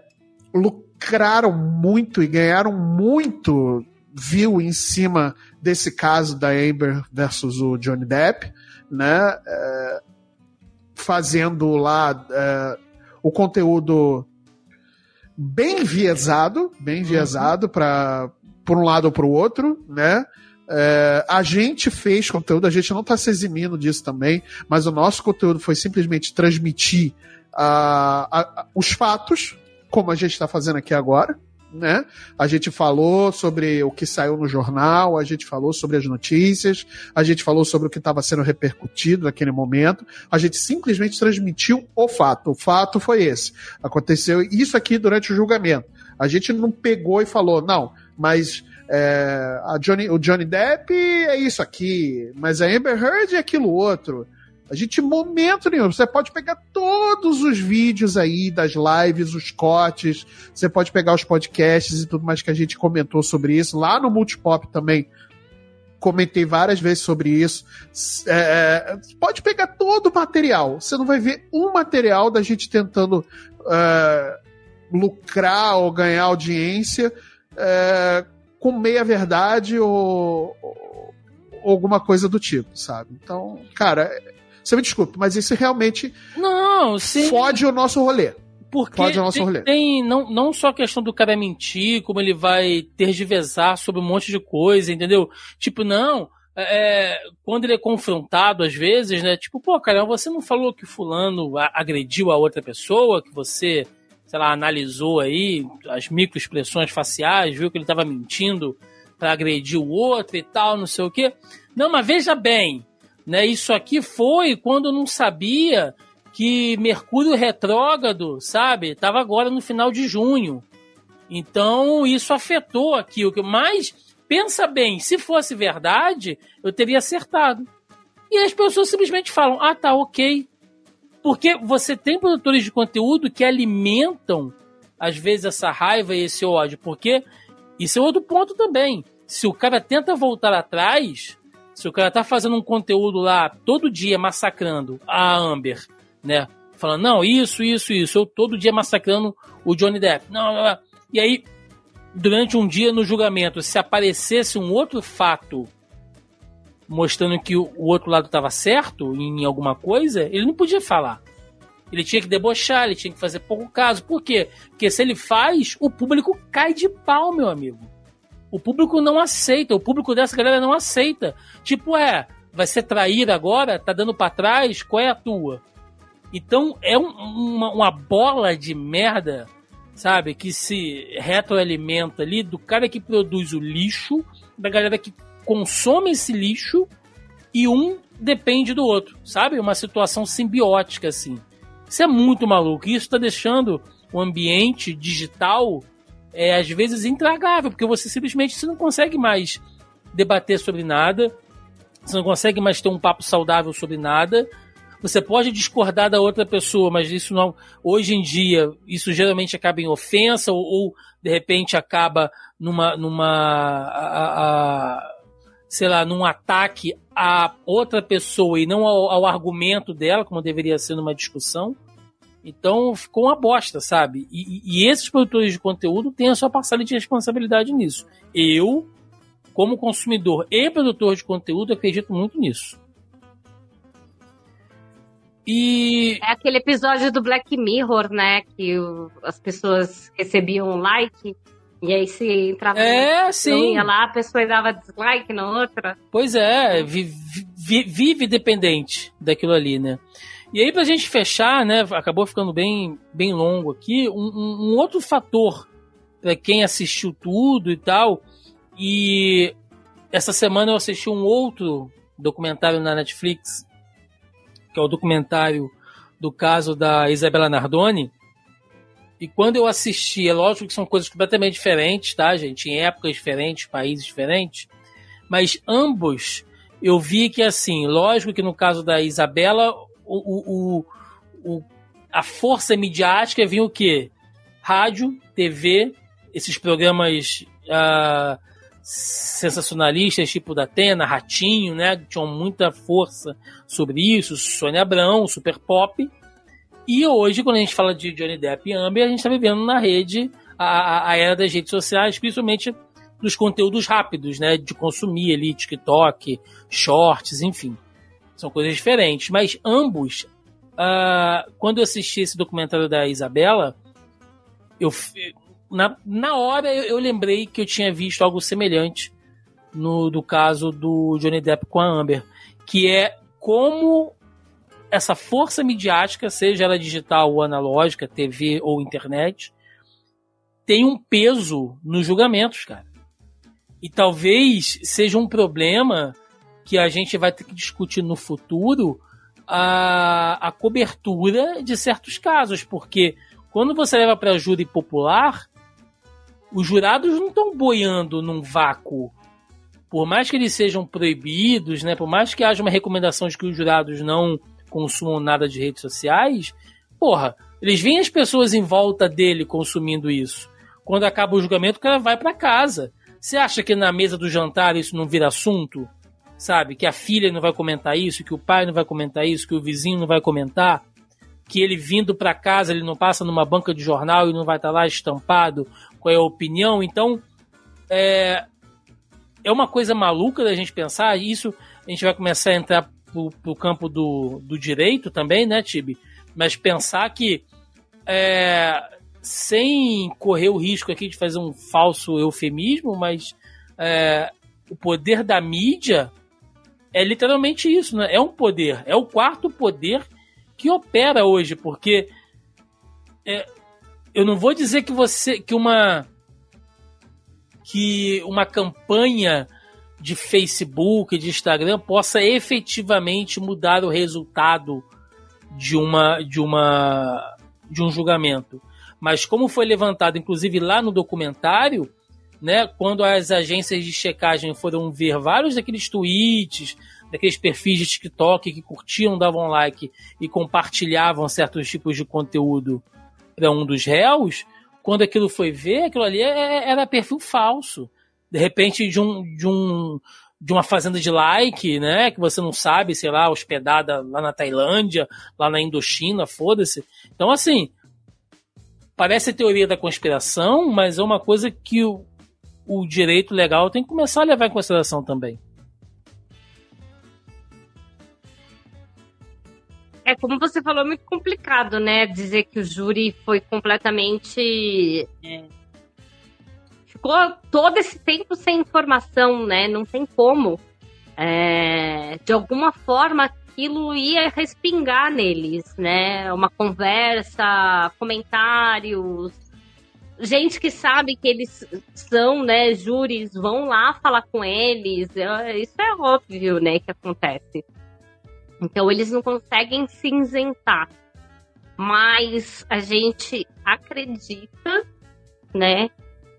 lucraram muito e ganharam muito view em cima desse caso da Amber versus o Johnny Depp né? É, fazendo lá é, o conteúdo bem viesado, bem viesado para por um lado ou para o outro, né? É, a gente fez conteúdo, a gente não está se eximindo disso também, mas o nosso conteúdo foi simplesmente transmitir uh, a, a, os fatos, como a gente está fazendo aqui agora, né? A gente falou sobre o que saiu no jornal, a gente falou sobre as notícias, a gente falou sobre o que estava sendo repercutido naquele momento. A gente simplesmente transmitiu o fato. O fato foi esse. Aconteceu isso aqui durante o julgamento. A gente não pegou e falou, não, mas é, Johnny, o Johnny Depp é isso aqui, mas a Amber Heard é aquilo outro. A gente, momento nenhum, você pode pegar todos os vídeos aí das lives, os cortes, você pode pegar os podcasts e tudo mais que a gente comentou sobre isso. Lá no Multipop também comentei várias vezes sobre isso. É, é, pode pegar todo o material. Você não vai ver um material da gente tentando é, lucrar ou ganhar audiência é, com meia verdade ou, ou, alguma coisa do tipo, sabe? Então, cara, você me desculpe, mas isso realmente não, sim. fode o nosso rolê. Porque Pode o nosso tem, rolê. tem não, não só a questão do cara mentir, como ele vai tergiversar sobre um monte de coisa, entendeu? Tipo, não, é, é quando ele é confrontado às vezes, né? Tipo, pô, cara, você não falou que fulano agrediu a outra pessoa, que você, sei lá, analisou aí as microexpressões faciais, viu que ele estava mentindo para agredir o outro e tal, não sei o quê. Não, mas veja bem, né? Isso aqui foi quando não sabia que Mercúrio retrógrado, sabe, estava agora no final de junho. Então isso afetou aquilo. Mas pensa bem, se fosse verdade, eu teria acertado. E as pessoas simplesmente falam: ah, tá, ok. Porque você tem produtores de conteúdo que alimentam, às vezes, essa raiva e esse ódio. Porque isso é outro ponto também. Se o cara tenta voltar atrás, se o cara tá fazendo um conteúdo lá todo dia massacrando a Amber, né? Falando, não, isso, isso, isso. Eu todo dia massacrando o Johnny Depp. Não, não, não. E aí, durante um dia no julgamento, se aparecesse um outro fato mostrando que o outro lado estava certo em alguma coisa, ele não podia falar. Ele tinha que debochar, ele tinha que fazer pouco caso. Por quê? Porque se ele faz, o público cai de pau, meu amigo. O público não aceita, o público dessa galera não aceita. Tipo, é, vai ser traíra agora? Tá dando para trás? Qual é a tua? Então é um, uma, uma, bola de merda, sabe? Que se retroalimenta ali do cara que produz o lixo, da galera que consome esse lixo e um depende do outro, sabe? Uma situação simbiótica assim. Isso é muito maluco. Isso está deixando o ambiente digital é às vezes intragável, porque você simplesmente você não consegue mais debater sobre nada, você não consegue mais ter um papo saudável sobre nada, você pode discordar da outra pessoa, mas isso não. Hoje em dia, isso geralmente acaba em ofensa ou, ou de repente acaba numa. numa a, a, sei lá, num ataque a outra pessoa e não ao, ao, argumento dela, como deveria ser numa discussão. Então ficou uma bosta, sabe? E, e esses produtores de conteúdo têm a sua parcela de responsabilidade nisso. Eu, como consumidor e produtor de conteúdo, acredito muito nisso. E... É aquele episódio do Black Mirror, né? Que o, as pessoas recebiam um like e aí se entrava é, sim. ia lá, a pessoa dava dislike na outra. Pois é, vive, vive dependente daquilo ali, né? E aí, pra gente fechar, né? Acabou ficando bem, bem longo aqui. Um, um, um outro fator para quem assistiu tudo e tal. E essa semana eu assisti um outro documentário na Netflix que é o documentário do caso da Isabela Nardoni. E quando eu assisti, é lógico que são coisas completamente diferentes, tá, gente? Em épocas diferentes, países diferentes. Mas ambos eu vi que, assim, lógico que no caso da Isabela, o, o, o, a força midiática vinha o quê? Rádio, TV, esses programas uh, sensacionalistas, tipo da Atena, Ratinho, né? Tinham muita força sobre isso, Sônia Abrão, Super Pop. E hoje, quando a gente fala de Johnny Depp e Amber, a gente está vivendo na rede a, a, era das redes sociais, principalmente dos conteúdos rápidos, né? De consumir ali, TikTok, shorts, enfim. São coisas diferentes. Mas ambos, uh, quando eu assisti esse documentário da Isabela, eu, na, na hora eu, eu, lembrei que eu tinha visto algo semelhante no do caso do Johnny Depp com a Amber, que é como essa força midiática, seja ela digital ou analógica, TV ou internet, tem um peso nos julgamentos, cara. E talvez seja um problema que a gente vai ter que discutir no futuro a, a cobertura de certos casos, porque quando você leva para júri popular, os jurados não estão boiando num vácuo. Por mais que eles sejam proibidos, né, por mais que haja uma recomendação de que os jurados não consumam nada de redes sociais, porra, eles veem as pessoas em volta dele consumindo isso. Quando acaba o julgamento, o cara vai para casa. Você acha que na mesa do jantar isso não vira assunto? Sabe? Que a filha não vai comentar isso, que o pai não vai comentar isso, que o vizinho não vai comentar? Que ele vindo para casa, ele não passa numa banca de jornal e não vai estar tá lá estampado qual é a opinião. Então, é, é uma coisa maluca da gente pensar. Isso a gente vai começar a entrar pro, pro campo do, do direito também, né, Tibi? Mas pensar que é, sem correr o risco aqui de fazer um falso eufemismo, mas é, o poder da mídia é literalmente isso, né? É um poder, é o quarto poder que opera hoje, porque é, eu não vou dizer que você que uma que uma campanha de Facebook, de Instagram possa efetivamente mudar o resultado de uma de uma de um julgamento. Mas como foi levantado inclusive lá no documentário, né, quando as agências de checagem foram ver vários daqueles tweets, daqueles perfis de TikTok que curtiam, davam like e compartilhavam certos tipos de conteúdo para um dos réus, quando aquilo foi ver, aquilo ali é, é, era perfil falso. De repente, de um, de um de uma fazenda de like, né? Que você não sabe, sei lá, hospedada lá na Tailândia, lá na Indochina, foda-se. Então, assim, parece teoria da conspiração, mas é uma coisa que o direito legal tem que começar a levar em consideração também. É como você falou, é muito complicado, né? Dizer que o júri foi completamente. É, ficou todo esse tempo sem informação, né? Não tem como. É, de alguma forma, aquilo ia respingar neles, né? Uma conversa, comentários. Gente que sabe que eles são, né, júris, vão lá falar com eles. É, isso é óbvio, né, que acontece. Então eles não conseguem se isentar. Mas a gente acredita, né,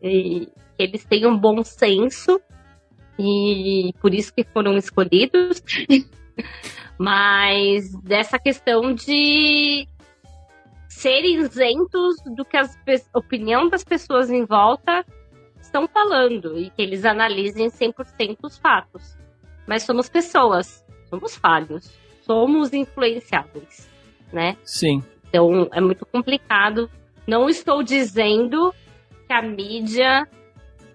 que eles um bom senso e por isso que foram escolhidos. Mas dessa questão de ser isentos do que a opinião das pessoas em volta estão falando e que eles analisem 100% os fatos. Mas somos pessoas, somos falhos, somos influenciáveis, né? Sim. Então é muito complicado. Não estou dizendo que a mídia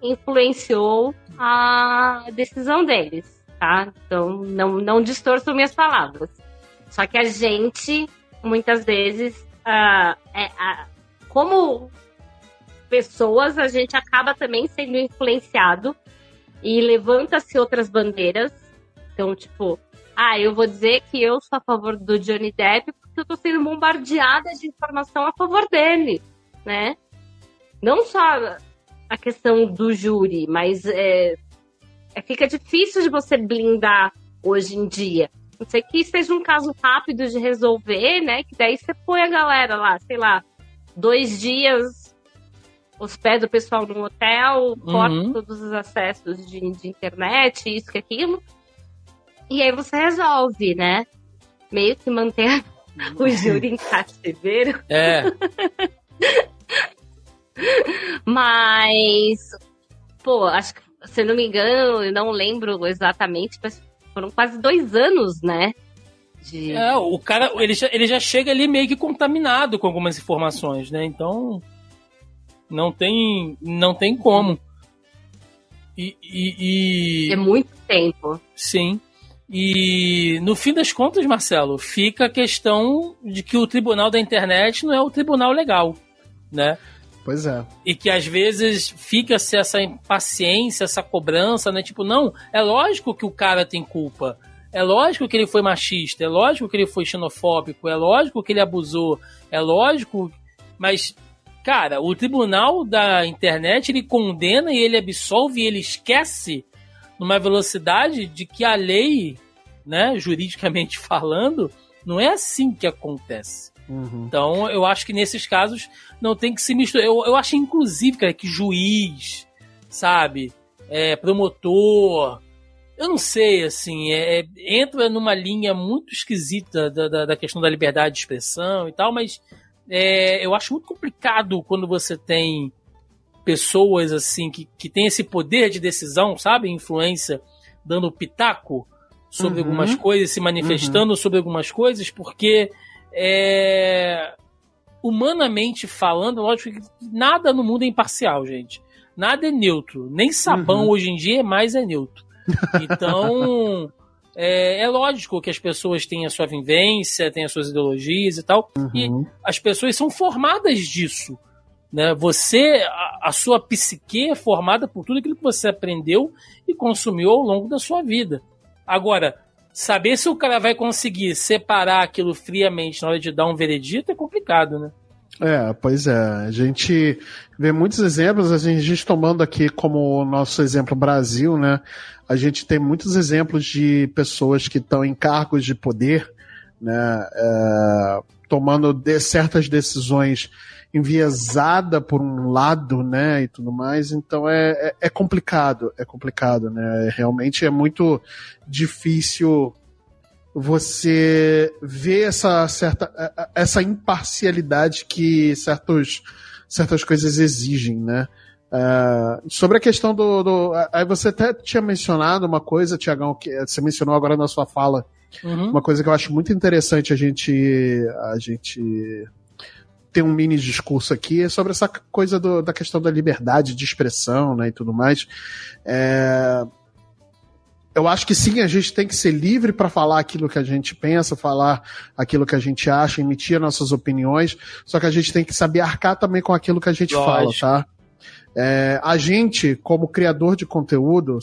influenciou a decisão deles, tá? Então não, não distorçam minhas palavras. Só que a gente, muitas vezes, uh, é, como pessoas, a gente acaba também sendo influenciado e levanta-se outras bandeiras. Então, tipo, ah, eu vou dizer que eu sou a favor do Johnny Depp porque eu tô sendo bombardeada de informação a favor dele, né? Não só a questão do júri, mas é, é, fica difícil de você blindar hoje em dia. Não sei que seja um caso rápido de resolver, né? Que daí você põe a galera lá, sei lá, dois dias, hospeda o pessoal num hotel, corta uhum. todos os acessos de, de internet, isso que aquilo. E aí você resolve, né? Meio que manter o júri em cativeiro. É. Mas, pô, acho que, se não me engano, eu não lembro exatamente, mas foram quase dois anos, né? De... É, o cara, ele já, ele já chega ali meio que contaminado com algumas informações, né? Então, não tem, não tem como. E, e, e... É muito tempo. Sim. E no fim das contas, Marcelo, fica a questão de que o tribunal da internet não é o tribunal legal, né? Pois é. E que às vezes fica-se essa impaciência, essa cobrança, né? Tipo, não, é lógico que o cara tem culpa. É lógico que ele foi machista, é lógico que ele foi xenofóbico, é lógico que ele abusou, é lógico. Mas, cara, o tribunal da internet ele condena e ele absolve e ele esquece numa velocidade de que a lei, né, juridicamente falando, não é assim que acontece. Uhum. Então, eu acho que nesses casos não tem que se misturar. Eu, eu acho, inclusive, cara, que juiz, sabe, é, promotor, eu não sei, assim, é, é, entra numa linha muito esquisita da, da, da, questão da liberdade de expressão e tal, mas é, eu acho muito complicado quando você tem pessoas, assim, que, que tem esse poder de decisão, sabe, influência, dando pitaco sobre uhum. algumas coisas, se manifestando uhum. sobre algumas coisas, porque é, humanamente falando, lógico que nada no mundo é imparcial, gente. Nada é neutro. Nem sabão uhum. hoje em dia mais é neutro. Então, é, é, lógico que as pessoas têm a sua vivência, têm as suas ideologias e tal. Uhum. E as pessoas são formadas disso. Né? Você, a, a, sua psique é formada por tudo aquilo que você aprendeu e consumiu ao longo da sua vida. Agora, saber se o cara vai conseguir separar aquilo friamente na hora de dar um veredito é complicado, né? É, pois é. A gente vê muitos exemplos, a gente, a gente tomando aqui como nosso exemplo Brasil, né? A gente tem muitos exemplos de pessoas que estão em cargos de poder, né? É, tomando de certas decisões enviesada por um lado, né, e tudo mais, então é, é, é complicado, é complicado, né, realmente é muito difícil você ver essa certa, essa imparcialidade que certos, certas coisas exigem, né, Uh, sobre a questão do, do. Aí você até tinha mencionado uma coisa, Tiagão, que você mencionou agora na sua fala. Uhum. Uma coisa que eu acho muito interessante a gente, a gente ter um mini discurso aqui sobre essa coisa do, da questão da liberdade de expressão né, e tudo mais. É, eu acho que sim, a gente tem que ser livre para falar aquilo que a gente pensa, falar aquilo que a gente acha, emitir nossas opiniões, só que a gente tem que saber arcar também com aquilo que a gente Lógico. fala, tá? É, a gente, como criador de conteúdo,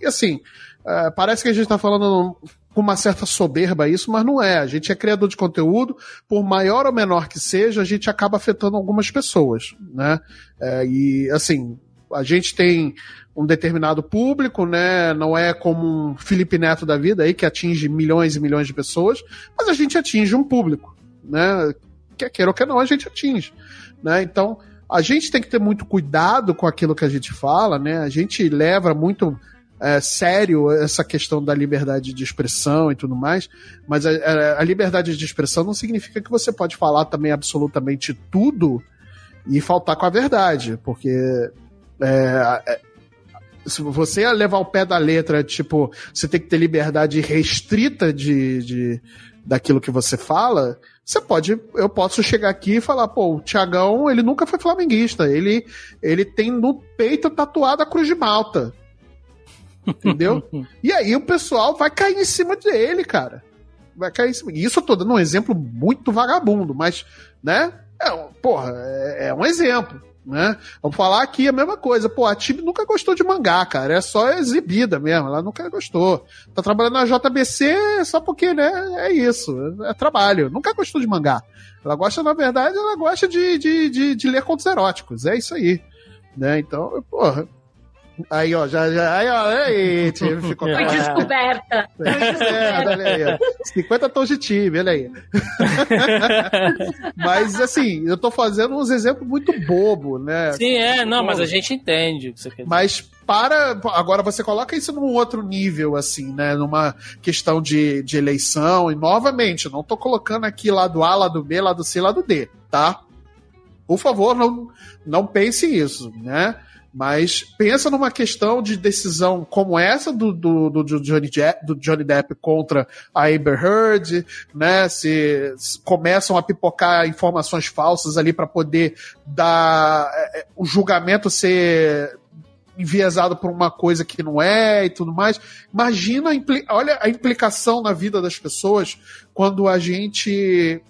e assim, é, parece que a gente está falando com uma certa soberba isso, mas não é. A gente é criador de conteúdo, por maior ou menor que seja, a gente acaba afetando algumas pessoas, né? É, e assim, a gente tem um determinado público, né? Não é como um Felipe Neto da vida aí que atinge milhões e milhões de pessoas, mas a gente atinge um público, né? Quer queira ou quer não, a gente atinge, né? Então, a gente tem que ter muito cuidado com aquilo que a gente fala, né? A gente leva muito é, sério essa questão da liberdade de expressão e tudo mais, mas a, a, liberdade de expressão não significa que você pode falar também absolutamente tudo e faltar com a verdade, porque é, é, se você levar o pé da letra, tipo, você tem que ter liberdade restrita de, de daquilo que você fala, você pode, eu posso chegar aqui e falar, pô, o Tiagão, ele nunca foi flamenguista, ele, ele tem no peito tatuado a Cruz de Malta. Entendeu? e aí o pessoal vai cair em cima dele, cara. Vai cair em cima. Isso eu tô dando um exemplo muito vagabundo, mas, né? É, porra, é, é um exemplo. Né? Vamos falar aqui a mesma coisa. Pô, a Tibi nunca gostou de mangá, cara. É só exibida mesmo. Ela nunca gostou. Tá trabalhando na JBC só porque, né? É isso. É trabalho. Nunca gostou de mangá. Ela gosta, na verdade, ela gosta de, de, de, de ler contos eróticos. É isso aí. Né? Então, porra, Aí, ó, já, já, aí, ó, aí, ficou Foi descoberta. Foi descoberta, olha aí, ó. 50 tons de time, olha aí. mas, assim, eu tô fazendo uns exemplos muito bobo, né? Sim, é, não, mas a gente entende o que você quer dizer. Mas para. Agora você coloca isso num outro nível, assim, né? Numa questão de, de eleição, e novamente, não tô colocando aqui lado A, lado B, lado C, lado D, tá? Por favor, não, não pense isso, né? Mas pensa numa questão de decisão como essa do, do, do, Johnny, do Johnny Depp contra a Amber Heard, né? Se, se começam a pipocar informações falsas ali para poder dar é, é, o julgamento ser enviesado por uma coisa que não é e tudo mais. Imagina, a olha a implicação na vida das pessoas quando a gente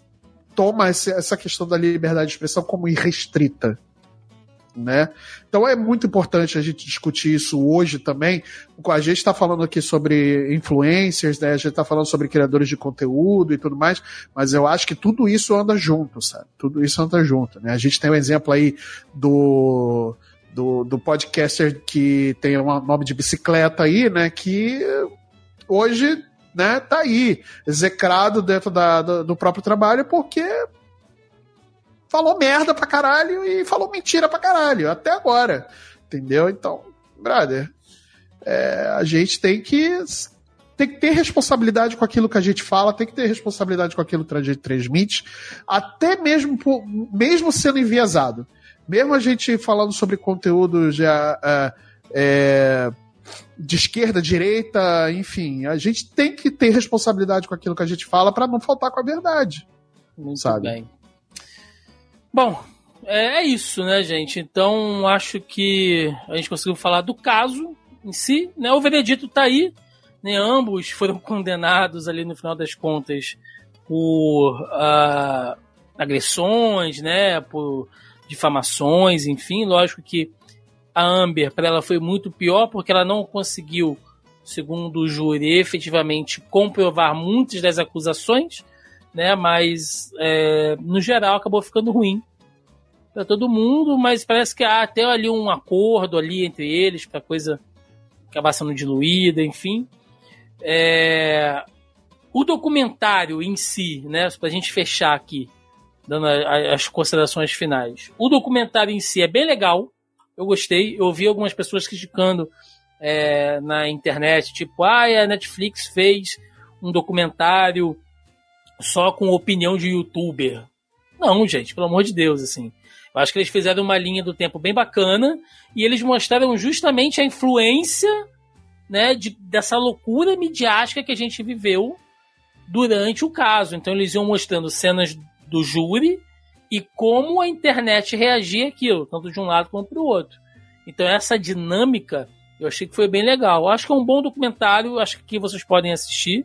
toma essa questão da liberdade de expressão como irrestrita né? Então é muito importante a gente discutir isso hoje também. A gente está falando aqui sobre influencers, né? A gente está falando sobre criadores de conteúdo e tudo mais, mas eu acho que tudo isso anda junto, sabe? Tudo isso anda junto, né? A gente tem um exemplo aí do do, do podcaster que tem um nome de bicicleta aí, né? Que hoje né, tá aí, execrado dentro da, do, do próprio trabalho, porque falou merda pra caralho e falou mentira pra caralho, até agora. Entendeu? Então, brother, é, a gente tem que tem que ter responsabilidade com aquilo que a gente fala, tem que ter responsabilidade com aquilo que a gente transmite, até mesmo, mesmo sendo enviesado. Mesmo a gente falando sobre conteúdo já é, é, de esquerda, direita, enfim, a gente tem que ter responsabilidade com aquilo que a gente fala para não faltar com a verdade. Muito sabe? bem. Bom, é, é, isso, né, gente? Então acho que a gente conseguiu falar do caso em si, né? O veredito tá aí, né? Ambos foram condenados ali no final das contas por uh, agressões, né? Por difamações, enfim. Lógico que a Amber para ela foi muito pior porque ela não conseguiu, segundo o júri, efetivamente comprovar muitas das acusações né? Mas é, no geral acabou ficando ruim para todo mundo, mas parece que há até ali um acordo ali entre eles para coisa acabar sendo diluída, enfim. É, o documentário em si, né? Para a gente fechar aqui, dando as considerações finais. O documentário em si é bem legal. Eu gostei. Eu ouvi algumas pessoas criticando é, na internet, tipo, ah, a Netflix fez um documentário só com opinião de youtuber. Não, gente, pelo amor de Deus, assim. Eu acho que eles fizeram uma linha do tempo bem bacana e eles mostraram justamente a influência né, de, dessa loucura midiática que a gente viveu durante o caso. Então eles iam mostrando cenas do júri e como a internet reagia àquilo, tanto de um lado quanto do outro. Então essa dinâmica eu achei que foi bem legal. Eu acho que é um bom documentário, acho que vocês podem assistir.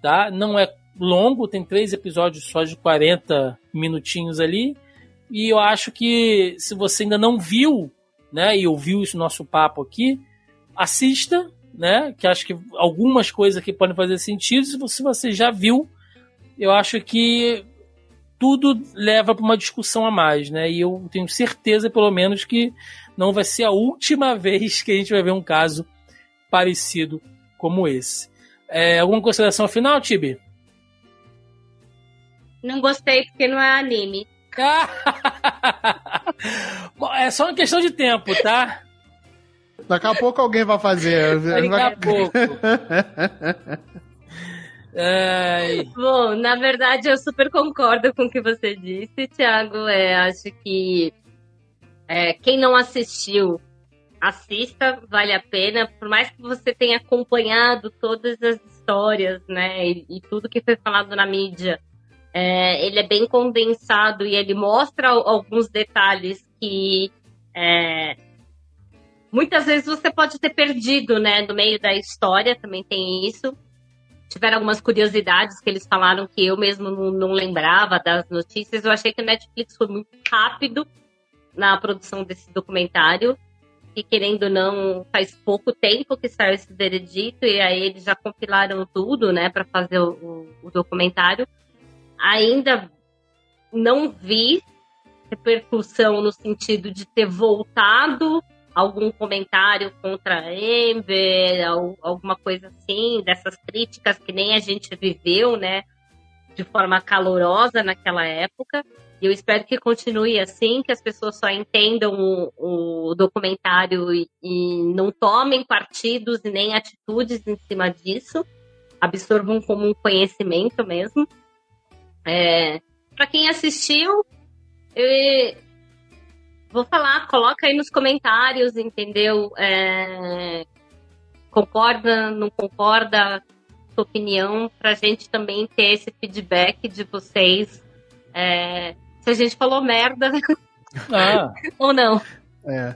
Tá? Não é longo, tem três episódios só de 40 minutinhos ali. E eu acho que se você ainda não viu, né, e ouviu esse nosso papo aqui, assista, né, que acho que algumas coisas aqui podem fazer sentido. Se você já viu, eu acho que tudo leva para uma discussão a mais, né? E eu tenho certeza, pelo menos, que não vai ser a última vez que a gente vai ver um caso parecido como esse. É, alguma consideração final, Tibi? Não gostei porque não é anime. é só uma questão de tempo, tá? Daqui a pouco alguém vai fazer. Daqui a pouco. É... Bom, na verdade, eu super concordo com o que você disse, Thiago. É, acho que é, quem não assistiu, assista, vale a pena. Por mais que você tenha acompanhado todas as histórias, né, e, e tudo que foi falado na mídia, é, ele é bem condensado e ele mostra alguns detalhes que é, muitas vezes você pode ter perdido, né, no meio da história. Também tem isso tiveram algumas curiosidades que eles falaram que eu mesmo não, não, lembrava das notícias. Eu achei que o Netflix foi muito rápido na produção desse documentário. E querendo ou não, faz pouco tempo que saiu esse veredito, e aí eles já compilaram tudo, né, para fazer o, o, documentário. Ainda não vi repercussão no sentido de ter voltado algum comentário contra a Amber, alguma coisa assim, dessas críticas que nem a gente viveu, né, de forma calorosa naquela época. E eu espero que continue assim, que as pessoas só entendam o, o documentário e, e, não tomem partidos e nem atitudes em cima disso, absorvam como um conhecimento mesmo. É, Para quem assistiu, eu, vou falar, coloca aí nos comentários, entendeu? É, concorda, não concorda, sua opinião, pra gente também ter esse feedback de vocês. É, se a gente falou merda ah. ou não. É.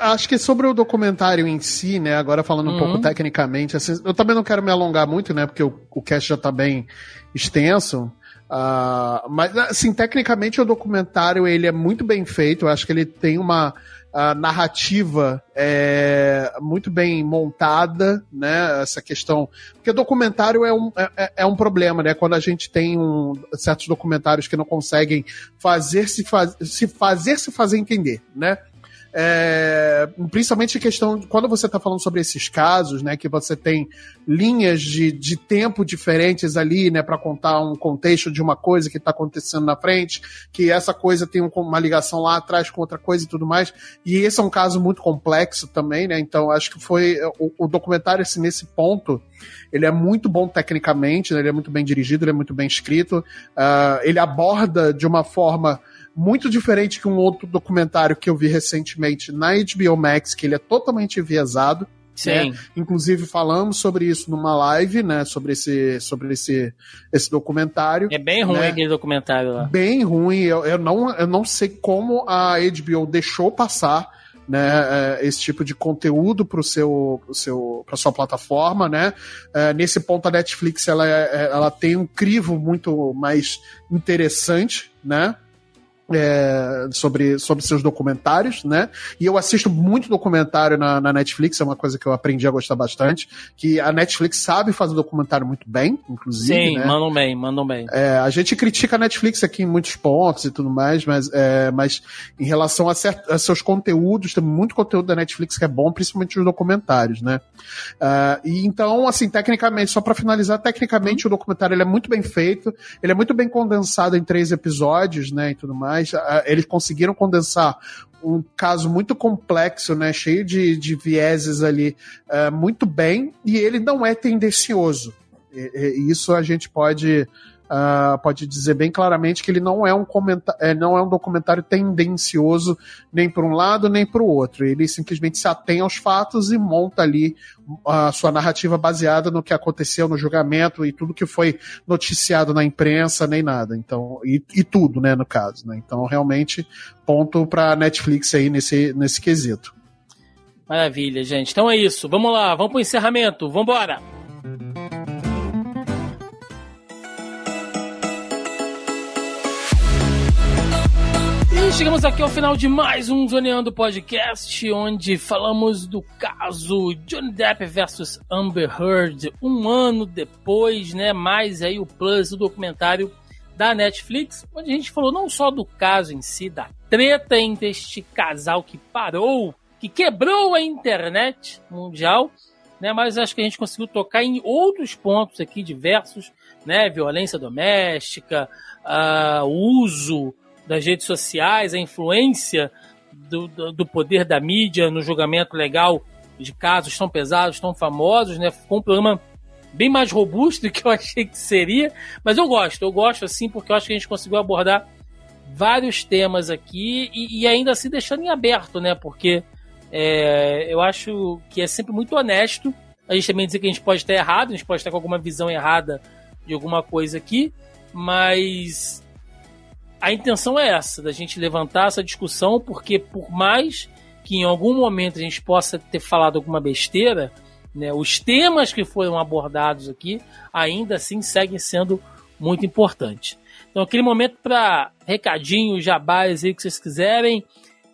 Acho que sobre o documentário em si, né? Agora falando um uhum. pouco tecnicamente, assim, eu também não quero me alongar muito, né? Porque o, o cast já tá bem extenso. Uh, mas, assim, tecnicamente o documentário ele é muito bem feito. Eu acho que ele tem uma uh, narrativa é, muito bem montada, né? Essa questão. Porque documentário é um, é, é, é um problema, né? Quando a gente tem um, certos documentários que não conseguem fazer se, faz, se fazer se fazer entender, né? É, principalmente questão quando você está falando sobre esses casos, né, que você tem linhas de, de tempo diferentes ali, né, para contar um contexto de uma coisa que está acontecendo na frente, que essa coisa tem uma ligação lá atrás com outra coisa e tudo mais. E esse é um caso muito complexo também, né? Então acho que foi o, o documentário assim, nesse ponto ele é muito bom tecnicamente, né, ele é muito bem dirigido, ele é muito bem escrito, uh, ele aborda de uma forma muito diferente que um outro documentário que eu vi recentemente na HBO Max, que ele é totalmente enviesado. Né? Sim. Né? Inclusive falamos sobre isso numa live, né? Sobre esse, sobre esse, esse documentário. É bem ruim né? aquele documentário lá. Bem ruim. Eu, eu, não, eu não sei como a HBO deixou passar né, é, esse tipo de conteúdo para seu, pro seu, para sua plataforma, né? É, nesse ponto a Netflix ela, é, ela tem um crivo muito mais interessante, né? É, sobre, sobre seus documentários, né? E eu assisto muito documentário na, na, Netflix, é uma coisa que eu aprendi a gostar bastante. Que a Netflix sabe fazer documentário muito bem, inclusive. Sim, né? mandam bem, mandam bem. É, a gente critica a Netflix aqui em muitos pontos e tudo mais, mas, é, mas em relação a, certo, a, seus conteúdos, tem muito conteúdo da Netflix que é bom, principalmente os documentários, né? Uh, e então, assim, tecnicamente, só para finalizar, tecnicamente o documentário ele é muito bem feito, ele é muito bem condensado em três episódios, né? E tudo mais uh, eles conseguiram condensar um caso muito complexo, né, cheio de, de vieses ali, uh, muito bem, e ele não é tendencioso. E, e isso a gente pode uh, pode dizer bem claramente que ele não é um é, não é um documentário tendencioso nem para um lado nem para o outro. Ele simplesmente se atém aos fatos e monta ali a sua narrativa baseada no que aconteceu no julgamento e tudo que foi noticiado na imprensa nem nada. Então e, e tudo, né, no caso. Né? Então realmente ponto para Netflix aí nesse nesse quesito. Maravilha, gente. Então é isso. Vamos lá, vamos pro encerramento. Vamos embora. Chegamos aqui ao final de mais um Zoneando Podcast, onde falamos do caso Johnny Depp versus Amber Heard, um ano depois, né? Mais aí o plus do documentário da Netflix, onde a gente falou não só do caso em si, da treta entre este casal que parou, que quebrou a internet mundial, né? Mas acho que a gente conseguiu tocar em outros pontos aqui diversos, né? Violência doméstica, uh, uso das redes sociais, a influência do, do, do, poder da mídia no julgamento legal de casos tão pesados, tão famosos, né? Ficou um programa bem mais robusto do que eu achei que seria, mas eu gosto, eu gosto assim porque eu acho que a gente conseguiu abordar vários temas aqui e, e ainda assim deixando em aberto, né? Porque é, eu acho que é sempre muito honesto a gente também dizer que a gente pode estar errado, a gente pode estar com alguma visão errada de alguma coisa aqui, mas a intenção é essa, da gente levantar essa discussão, porque por mais que em algum momento a gente possa ter falado alguma besteira, né, os temas que foram abordados aqui ainda assim seguem sendo muito importantes. Então, aquele momento para recadinhos, jabás aí que vocês quiserem.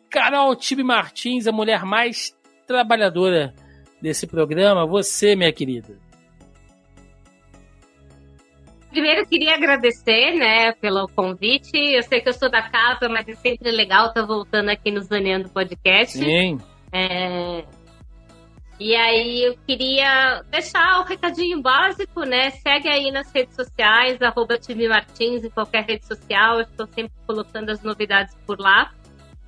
Carol Tibe Martins, a mulher mais trabalhadora desse programa. Você, minha querida. Primeiro, queria agradecer, né, pelo convite. Eu sei que eu sou da casa, mas é sempre legal estar voltando aqui no Zoneando Podcast. Sim. É... E aí, eu queria deixar o recadinho básico, né? Segue aí nas redes sociais, arroba Martins, em qualquer rede social. Eu estou sempre colocando as novidades por lá.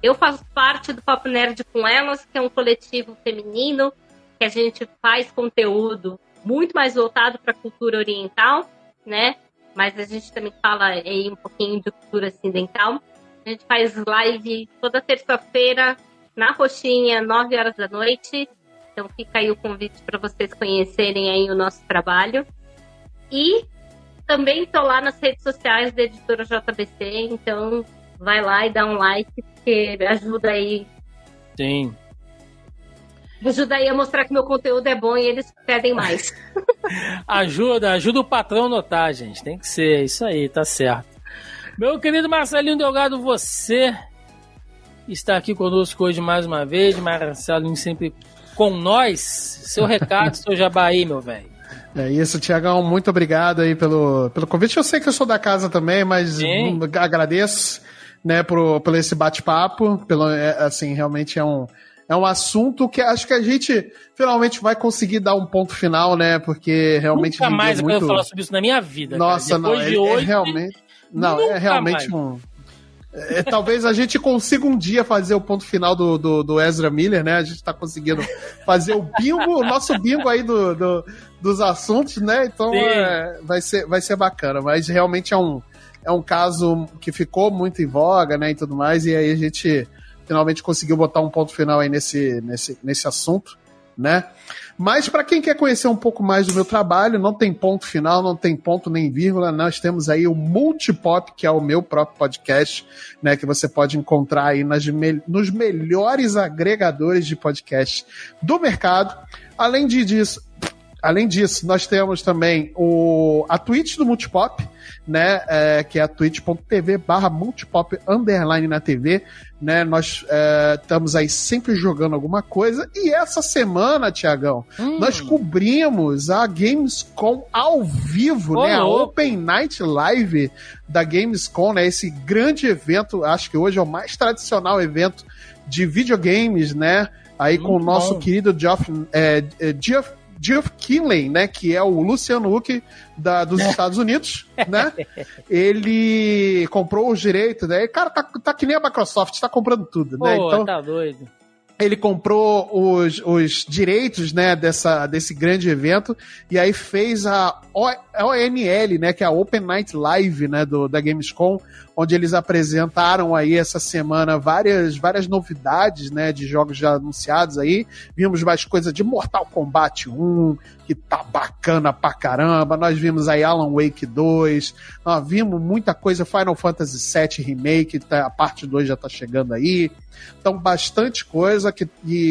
Eu faço parte do Papo Nerd com Elas, que é um coletivo feminino que a gente faz conteúdo muito mais voltado para a cultura oriental né? Mas a gente também fala aí um pouquinho de cultura ocidental. A gente faz live toda terça-feira na Roxinha, 9 horas da noite. Então fica aí o convite para vocês conhecerem aí o nosso trabalho. E também estou lá nas redes sociais da editora JBC, então vai lá e dá um like, porque ajuda aí. Sim ajuda aí a mostrar que meu conteúdo é bom e eles pedem mais. ajuda, ajuda o patrão a notar, gente. Tem que ser, isso aí, tá certo. Meu querido Marcelinho Delgado, você está aqui conosco hoje mais uma vez. Marcelinho sempre com nós. Seu recado, seu jabaí, meu velho. É isso, Tiagão, muito obrigado aí pelo, pelo convite. Eu sei que eu sou da casa também, mas Sim. agradeço, né, por, por esse bate-papo, pelo, é, assim, realmente é um, é um assunto que acho que a gente finalmente vai conseguir dar um ponto final, né? Porque realmente. Nunca mais muito... eu quero falar sobre isso na minha vida. Nossa, não, é, de é hoje, é realmente. Não, é realmente mais. um. É, talvez a gente consiga um dia fazer o ponto final do, do, do Ezra Miller, né? A gente tá conseguindo fazer o bingo, o nosso bingo aí do, do dos assuntos, né? Então é, vai, ser, vai ser bacana. Mas realmente é um, é um caso que ficou muito em voga, né? E tudo mais. E aí a gente finalmente conseguiu botar um ponto final aí nesse, nesse, nesse assunto, né? Mas para quem quer conhecer um pouco mais do meu trabalho, não tem ponto final, não tem ponto nem vírgula, nós temos aí o Multipop, que é o meu próprio podcast, né, que você pode encontrar aí nas nos melhores agregadores de podcast do mercado. Além disso, além disso, nós temos também o, a Twitch do Multipop, né, é, que é a twitch.tv barra multipop underline na TV, né, nós é, estamos aí sempre jogando alguma coisa, e essa semana, Tiagão, hum. nós cobrimos a Gamescom ao vivo, né, a Open Night Live da Gamescom, né, esse grande evento, acho que hoje é o mais tradicional evento de videogames, né, aí Muito com o nosso bom. querido Geoff, é, é Geoff Geoff Keighley, né, que é o Luciano Huck da, dos Estados Unidos, né? Ele comprou os direitos, né? Cara, tá, tá que nem a Microsoft, tá comprando tudo, né? Pô, então, tá doido ele comprou os, os direitos né, dessa, desse grande evento e aí fez a ONL, né, que é a Open Night Live né, do, da Gamescom, onde eles apresentaram aí essa semana várias, várias novidades né, de jogos já anunciados aí. Vimos mais coisa de Mortal Kombat 1, que tá bacana pra caramba. Nós vimos aí Alan Wake 2, nós vimos muita coisa, Final Fantasy VII Remake, tá, a parte 2 já tá chegando aí. Então, bastante coisa que,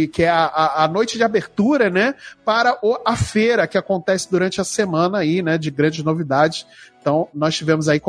que é a, a noite de abertura, né, para o, a feira que acontece durante a semana aí, né, de grandes novidades. Então, nós tivemos aí,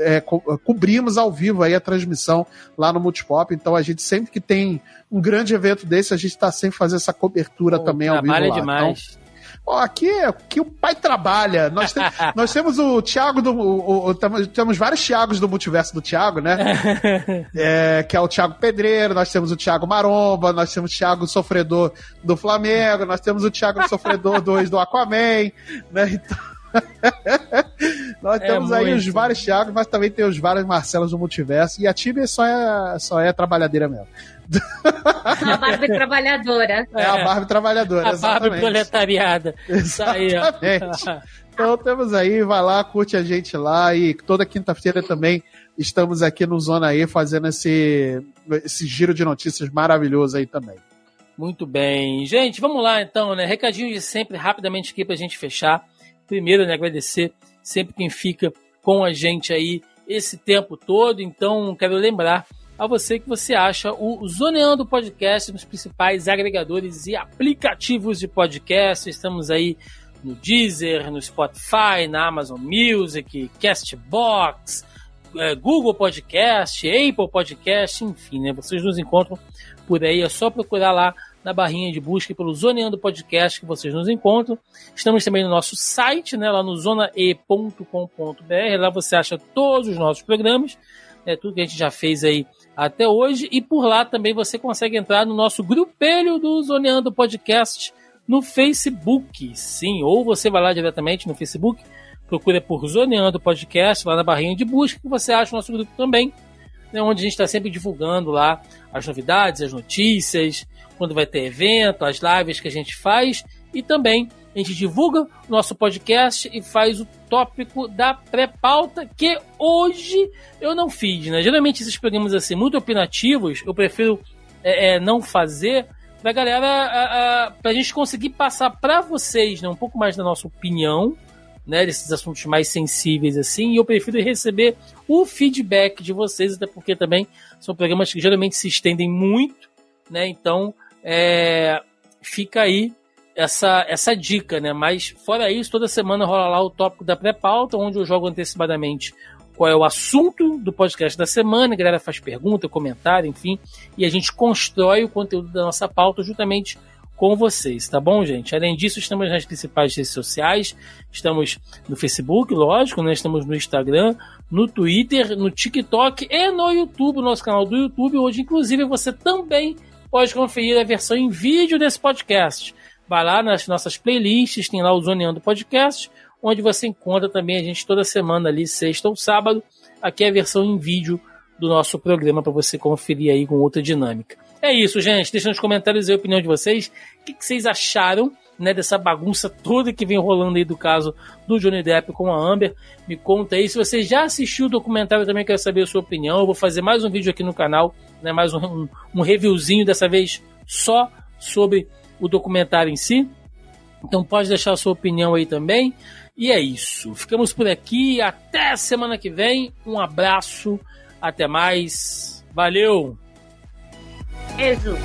é, cobrimos ao vivo aí a transmissão lá no Multipop. Então, a gente sempre que tem um grande evento desse, a gente está sempre fazendo essa cobertura Pô, também ao vivo lá. demais. Então, Ó, aqui, aqui o pai trabalha. Nós, tem, nós temos o Thiago do. O, o, temos vários Thiagos do multiverso do Thiago, né? É, que é o Thiago Pedreiro, nós temos o Thiago Maromba, nós temos o Thiago Sofredor do Flamengo, nós temos o Thiago Sofredor 2 do Aquaman, né? Então. Nós é temos aí os vários Thiagos, mas também tem os vários Marcelos do multiverso. E a Tibia só é, só é trabalhadeira mesmo. A Barbie trabalhadora. É a Barbie trabalhadora, a exatamente. Barbie proletariada. Isso aí, ó. Exatamente. Então temos aí, vai lá, curte a gente lá e toda quinta-feira também estamos aqui no Zona E fazendo esse, esse giro de notícias maravilhoso aí também. Muito bem. Gente, vamos lá então, né? Recadinho de sempre, rapidamente aqui pra gente fechar. Primeiro, né, agradecer sempre quem fica com a gente aí esse tempo todo. Então, quero lembrar a você que você acha o Zoneando Podcast nos principais agregadores e aplicativos de podcast. Estamos aí no Deezer, no Spotify, na Amazon Music, Castbox, é, Google Podcast, Apple Podcast, enfim, né? Vocês nos encontram por aí, é só procurar lá na barrinha de busca pelo Zoneando Podcast que vocês nos encontram. Estamos também no nosso site, né, lá no zonae.com.br. Lá você acha todos os nossos programas, né, tudo que a gente já fez aí até hoje. E por lá também você consegue entrar no nosso grupelho do Zoneando Podcast no Facebook. Sim, ou você vai lá diretamente no Facebook, procura por Zoneando Podcast, lá na barrinha de busca, que você acha o nosso grupo também né, onde a gente está sempre divulgando lá as novidades, as notícias, quando vai ter evento, as lives que a gente faz e também a gente divulga o nosso podcast e faz o tópico da pré-pauta que hoje eu não fiz, né? Geralmente esses programas assim muito opinativos eu prefiro é, é, não fazer pra galera, a, a, pra gente conseguir passar para vocês né, um pouco mais da nossa opinião né, desses assuntos mais sensíveis assim, e eu prefiro receber o feedback de vocês, até porque também são programas que geralmente se estendem muito, né? Então, é, fica aí essa, essa dica, né? Mas fora isso, toda semana rola lá o tópico da pré-pauta, onde eu jogo antecipadamente qual é o assunto do podcast da semana, a galera faz pergunta, comentário, enfim, e a gente constrói o conteúdo da nossa pauta justamente com vocês, tá bom, gente? Além disso, estamos nas principais redes sociais, estamos no Facebook, lógico, né? Estamos no Instagram, no Twitter, no TikTok e no YouTube, nosso canal do YouTube, onde inclusive você também pode conferir a versão em vídeo desse podcast. Vai lá nas nossas playlists, tem lá o Zoneando Podcast, onde você encontra também a gente toda semana ali, sexta ou sábado. Aqui é a versão em vídeo do nosso programa para você conferir aí com outra dinâmica. É isso, gente. Deixa nos comentários a opinião de vocês. O que, que vocês acharam né, dessa bagunça toda que vem rolando aí do caso do Johnny Depp com a Amber. Me conta aí. Se você já assistiu o documentário, eu também quero saber a sua opinião. Eu vou fazer mais um vídeo aqui no canal, né, mais um, um, um reviewzinho, dessa vez só sobre o documentário em si. Então pode deixar a sua opinião aí também. E é isso. Ficamos por aqui. Até semana que vem. Um abraço. Até mais. Valeu! Beijo.